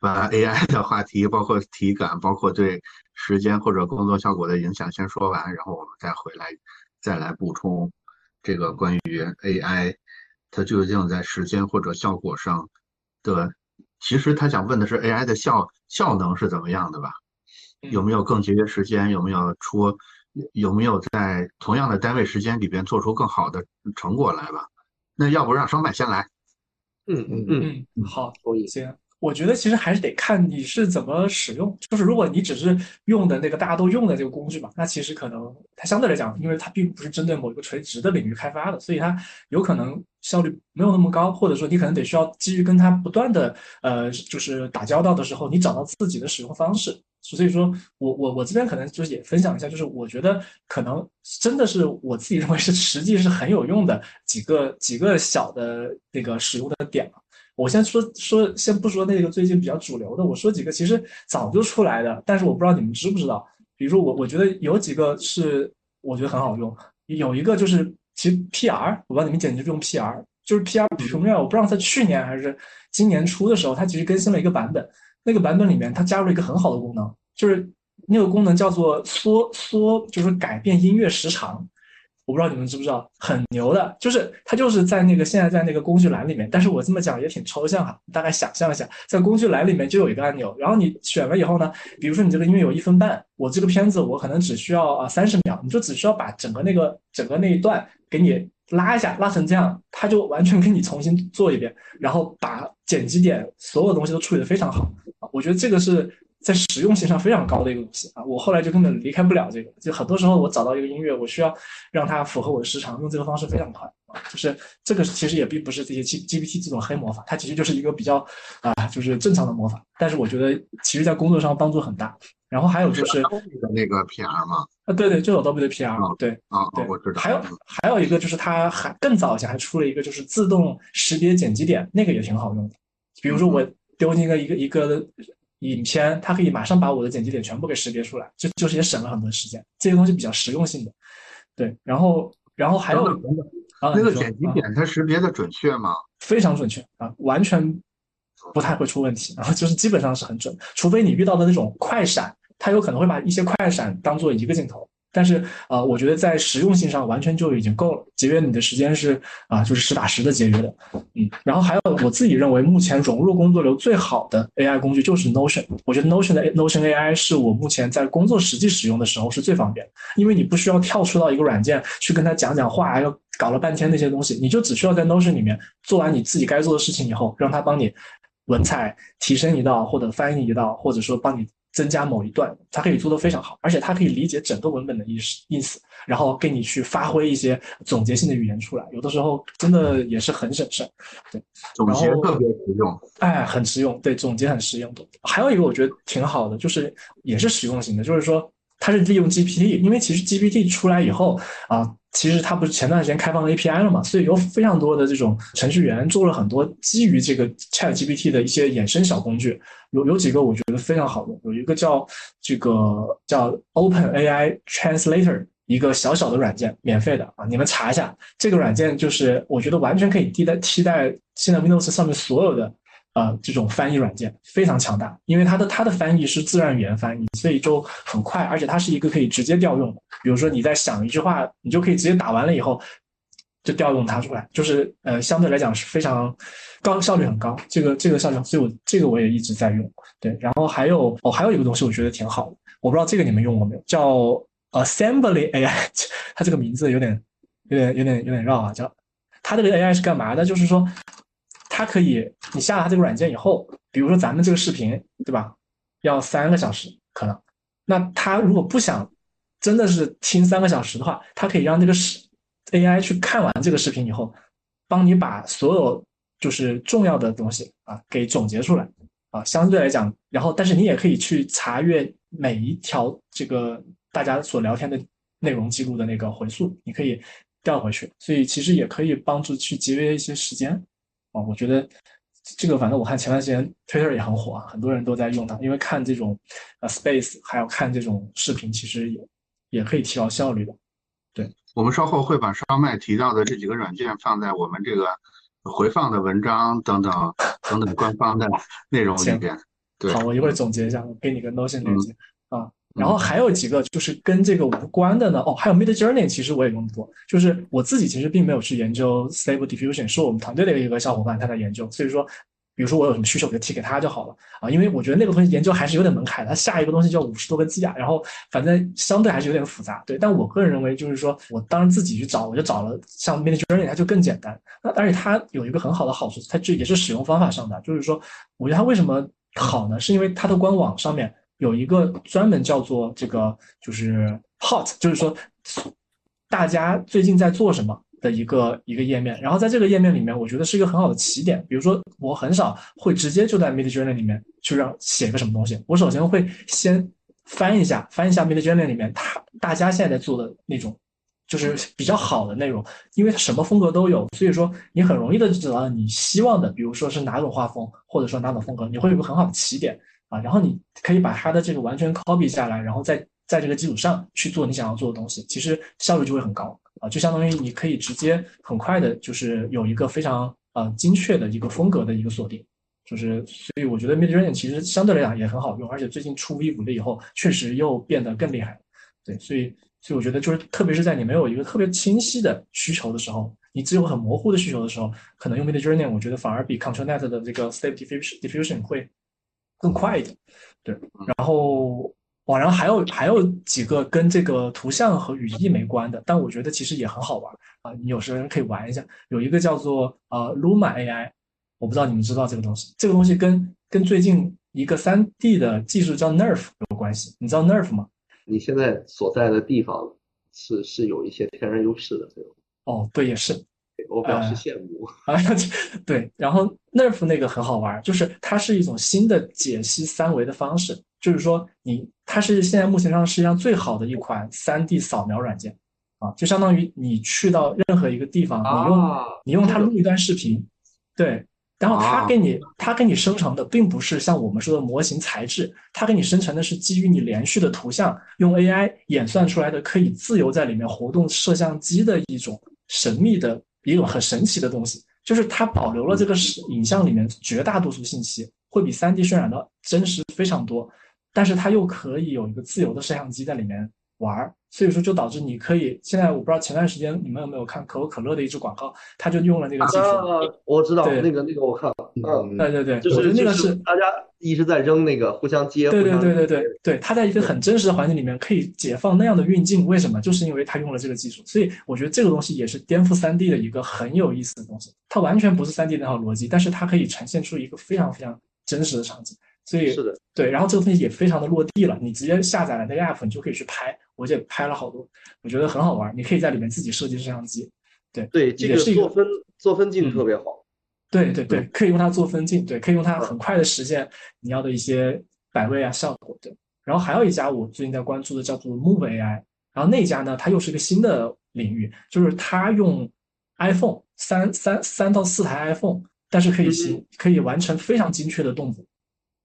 把 AI 的话题，包括体感，包括对时间或者工作效果的影响先说完，然后我们再回来再来补充这个关于 AI 它究竟在时间或者效果上的，其实他想问的是 AI 的效效能是怎么样的吧？有没有更节约时间？有没有出？有没有在同样的单位时间里边做出更好的成果来吧？那要不让双麦先来？
嗯嗯嗯
嗯，好，行。我觉得其实还是得看你是怎么使用。就是如果你只是用的那个大家都用的这个工具嘛，那其实可能它相对来讲，因为它并不是针对某一个垂直的领域开发的，所以它有可能效率没有那么高，或者说你可能得需要基于跟它不断的呃就是打交道的时候，你找到自己的使用方式。所以说我我我这边可能就是也分享一下，就是我觉得可能真的是我自己认为是实际是很有用的几个几个小的那个使用的点我先说说，先不说那个最近比较主流的，我说几个其实早就出来的，但是我不知道你们知不知道。比如说我，我觉得有几个是我觉得很好用，有一个就是其实 PR，我不知道你们剪辑用 PR，就是 PR Premiere，我不知道在去年还是今年初的时候，它其实更新了一个版本，那个版本里面它加入了一个很好的功能，就是那个功能叫做缩缩，就是改变音乐时长。我不知道你们知不知道，很牛的，就是它就是在那个现在在那个工具栏里面，但是我这么讲也挺抽象哈，大概想象一下，在工具栏里面就有一个按钮，然后你选了以后呢，比如说你这个音乐有一分半，我这个片子我可能只需要啊三十秒，你就只需要把整个那个整个那一段给你拉一下，拉成这样，它就完全给你重新做一遍，然后把剪辑点所有东西都处理的非常好，我觉得这个是。在实用性上非常高的一个东西啊！我后来就根本离开不了这个，就很多时候我找到一个音乐，我需要让它符合我的时长，用这个方式非常快啊！就是这个其实也并不是这些 G GPT 这种黑魔法，它其实就是一个比较啊，就是正常的魔法。但是我觉得其实在工作上帮助很大。然后还有就是
那个 PR 吗？
啊，对对，就有 Adobe 的 PR，对
啊，
对，
我知道。
还有还有一个就是它还更早以前还出了一个就是自动识别剪辑点，那个也挺好用的。比如说我丢进一个一个一个。影片它可以马上把我的剪辑点全部给识别出来，就就是也省了很多时间。这些东西比较实用性的，对。然后然后还有
那个剪辑点，它识别的准确吗？
非常准确啊，完全不太会出问题。然后就是基本上是很准，除非你遇到的那种快闪，它有可能会把一些快闪当做一个镜头。但是，呃，我觉得在实用性上完全就已经够了，节约你的时间是啊，就是实打实的节约的，嗯。然后还有我自己认为，目前融入工作流最好的 AI 工具就是 Notion。我觉得 Notion 的 Notion AI 是我目前在工作实际使用的时候是最方便，因为你不需要跳出到一个软件去跟他讲讲话，还要搞了半天那些东西，你就只需要在 Notion 里面做完你自己该做的事情以后，让他帮你文采提升一道，或者翻译一道，或者说帮你。增加某一段，它可以做得非常好，而且它可以理解整个文本的意思意思，然后给你去发挥一些总结性的语言出来。有的时候真的也是很省事，对，
总结特别实用，
哎，很实用，对，总结很实用。还有一个我觉得挺好的，就是也是实用型的，就是说它是利用 GPT，因为其实 GPT 出来以后啊。其实它不是前段时间开放了 API 了嘛，所以有非常多的这种程序员做了很多基于这个 Chat GPT 的一些衍生小工具，有有几个我觉得非常好用，有一个叫这个叫 Open AI Translator，一个小小的软件，免费的啊，你们查一下，这个软件就是我觉得完全可以替代替代现在 Windows 上面所有的。呃，这种翻译软件非常强大，因为它的它的翻译是自然语言翻译，所以就很快，而且它是一个可以直接调用的。比如说你在想一句话，你就可以直接打完了以后就调用它出来，就是呃相对来讲是非常高效率很高。这个这个效率，所以我这个我也一直在用。对，然后还有哦，还有一个东西我觉得挺好的，我不知道这个你们用过没有，叫 Assembly AI，它这个名字有点有点有点有点绕啊，叫它这个 AI 是干嘛的？就是说。它可以，你下了它这个软件以后，比如说咱们这个视频，对吧？要三个小时可能，那他如果不想真的是听三个小时的话，他可以让这个视 AI 去看完这个视频以后，帮你把所有就是重要的东西啊给总结出来啊。相对来讲，然后但是你也可以去查阅每一条这个大家所聊天的内容记录的那个回溯，你可以调回去，所以其实也可以帮助去节约一些时间。啊，我觉得这个反正我看前段时间 Twitter 也很火啊，很多人都在用它，因为看这种呃 Space 还有看这种视频，其实也也可以提高效率的。对，
我们稍后会把烧麦提到的这几个软件放在我们这个回放的文章等等等等官方的内容里边。对，
好，我一会儿总结一下，我给你个 Notion 链接啊。然后还有几个就是跟这个无关的呢？哦，还有 Mid Journey，其实我也用过。就是我自己其实并没有去研究 Stable Diffusion，是我们团队的一个小伙伴他在研究。所以说，比如说我有什么需求，我就提给他就好了啊。因为我觉得那个东西研究还是有点门槛，它下一个东西就要五十多个 G 啊，然后反正相对还是有点复杂。对，但我个人认为，就是说我当然自己去找，我就找了像 Mid Journey，它就更简单。那而且它有一个很好的好处，它这也是使用方法上的，就是说，我觉得它为什么好呢？是因为它的官网上面。有一个专门叫做这个，就是 hot，就是说大家最近在做什么的一个一个页面。然后在这个页面里面，我觉得是一个很好的起点。比如说，我很少会直接就在 Mid Journey 里面去让写个什么东西。我首先会先翻一下，翻一下 Mid Journey 里面他大家现在在做的那种，就是比较好的内容，因为它什么风格都有，所以说你很容易的就找到你希望的，比如说是哪种画风，或者说哪种风格，你会有个很好的起点。啊，然后你可以把它的这个完全 copy 下来，然后在在这个基础上去做你想要做的东西，其实效率就会很高啊，就相当于你可以直接很快的，就是有一个非常呃精确的一个风格的一个锁定，就是所以我觉得 Midjourney 其实相对来讲也很好用，而且最近出 V 五了以后，确实又变得更厉害，对，所以所以我觉得就是特别是在你没有一个特别清晰的需求的时候，你只有很模糊的需求的时候，可能用 Midjourney 我觉得反而比 ControlNet 的这个 Step Diffusion Diffusion 会。更快一点，对，然后网上还有还有几个跟这个图像和语义没关的，但我觉得其实也很好玩啊，你有时候可以玩一下。有一个叫做呃 Luma AI，我不知道你们知道这个东西，这个东西跟跟最近一个三 D 的技术叫 Nerf 有关系。你知道 Nerf 吗？
你现在所在的地方是是有一些天然优势的，对吧？
哦，对，也是。
我表示羡慕
啊，对。然后 Nerf 那个很好玩，就是它是一种新的解析三维的方式，就是说你它是现在目前上世界上最好的一款三 D 扫描软件啊，就相当于你去到任何一个地方，你用你用它录一段视频，对。然后它给你，它给你生成的并不是像我们说的模型材质，它给你生成的是基于你连续的图像，用 AI 演算出来的可以自由在里面活动摄像机的一种神秘的一种很神奇的东西，就是它保留了这个影像里面绝大多数信息，会比三 D 渲染的真实非常多，但是它又可以有一个自由的摄像机在里面玩儿。所以说，就导致你可以现在我不知道前段时间你们有没有看可口可乐的一支广告，他就用了那个技术。
我知道那个那个我看了，
嗯，对对对，
就是
那个是
大家一直在扔那个互相接。
对对对对对对，他在一个很真实的环境里面可以解放那样的运镜，为什么？就是因为他用了这个技术。所以我觉得这个东西也是颠覆三 D 的一个很有意思的东西。它完全不是三 D 那套逻辑，但是它可以呈现出一个非常非常真实的场景。所以
是的，
对，然后这个东西也非常的落地了，你直接下载了那个 app，你就可以去拍，我也拍了好多，我觉得很好玩，你可以在里面自己设计摄像机，对
对，这个做分做分镜特别好，
对对对，可以用它做分镜，对，可以用它很快的实现你要的一些摆位啊效果，对。然后还有一家我最近在关注的叫做 Move AI，然后那家呢，它又是一个新的领域，就是它用 iPhone 三三三到四台 iPhone，但是可以行可以完成非常精确的动作。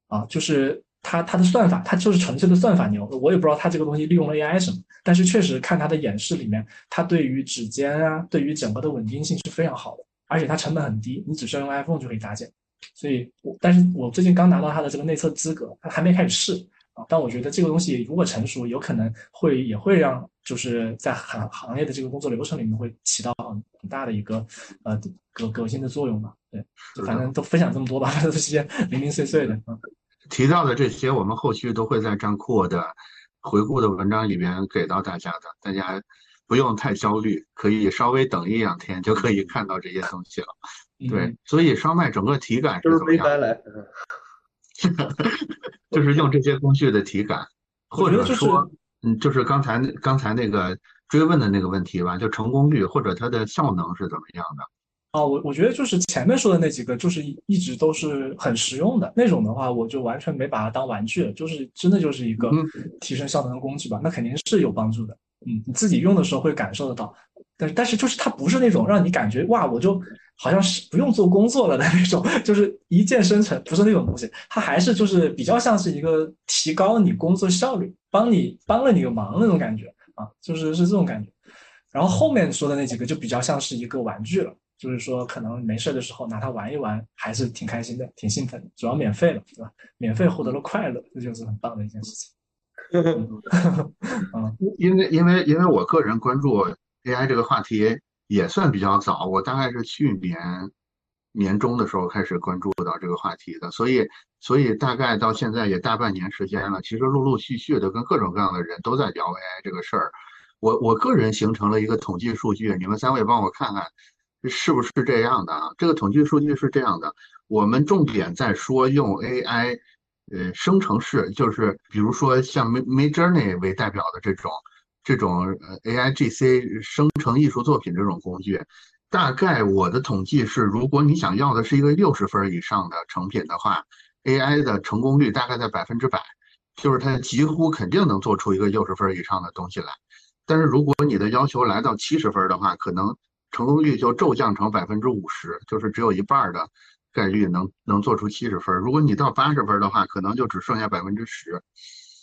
啊，就是它它的算法，它就是纯粹的算法牛。我也不知道它这个东西利用了 AI 什么，但是确实看它的演示里面，它对于指尖啊，对于整个的稳定性是非常好的，而且它成本很低，你只需要用 iPhone 就可以搭建。所以，我但是我最近刚拿到它的这个内测资格，它还没开始试啊。但我觉得这个东西如果成熟，有可能会也会让就是在行行业的这个工作流程里面会起到很大的一个呃革革新的作用吧。对，反正都分享这么多吧，都是些零零碎碎的嗯。
提到的这些，我们后续都会在张库的回顾的文章里面给到大家的，大家不用太焦虑，可以稍微等一两天就可以看到这些东西了。对，所以烧麦整个体感是怎么样？就是用这些工具的体感，或者说，嗯，就是刚才刚才那个追问的那个问题吧，就成功率或者它的效能是怎么样的？
啊，我我觉得就是前面说的那几个，就是一直都是很实用的那种的话，我就完全没把它当玩具了，就是真的就是一个提升效能的工具吧，那肯定是有帮助的。嗯，你自己用的时候会感受得到，但是但是就是它不是那种让你感觉哇，我就好像是不用做工作了的那种，就是一键生成，不是那种东西，它还是就是比较像是一个提高你工作效率，帮你帮了你个忙那种感觉啊，就是是这种感觉。然后后面说的那几个就比较像是一个玩具了。就是说，可能没事的时候拿它玩一玩，还是挺开心的，挺兴奋。主要免费了，对吧？免费获得了快乐，这就是很棒的一件事情。
嗯，因为因为因为我个人关注 AI 这个话题也算比较早，我大概是去年年中的时候开始关注到这个话题的，所以所以大概到现在也大半年时间了。其实陆陆续续的跟各种各样的人都在聊 AI 这个事儿，我我个人形成了一个统计数据，你们三位帮我看看。是不是这样的啊？这个统计数据是这样的，我们重点在说用 AI，呃，生成式，就是比如说像 Midjourney 为代表的这种这种呃 AI GC 生成艺术作品这种工具，大概我的统计是，如果你想要的是一个六十分以上的成品的话，AI 的成功率大概在百分之百，就是它几乎肯定能做出一个六十分以上的东西来。但是如果你的要求来到七十分的话，可能成功率就骤降成百分之五十，就是只有一半的概率能能做出七十分。如果你到八十分的话，可能就只剩下百分之十。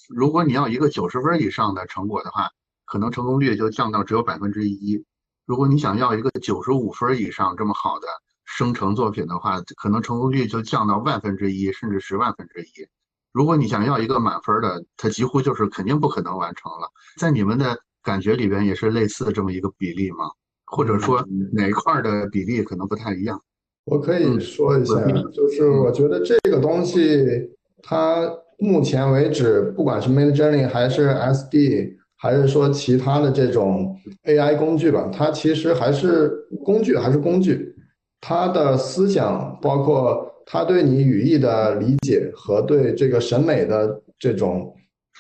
如果你要一个九十分以上的成果的话，可能成功率就降到只有百分之一。如果你想要一个九十五分以上这么好的生成作品的话，可能成功率就降到万分之一，甚至十万分之一。如果你想要一个满分的，它几乎就是肯定不可能完成了。在你们的感觉里边，也是类似这么一个比例吗？或者说哪一块的比例可能不太一样？
我可以说一下，就是我觉得这个东西，它目前为止，不管是 Midjourney 还是 SD，还是说其他的这种 AI 工具吧，它其实还是工具，还是工具。它的思想包括它对你语义的理解和对这个审美的这种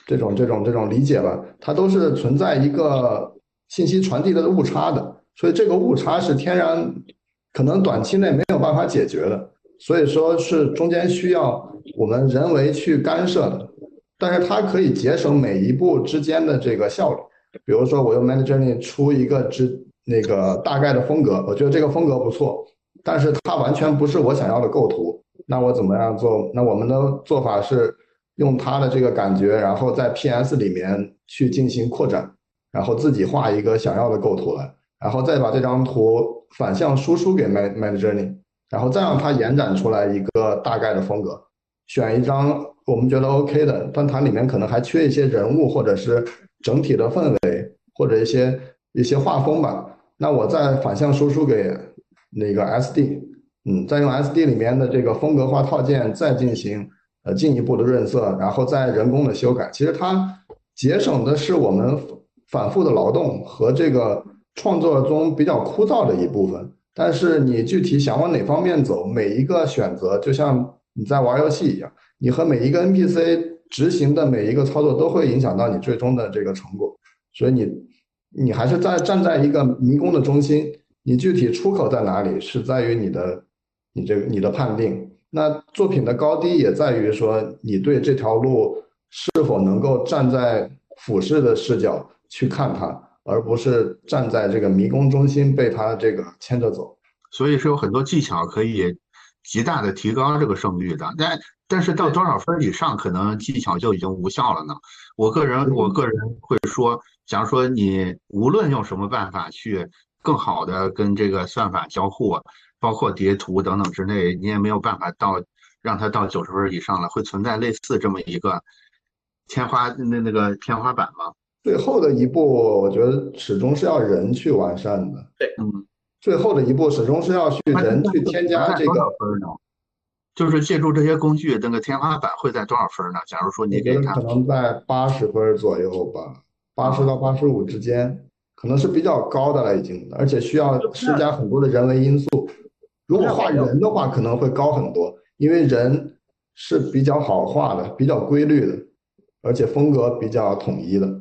这种这种这种理解吧，它都是存在一个信息传递的误差的，所以这个误差是天然可能短期内没有办法解决的，所以说是中间需要我们人为去干涉的，但是它可以节省每一步之间的这个效率。比如说，我用 Midjourney 出一个之那个大概的风格，我觉得这个风格不错，但是它完全不是我想要的构图。那我怎么样做？那我们的做法是用它的这个感觉，然后在 PS 里面去进行扩展，然后自己画一个想要的构图来，然后再把这张图反向输出给 Mid Midjourney，然后再让它延展出来一个大概的风格，选一张我们觉得 OK 的，但它里面可能还缺一些人物或者是。整体的氛围或者一些一些画风吧，那我再反向输出给那个 SD，嗯，再用 SD 里面的这个风格化套件再进行呃进一步的润色，然后再人工的修改。其实它节省的是我们反复的劳动和这个创作中比较枯燥的一部分。但是你具体想往哪方面走，每一个选择就像你在玩游戏一样，你和每一个 NPC。执行的每一个操作都会影响到你最终的这个成果，所以你你还是在站在一个迷宫的中心，你具体出口在哪里是在于你的你这个你的判定。那作品的高低也在于说你对这条路是否能够站在俯视的视角去看它，而不是站在这个迷宫中心被他这个牵着走。
所以是有很多技巧可以极大的提高这个胜率的，但。但是到多少分以上，可能技巧就已经无效了呢？我个人，我个人会说，假如说你无论用什么办法去更好的跟这个算法交互，包括叠图等等之类，你也没有办法到让它到九十分以上了，会存在类似这么一个天花那那个天花板吗？
最后的一步，我觉得始终是要人去完善的。
对，
嗯，
最后的一步始终是要去人去添加这个。
就是借助这些工具，那个天花板会在多少分呢？假如说你给他，
可能在八十分左右吧，八十到八十五之间，可能是比较高的了已经，而且需要施加很多的人为因素。如果画人的话，可能会高很多，因为人是比较好画的，比较规律的，而且风格比较统一的。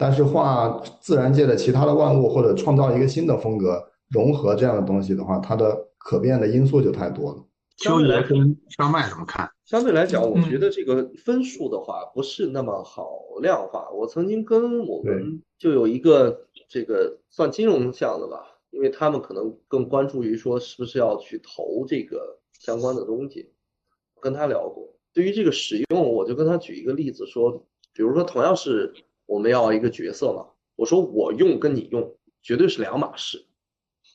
但是画自然界的其他的万物，或者创造一个新的风格，融合这样的东西的话，它的可变的因素就太多了。
秋爷跟张麦怎么看？
相对来讲，我觉得这个分数的话不是那么好量化。我曾经跟我们就有一个这个算金融项的吧，因为他们可能更关注于说是不是要去投这个相关的东西。跟他聊过，对于这个使用，我就跟他举一个例子说，比如说同样是我们要一个角色嘛，我说我用跟你用绝对是两码事。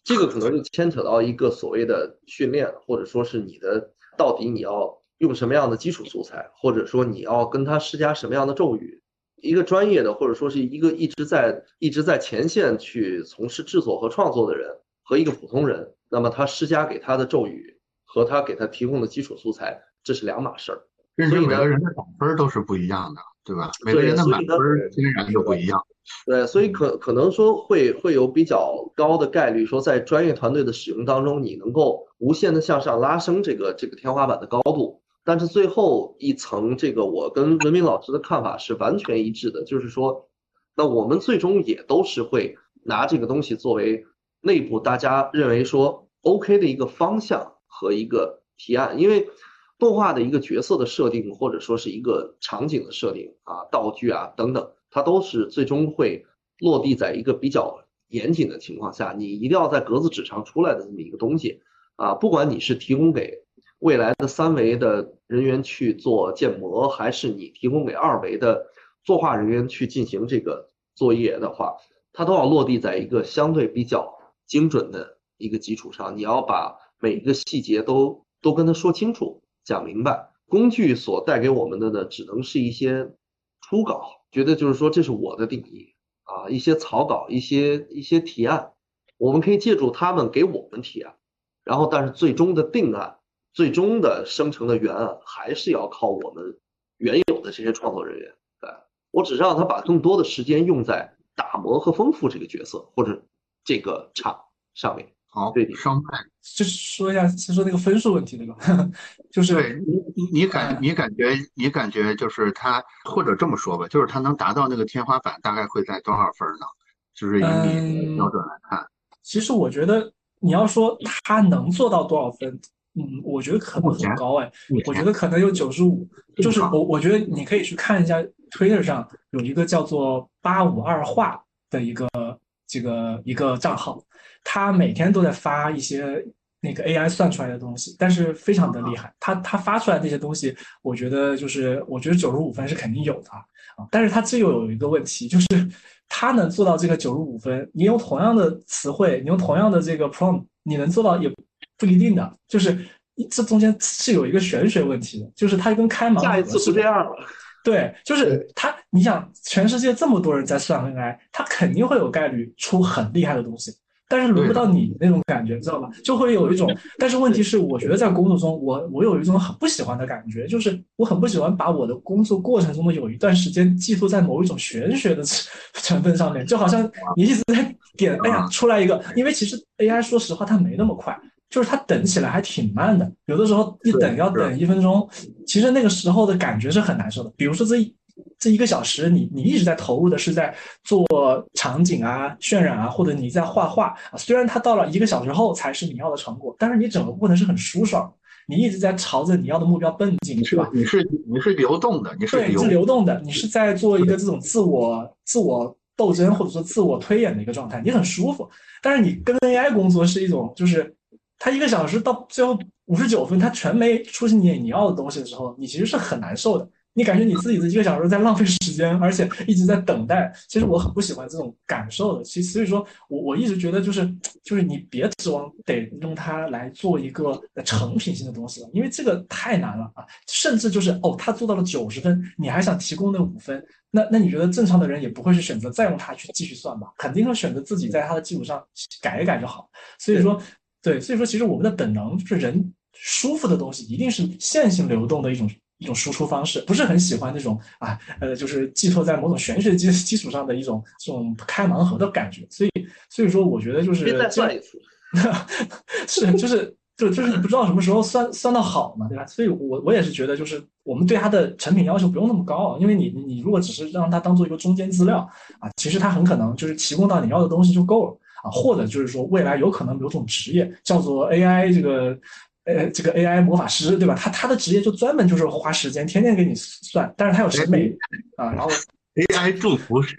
这个可能就牵扯到一个所谓的训练，或者说是你的到底你要用什么样的基础素材，或者说你要跟他施加什么样的咒语。一个专业的或者说是一个一直在一直在前线去从事制作和创作的人，和一个普通人，那么他施加给他的咒语和他给他提供的基础素材，这是两码事儿。
所以每个人的打分都是不一样的，对吧？每个人的满分天然就不一样。
对，所以可可能说会会有比较高的概率，说在专业团队的使用当中，你能够无限的向上拉升这个这个天花板的高度。但是最后一层，这个我跟文明老师的看法是完全一致的，就是说，那我们最终也都是会拿这个东西作为内部大家认为说 OK 的一个方向和一个提案，因为动画的一个角色的设定或者说是一个场景的设定啊，道具啊等等。它都是最终会落地在一个比较严谨的情况下，你一定要在格子纸上出来的这么一个东西啊，不管你是提供给未来的三维的人员去做建模，还是你提供给二维的作画人员去进行这个作业的话，它都要落地在一个相对比较精准的一个基础上。你要把每一个细节都都跟他说清楚、讲明白。工具所带给我们的呢，只能是一些初稿。觉得就是说，这是我的定义啊，一些草稿，一些一些提案，我们可以借助他们给我们提案，然后但是最终的定案，最终的生成的原案，还是要靠我们原有的这些创作人员。对我只是让他把更多的时间用在打磨和丰富这个角色或者这个场上面。
好
对，
商脉，
就是说一下，先说那个分数问题，对吧？就是
对你你你感你感觉你感觉就是他，或者这么说吧，就是他能达到那个天花板，大概会在多少分呢？就是以你的标准来看，
其实我觉得你要说他能做到多少分，嗯，我觉得可能很高哎，我觉得可能有九十五。就是我我觉得你可以去看一下 Twitter 上有一个叫做八五二画的一个这个一个账号。他每天都在发一些那个 AI 算出来的东西，但是非常的厉害。他他发出来那些东西，我觉得就是我觉得九十五分是肯定有的啊。但是他这又有一个问题，就是他能做到这个九十五分，你用同样的词汇，你用同样的这个 prompt，你能做到也不一定的。就是这中间是有一个玄学问题的，就是它跟开盲盒
下一次是这样了。
对，就是他，你想全世界这么多人在算 AI，他肯定会有概率出很厉害的东西。但是轮不到你那种感觉，知道吧？就会有一种，但是问题是，我觉得在工作中，我我有一种很不喜欢的感觉，就是我很不喜欢把我的工作过程中的有一段时间寄托在某一种玄学的 成分上面，就好像你一直在点，哎呀，出来一个，因为其实 AI 说实话它没那么快，就是它等起来还挺慢的，有的时候一等要等一分钟，其实那个时候的感觉是很难受的。比如说这一。这一个小时，你你一直在投入的是在做场景啊、渲染啊，或者你在画画啊。虽然它到了一个小时后才是你要的成果，但是你整个过程是很舒爽，你一直在朝着你要的目标奔进，
是
吧？
你是你是流动的，你是
对，你是流动的，你是在做一个这种自我自我斗争或者说自我推演的一个状态，你很舒服。但是你跟 AI 工作是一种，就是它一个小时到最后五十九分，它全没出现你你要的东西的时候，你其实是很难受的。你感觉你自己的一个小时在浪费时间，而且一直在等待。其实我很不喜欢这种感受的。其实，所以说我我一直觉得就是，就是你别指望得用它来做一个成品性的东西了，因为这个太难了啊。甚至就是哦，他做到了九十分，你还想提供那五分，那那你觉得正常的人也不会去选择再用它去继续算吧？肯定会选择自己在它的基础上改一改就好。所以说，对，所以说其实我们的本能就是人舒服的东西一定是线性流动的一种。一种输出方式，不是很喜欢那种啊，呃，就是寄托在某种玄学基基础上的一种这种开盲盒的感觉。所以，所以说，我觉得就是
再算一次，
是就是就就是你不知道什么时候算算到好嘛，对吧？所以我我也是觉得，就是我们对它的成品要求不用那么高，因为你你如果只是让它当做一个中间资料啊，其实它很可能就是提供到你要的东西就够了啊，或者就是说未来有可能有种职业叫做 AI 这个。呃，这个 AI 魔法师，对吧？他他的职业就专门就是花时间，天天给你算，但是他有审美啊。然后
AI 祝福师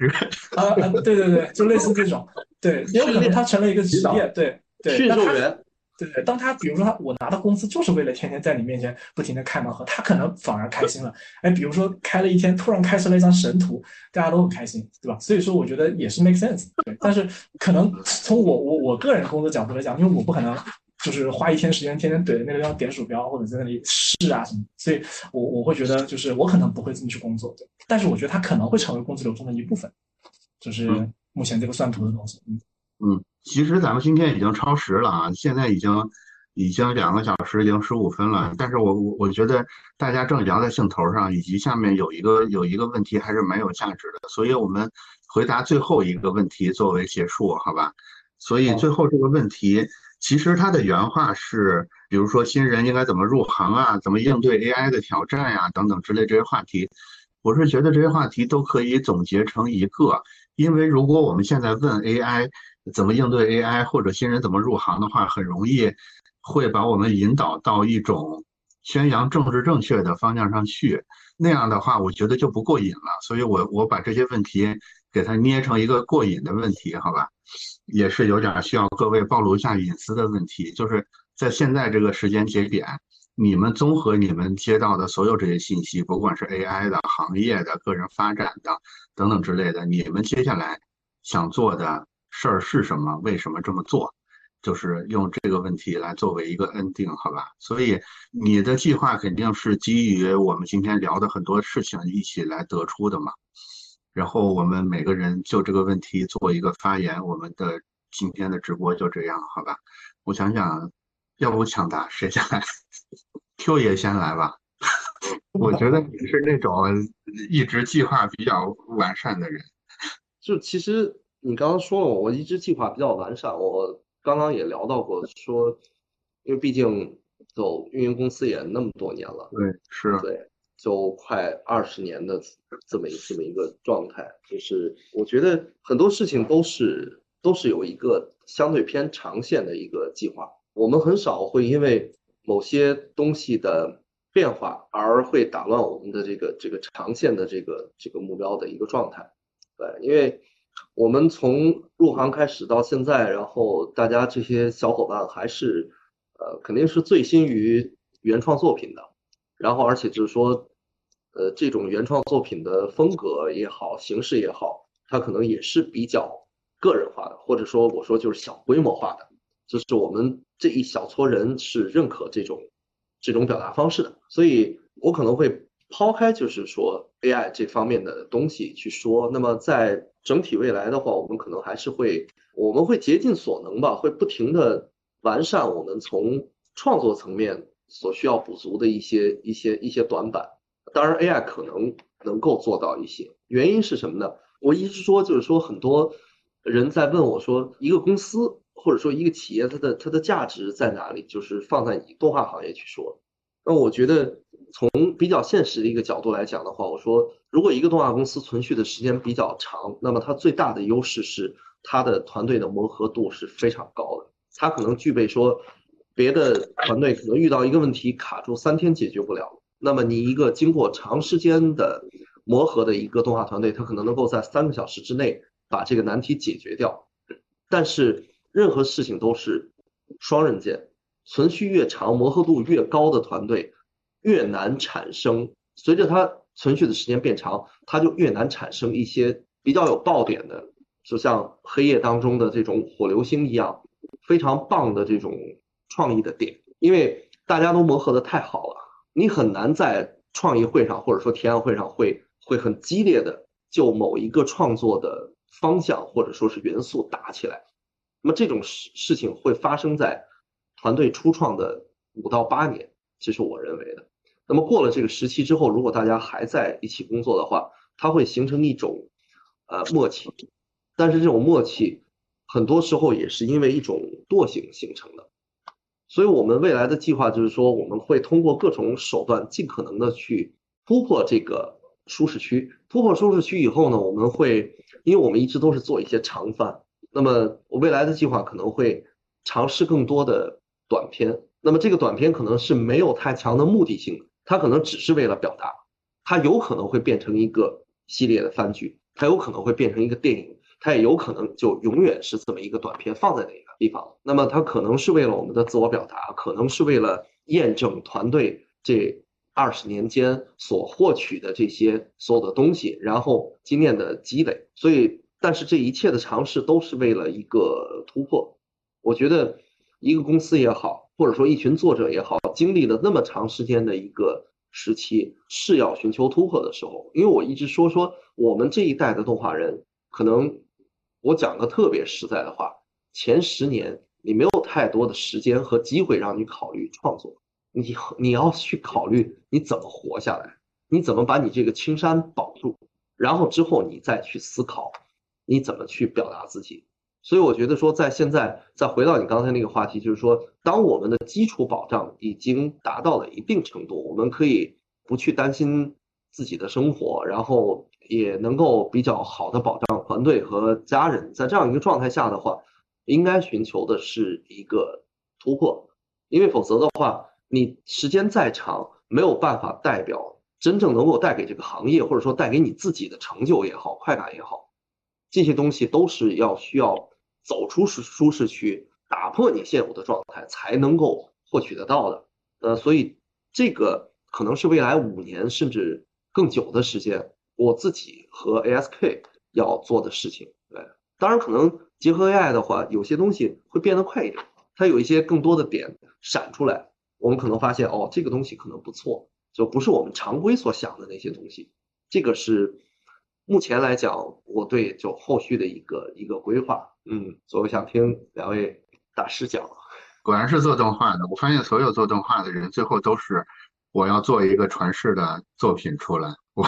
啊，对对对，就类似这种，对，也有可能他成了一个职业，对对。
驯兽员，
对对。当他比如说他我拿到工资就是为了天天在你面前不停的开盲盒，他可能反而开心了。哎，比如说开了一天，突然开出了一张神图，大家都很开心，对吧？所以说我觉得也是 make sense。对，但是可能从我我我个人工作角度来讲，因为我不可能。就是花一天时间，天天怼着那个地方点鼠标，或者在那里试啊什么，所以我我会觉得，就是我可能不会这么去工作，对，但是我觉得它可能会成为工资流中的一部分，就是目前这个算图的东西。
嗯嗯，其实咱们今天已经超时了啊，现在已经已经两个小时零十五分了，但是我我我觉得大家正聊在兴头上，以及下面有一个有一个问题还是蛮有价值的，所以我们回答最后一个问题作为结束，好吧？所以最后这个问题。其实他的原话是，比如说新人应该怎么入行啊，怎么应对 AI 的挑战呀，等等之类这些话题。我是觉得这些话题都可以总结成一个，因为如果我们现在问 AI 怎么应对 AI 或者新人怎么入行的话，很容易会把我们引导到一种宣扬政治正确的方向上去。那样的话，我觉得就不过瘾了。所以我我把这些问题给它捏成一个过瘾的问题，好吧？也是有点需要各位暴露一下隐私的问题，就是在现在这个时间节点，你们综合你们接到的所有这些信息，不管是 AI 的、行业的、个人发展的等等之类的，你们接下来想做的事儿是什么？为什么这么做？就是用这个问题来作为一个 ending，好吧？所以你的计划肯定是基于我们今天聊的很多事情一起来得出的嘛。然后我们每个人就这个问题做一个发言，我们的今天的直播就这样，好吧？我想想，要不抢答，谁先来？Q 爷先来吧。我觉得你是那种一直计划比较完善的人。
就其实你刚刚说了，我一直计划比较完善，我刚刚也聊到过，说因为毕竟走运营公司也那么多年了，
对，是，
对，就快二十年的这么一这么一个状态，就是我觉得很多事情都是都是有一个相对偏长线的一个计划，我们很少会因为某些东西的变化而会打乱我们的这个这个长线的这个这个目标的一个状态，对，因为。我们从入行开始到现在，然后大家这些小伙伴还是，呃，肯定是醉心于原创作品的，然后而且就是说，呃，这种原创作品的风格也好，形式也好，它可能也是比较个人化的，或者说我说就是小规模化的，就是我们这一小撮人是认可这种这种表达方式的，所以我可能会。抛开就是说 AI 这方面的东西去说，那么在整体未来的话，我们可能还是会，我们会竭尽所能吧，会不停的完善我们从创作层面所需要补足的一些一些一些短板。当然，AI 可能能够做到一些，原因是什么呢？我一直说就是说，很多人在问我说，一个公司或者说一个企业，它的它的价值在哪里？就是放在你动画行业去说。那我觉得，从比较现实的一个角度来讲的话，我说，如果一个动画公司存续的时间比较长，那么它最大的优势是它的团队的磨合度是非常高的。它可能具备说，别的团队可能遇到一个问题卡住三天解决不了，那么你一个经过长时间的磨合的一个动画团队，他可能能够在三个小时之内把这个难题解决掉。但是任何事情都是双刃剑。存续越长、磨合度越高的团队，越难产生。随着它存续的时间变长，它就越难产生一些比较有爆点的，就像黑夜当中的这种火流星一样，非常棒的这种创意的点。因为大家都磨合的太好了，你很难在创意会上或者说提案会上会会很激烈的就某一个创作的方向或者说是元素打起来。那么这种事事情会发生在。团队初创的五到八年，这是我认为的。那么过了这个时期之后，如果大家还在一起工作的话，它会形成一种呃默契。但是这种默契，很多时候也是因为一种惰性形成的。所以我们未来的计划就是说，我们会通过各种手段，尽可能的去突破这个舒适区。突破舒适区以后呢，我们会，因为我们一直都是做一些长番，那么我未来的计划可能会尝试更多的。短片，那么这个短片可能是没有太强的目的性的，它可能只是为了表达，它有可能会变成一个系列的番剧，它有可能会变成一个电影，它也有可能就永远是这么一个短片放在那里地方。那么它可能是为了我们的自我表达，可能是为了验证团队这二十年间所获取的这些所有的东西，然后经验的积累。所以，但是这一切的尝试都是为了一个突破。我觉得。一个公司也好，或者说一群作者也好，经历了那么长时间的一个时期，是要寻求突破的时候。因为我一直说说我们这一代的动画人，可能我讲个特别实在的话，前十年你没有太多的时间和机会让你考虑创作，你你要去考虑你怎么活下来，你怎么把你这个青山保住，然后之后你再去思考你怎么去表达自己。所以我觉得说，在现在再回到你刚才那个话题，就是说，当我们的基础保障已经达到了一定程度，我们可以不去担心自己的生活，然后也能够比较好的保障团队和家人，在这样一个状态下的话，应该寻求的是一个突破，因为否则的话，你时间再长，没有办法代表真正能够带给这个行业，或者说带给你自己的成就也好，快感也好，这些东西都是要需要。走出舒舒适区，打破你现有的状态，才能够获取得到的。呃，所以这个可能是未来五年甚至更久的时间，我自己和 ASK 要做的事情。对，当然可能结合 AI 的话，有些东西会变得快一点，它有一些更多的点闪出来，我们可能发现哦，这个东西可能不错，就不是我们常规所想的那些东西。这个是。目前来讲，我对就后续的一个一个规划，嗯，所以我想听两位大师讲。
果然是做动画的，我发现所有做动画的人，最后都是我要做一个传世的作品出来。我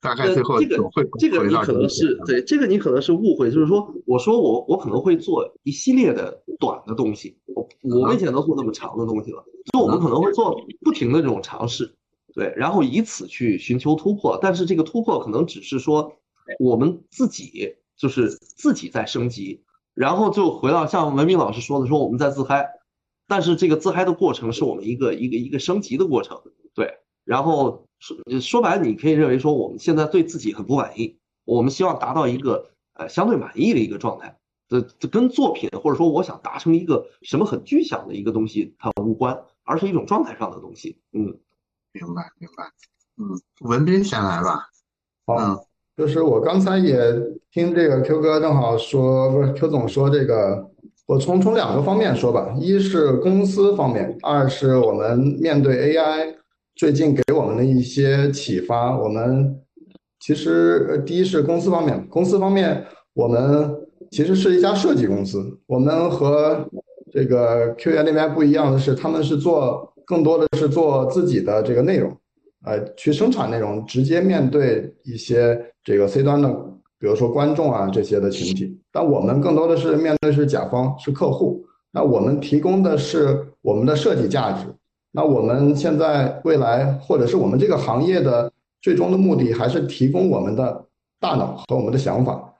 大概最后
这个
会
这个你可能是对这个你可能是误会，就是说我说我我可能会做一系列的短的东西，我我没见得做那么长的东西了，就我们可能会做不停的这种尝试，对，然后以此去寻求突破，但是这个突破可能只是说我们自己就是自己在升级，然后就回到像文明老师说的，说我们在自嗨，但是这个自嗨的过程是我们一个一个一个升级的过程，对，然后。说说白了，你可以认为说我们现在对自己很不满意，我们希望达到一个呃相对满意的一个状态。这这跟作品或者说我想达成一个什么很具象的一个东西它无关，而是一种状态上的东西。嗯，
明白明白。嗯，文斌先来吧。
好，就是我刚才也听这个 Q 哥正好说，不是 Q 总说这个，我从从两个方面说吧，一是公司方面，二是我们面对 AI。最近给我们的一些启发，我们其实第一是公司方面，公司方面我们其实是一家设计公司，我们和这个 Q 源那边不一样的是，他们是做更多的是做自己的这个内容，呃，去生产内容，直接面对一些这个 C 端的，比如说观众啊这些的群体，但我们更多的是面对是甲方，是客户，那我们提供的是我们的设计价值。那我们现在未来，或者是我们这个行业的最终的目的，还是提供我们的大脑和我们的想法。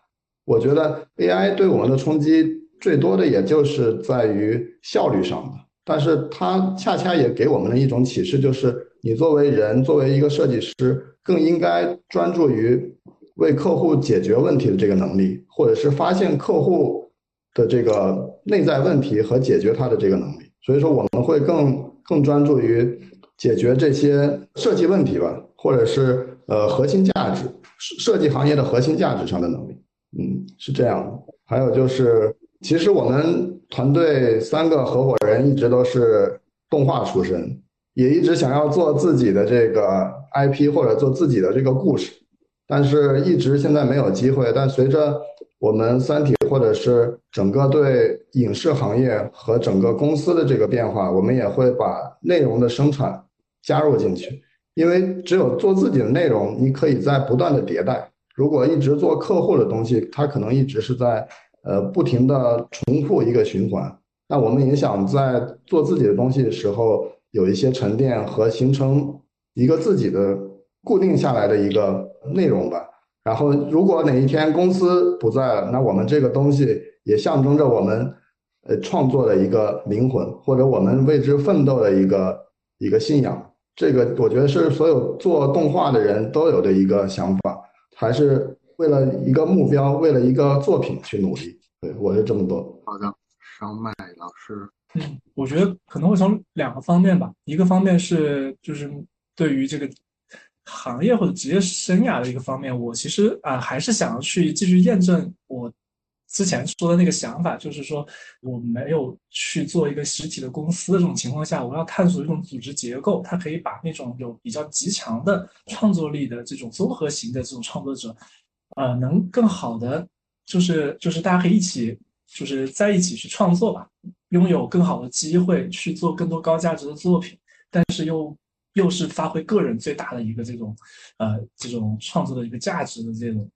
我觉得 AI 对我们的冲击最多的，也就是在于效率上的。但是它恰恰也给我们的一种启示，就是你作为人，作为一个设计师，更应该专注于为客户解决问题的这个能力，或者是发现客户的这个内在问题和解决他的这个能力。所以说，我们会更。更专注于解决这些设计问题吧，或者是呃核心价值设计行业的核心价值上的能力，嗯，是这样的。还有就是，其实我们团队三个合伙人一直都是动画出身，也一直想要做自己的这个 IP 或者做自己的这个故事，但是一直现在没有机会。但随着我们三体或者是整个对影视行业和整个公司的这个变化，我们也会把内容的生产加入进去。因为只有做自己的内容，你可以在不断的迭代。如果一直做客户的东西，它可能一直是在呃不停的重复一个循环。那我们也想在做自己的东西的时候，有一些沉淀和形成一个自己的固定下来的一个内容吧。然后，如果哪一天公司不在了，那我们这个东西也象征着我们，呃，创作的一个灵魂，或者我们为之奋斗的一个一个信仰。这个我觉得是所有做动画的人都有的一个想法，还是为了一个目标，为了一个作品去努力。对我是这么多。
好的，烧麦老师。
嗯，我觉得可能会从两个方面吧，一个方面是就是对于这个。行业或者职业生涯的一个方面，我其实啊还是想要去继续验证我之前说的那个想法，就是说我没有去做一个实体的公司的这种情况下，我要探索一种组织结构，它可以把那种有比较极强的创作力的这种综合型的这种创作者，呃，能更好的就是就是大家可以一起就是在一起去创作吧，拥有更好的机会去做更多高价值的作品，但是又。又是发挥个人最大的一个这种，呃，这种创作的一个价值的这种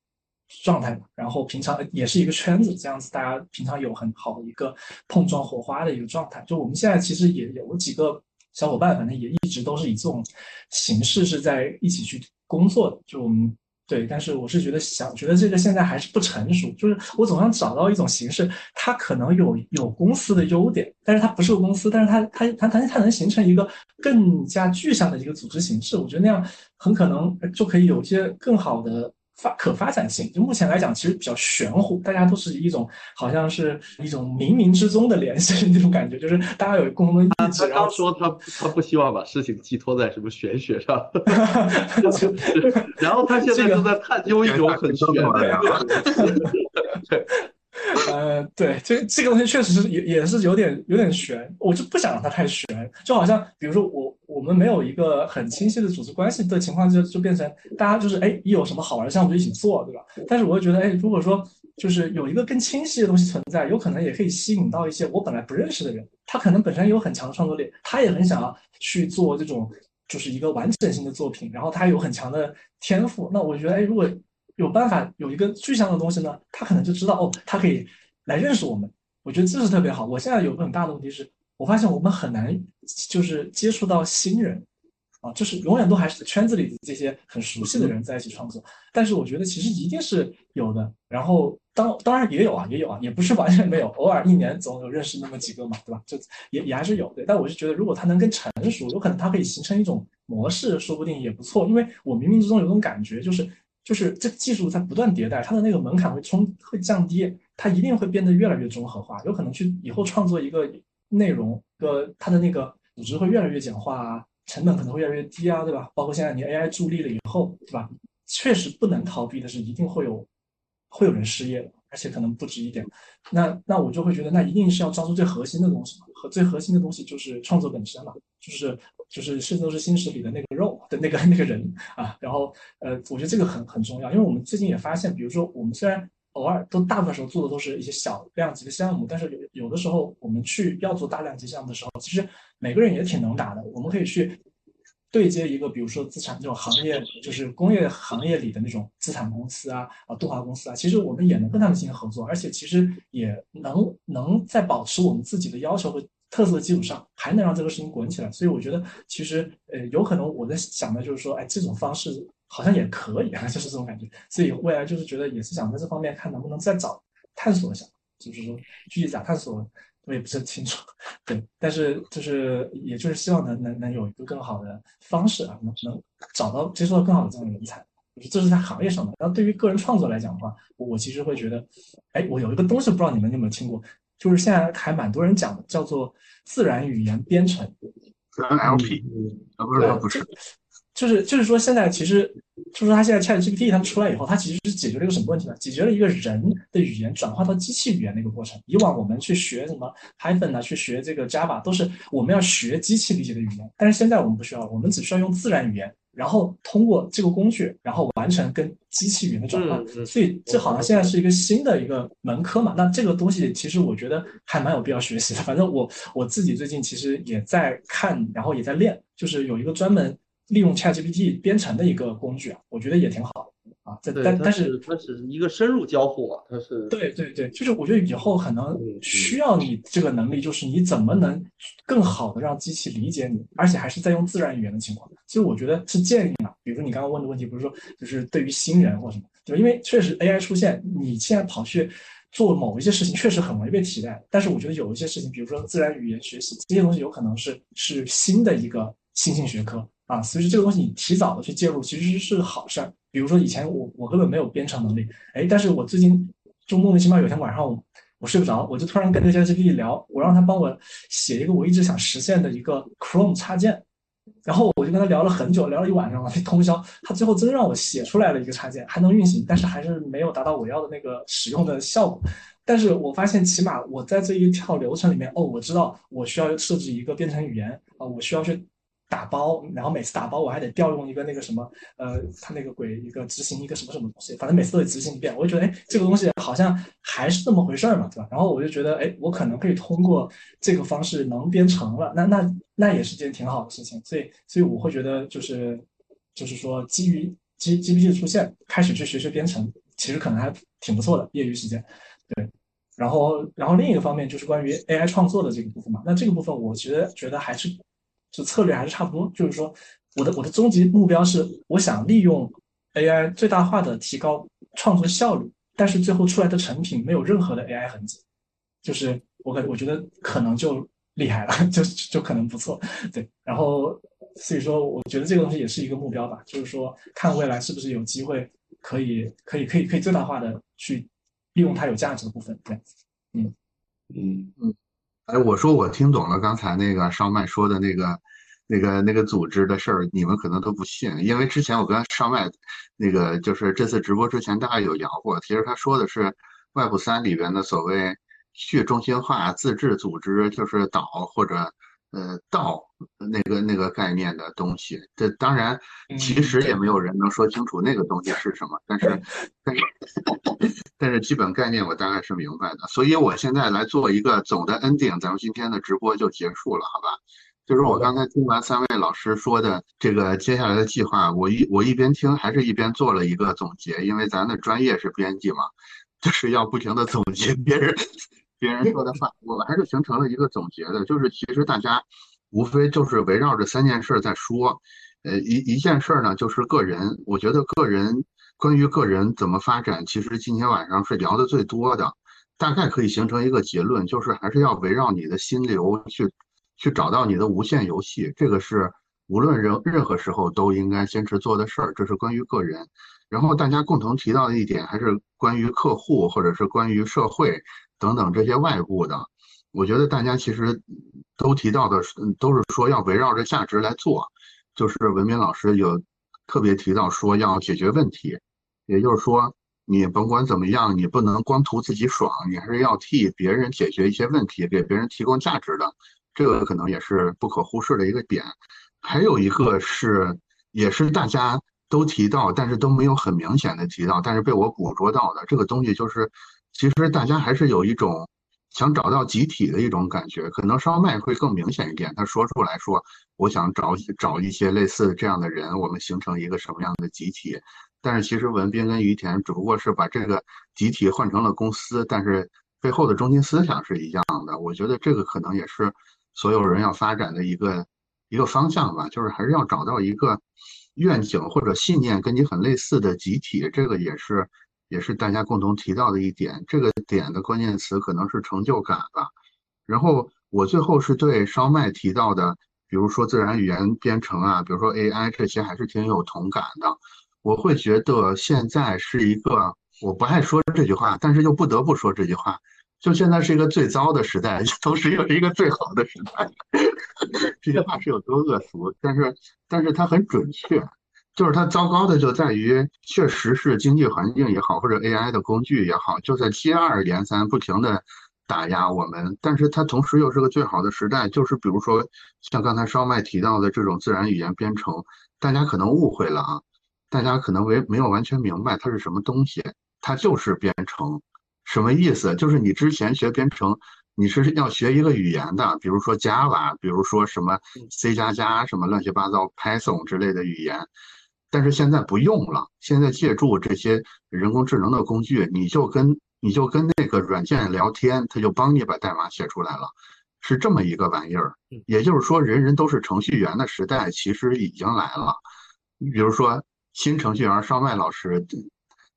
状态吧。然后平常也是一个圈子，这样子大家平常有很好的一个碰撞火花的一个状态。就我们现在其实也有几个小伙伴，反正也一直都是以这种形式是在一起去工作的。就我们。对，但是我是觉得想觉得这个现在还是不成熟，就是我总想找到一种形式，它可能有有公司的优点，但是它不是个公司，但是它它它它它能形成一个更加具象的一个组织形式，我觉得那样很可能就可以有一些更好的。发可发展性，就目前来讲，其实比较玄乎，大家都是一种好像是一种冥冥之中的联系 那种感觉，就是大家有共同的意志。
他刚说他他不希望把事情寄托在什么玄学上，然后他现在正在探究一种很玄的。
呃，对，这这个东西确实是也也是有点有点悬，我就不想让它太悬，就好像比如说我我们没有一个很清晰的组织关系的情况，就就变成大家就是哎一有什么好玩的项目就一起做，对吧？但是我会觉得哎，如果说就是有一个更清晰的东西存在，有可能也可以吸引到一些我本来不认识的人，他可能本身有很强的创作力，他也很想要去做这种就是一个完整性的作品，然后他有很强的天赋，那我觉得，哎，如果有办法有一个具象的东西呢，他可能就知道哦，他可以来认识我们。我觉得这是特别好。我现在有个很大的问题是，我发现我们很难就是接触到新人。啊，就是永远都还是圈子里的这些很熟悉的人在一起创作，但是我觉得其实一定是有的。然后当当然也有啊，也有啊，也不是完全没有，偶尔一年总有认识那么几个嘛，对吧？就也也还是有的。但我是觉得，如果他能更成熟，有可能他可以形成一种模式，说不定也不错。因为我冥冥之中有种感觉，就是就是这个技术在不断迭代，它的那个门槛会冲会降低，它一定会变得越来越综合化。有可能去以后创作一个内容，个它的那个组织会越来越简化啊。成本可能会越来越低啊，对吧？包括现在你 AI 助力了以后，对吧？确实不能逃避的是，一定会有会有人失业的，而且可能不止一点。那那我就会觉得，那一定是要抓住最核心的东西嘛，和最核心的东西就是创作本身嘛，就是就是《圣斗士星矢》里的那个肉的那个那个人啊。然后呃，我觉得这个很很重要，因为我们最近也发现，比如说我们虽然偶尔都大部分时候做的都是一些小量级的项目，但是有有的时候我们去要做大量级项目的时候，其实每个人也挺能打的。我们可以去对接一个，比如说资产这种行业，就是工业行业里的那种资产公司啊，啊动画公司啊，其实我们也能跟他们进行合作，而且其实也能能在保持我们自己的要求和特色的基础上，还能让这个事情滚起来。所以我觉得，其实呃，有可能我在想的就是说，哎，这种方式。好像也可以啊，就是这种感觉。所以未来就是觉得也是想在这方面看能不能再找探索一下，就是说具体咋探索我也不是很清楚。对，但是就是也就是希望能能能有一个更好的方式啊，能能找到接触到更好的这样的人才。就是这是在行业上的。然后对于个人创作来讲的话，我其实会觉得，哎，我有一个东西不知道你们有没有听过，就是现在还蛮多人讲的，叫做自然语言编程。
NLP 啊，不是不是。
就是就是说，现在其实就是说，它现在 ChatGPT 它出来以后，它其实是解决了一个什么问题呢？解决了一个人的语言转化到机器语言的一个过程。以往我们去学什么 Python 啊，去学这个 Java，都是我们要学机器理解的语言。但是现在我们不需要，我们只需要用自然语言，然后通过这个工具，然后完成跟机器语言的转换。所以这好像现在是一个新的一个门科嘛。那这个东西其实我觉得还蛮有必要学习的。反正我我自己最近其实也在看，然后也在练，就是有一个专门。利用 ChatGPT 编程的一个工具啊，我觉得也挺好啊。这但但是
它是一个深入交互啊，它是
对对对，就是我觉得以后可能需要你这个能力，就是你怎么能更好的让机器理解你，而且还是在用自然语言的情况。其实我觉得是建议嘛，比如说你刚刚问的问题，不是说就是对于新人或什么，对吧？因为确实 AI 出现，你现在跑去做某一些事情，确实很容易被替代。但是我觉得有一些事情，比如说自然语言学习这些东西，有可能是是新的一个新兴学科。啊，所以这个东西你提早的去介入，其实是好事儿。比如说以前我我根本没有编程能力，哎，但是我最近就莫名其妙有天晚上我我睡不着，我就突然跟那个 GPT 聊，我让他帮我写一个我一直想实现的一个 Chrome 插件，然后我就跟他聊了很久，聊了一晚上了，通宵，他最后真让我写出来了一个插件，还能运行，但是还是没有达到我要的那个使用的效果。但是我发现起码我在这一套流程里面，哦，我知道我需要设置一个编程语言啊，我需要去。打包，然后每次打包我还得调用一个那个什么，呃，他那个鬼一个执行一个什么什么东西，反正每次都得执行一遍。我就觉得，哎，这个东西好像还是那么回事嘛，对吧？然后我就觉得，哎，我可能可以通过这个方式能编程了，那那那也是件挺好的事情。所以，所以我会觉得，就是就是说，基于 G GPT 的出现，开始去学学编程，其实可能还挺不错的，业余时间。对，然后然后另一个方面就是关于 AI 创作的这个部分嘛，那这个部分我觉得觉得还是。就策略还是差不多，就是说，我的我的终极目标是，我想利用 AI 最大化的提高创作效率，但是最后出来的成品没有任何的 AI 痕迹，就是我可我觉得可能就厉害了，就就可能不错，对。然后所以说，我觉得这个东西也是一个目标吧，就是说，看未来是不是有机会可以可以可以可以最大化的去利用它有价值的部分，对。
嗯嗯嗯。哎，我说我听懂了刚才那个上麦说的那个、那个、那个组织的事儿，你们可能都不信，因为之前我跟上麦那个就是这次直播之前大概有聊过，其实他说的是 Web 三里边的所谓去中心化自治组织，就是岛或者。呃，道那个那个概念的东西，这当然其实也没有人能说清楚那个东西是什么，但是但是但是基本概念我大概是明白的，所以我现在来做一个总的 ending，咱们今天的直播就结束了，好吧？就是我刚才听完三位老师说的这个接下来的计划，我一我一边听还是一边做了一个总结，因为咱的专业是编辑嘛，就是要不停的总结别人别人说的话，我还是形成了一个总结的，就是其实大家无非就是围绕着三件事在说，呃一一件事呢就是个人，我觉得个人关于个人怎么发展，其实今天晚上是聊的最多的，大概可以形成一个结论，就是还是要围绕你的心流去。去找到你的无限游戏，这个是无论任任何时候都应该坚持做的事儿。这是关于个人，然后大家共同提到的一点还是关于客户或者是关于社会等等这些外部的。我觉得大家其实都提到的都是说要围绕着价值来做，就是文明老师有特别提到说要解决问题，也就是说你甭管怎么样，你不能光图自己爽，你还是要替别人解决一些问题，给别人提供价值的。这个可能也是不可忽视的一个点，还有一个是，也是大家都提到，但是都没有很明显的提到，但是被我捕捉到的这个东西，就是其实大家还是有一种想找到集体的一种感觉，可能烧麦会更明显一点，他说出来说，我想找找一些类似这样的人，我们形成一个什么样的集体，但是其实文斌跟于田只不过是把这个集体换成了公司，但是背后的中心思想是一样的，我觉得这个可能也是。所有人要发展的一个一个方向吧，就是还是要找到一个愿景或者信念跟你很类似的集体，这个也是也是大家共同提到的一点。这个点的关键词可能是成就感吧。然后我最后是对烧麦提到的，比如说自然语言编程啊，比如说 AI 这些，还是挺有同感的。我会觉得现在是一个我不爱说这句话，但是又不得不说这句话。就现在是一个最糟的时代，同时又是一个最好的时代。这些话是有多恶俗？但是，但是它很准确。就是它糟糕的就在于，确实是经济环境也好，或者 AI 的工具也好，就在接二连三不停的打压我们。但是它同时又是个最好的时代。就是比如说，像刚才烧麦提到的这种自然语言编程，大家可能误会了啊，大家可能没没有完全明白它是什么东西。它就是编程。什么意思？就是你之前学编程，你是要学一个语言的，比如说 Java，比如说什么 C 加加，什么乱七八糟 Python 之类的语言。但是现在不用了，现在借助这些人工智能的工具，你就跟你就跟那个软件聊天，它就帮你把代码写出来了，是这么一个玩意儿。也就是说，人人都是程序员的时代其实已经来了。你比如说新程序员烧麦老师。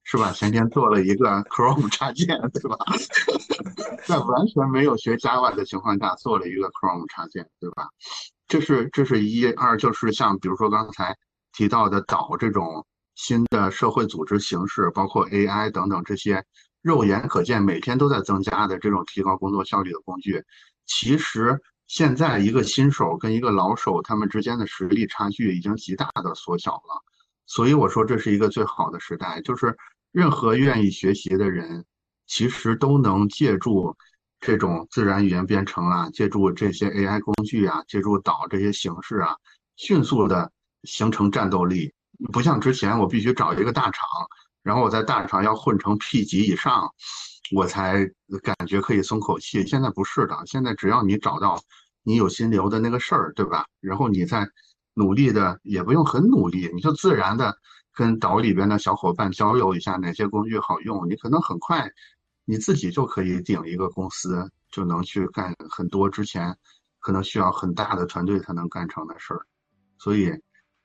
是吧？前天做了一个 Chrome 插件，对吧？在完全没有学 Java 的情况下做了一个 Chrome 插件，对吧？这是这是一二，就是像比如说刚才提到的导这种新的社会组织形式，包括 AI 等等这些肉眼可见每天都在增加的这种提高工作效率的工具，其实现在一个新手跟一个老手他们之间的实力差距已经极大的缩小了，所以我说这是一个最好的时代，就是。任何愿意学习的人，其实都能借助这种自然语言编程啊，借助这些 AI 工具啊，借助导这些形式啊，迅速的形成战斗力。不像之前，我必须找一个大厂，然后我在大厂要混成 P 级以上，我才感觉可以松口气。现在不是的，现在只要你找到你有心流的那个事儿，对吧？然后你再努力的，也不用很努力，你就自然的。跟岛里边的小伙伴交流一下哪些工具好用，你可能很快，你自己就可以顶一个公司，就能去干很多之前可能需要很大的团队才能干成的事儿。所以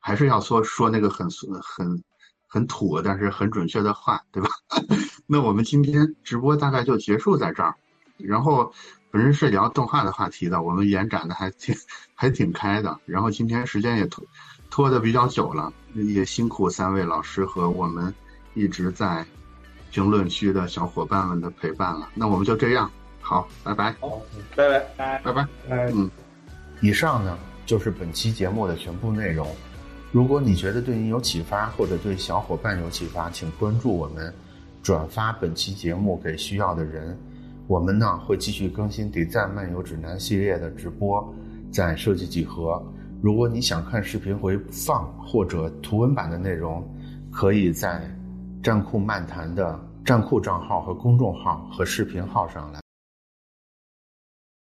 还是要说说那个很很很土但是很准确的话，对吧？那我们今天直播大概就结束在这儿。然后本身是聊动画的话题的，我们延展的还挺还挺开的。然后今天时间也拖拖的比较久了。也辛苦三位老师和我们一直在评论区的小伙伴们的陪伴了。那我们就这样，好，拜拜。
好，拜拜，
拜
拜，拜
拜。
嗯，
以上呢就是本期节目的全部内容。如果你觉得对你有启发，或者对小伙伴有启发，请关注我们，转发本期节目给需要的人。我们呢会继续更新《底赞漫游指南》系列的直播，在设计几何。如果你想看视频回放或者图文版的内容，可以在站酷漫谈的站酷账号和公众号和视频号上来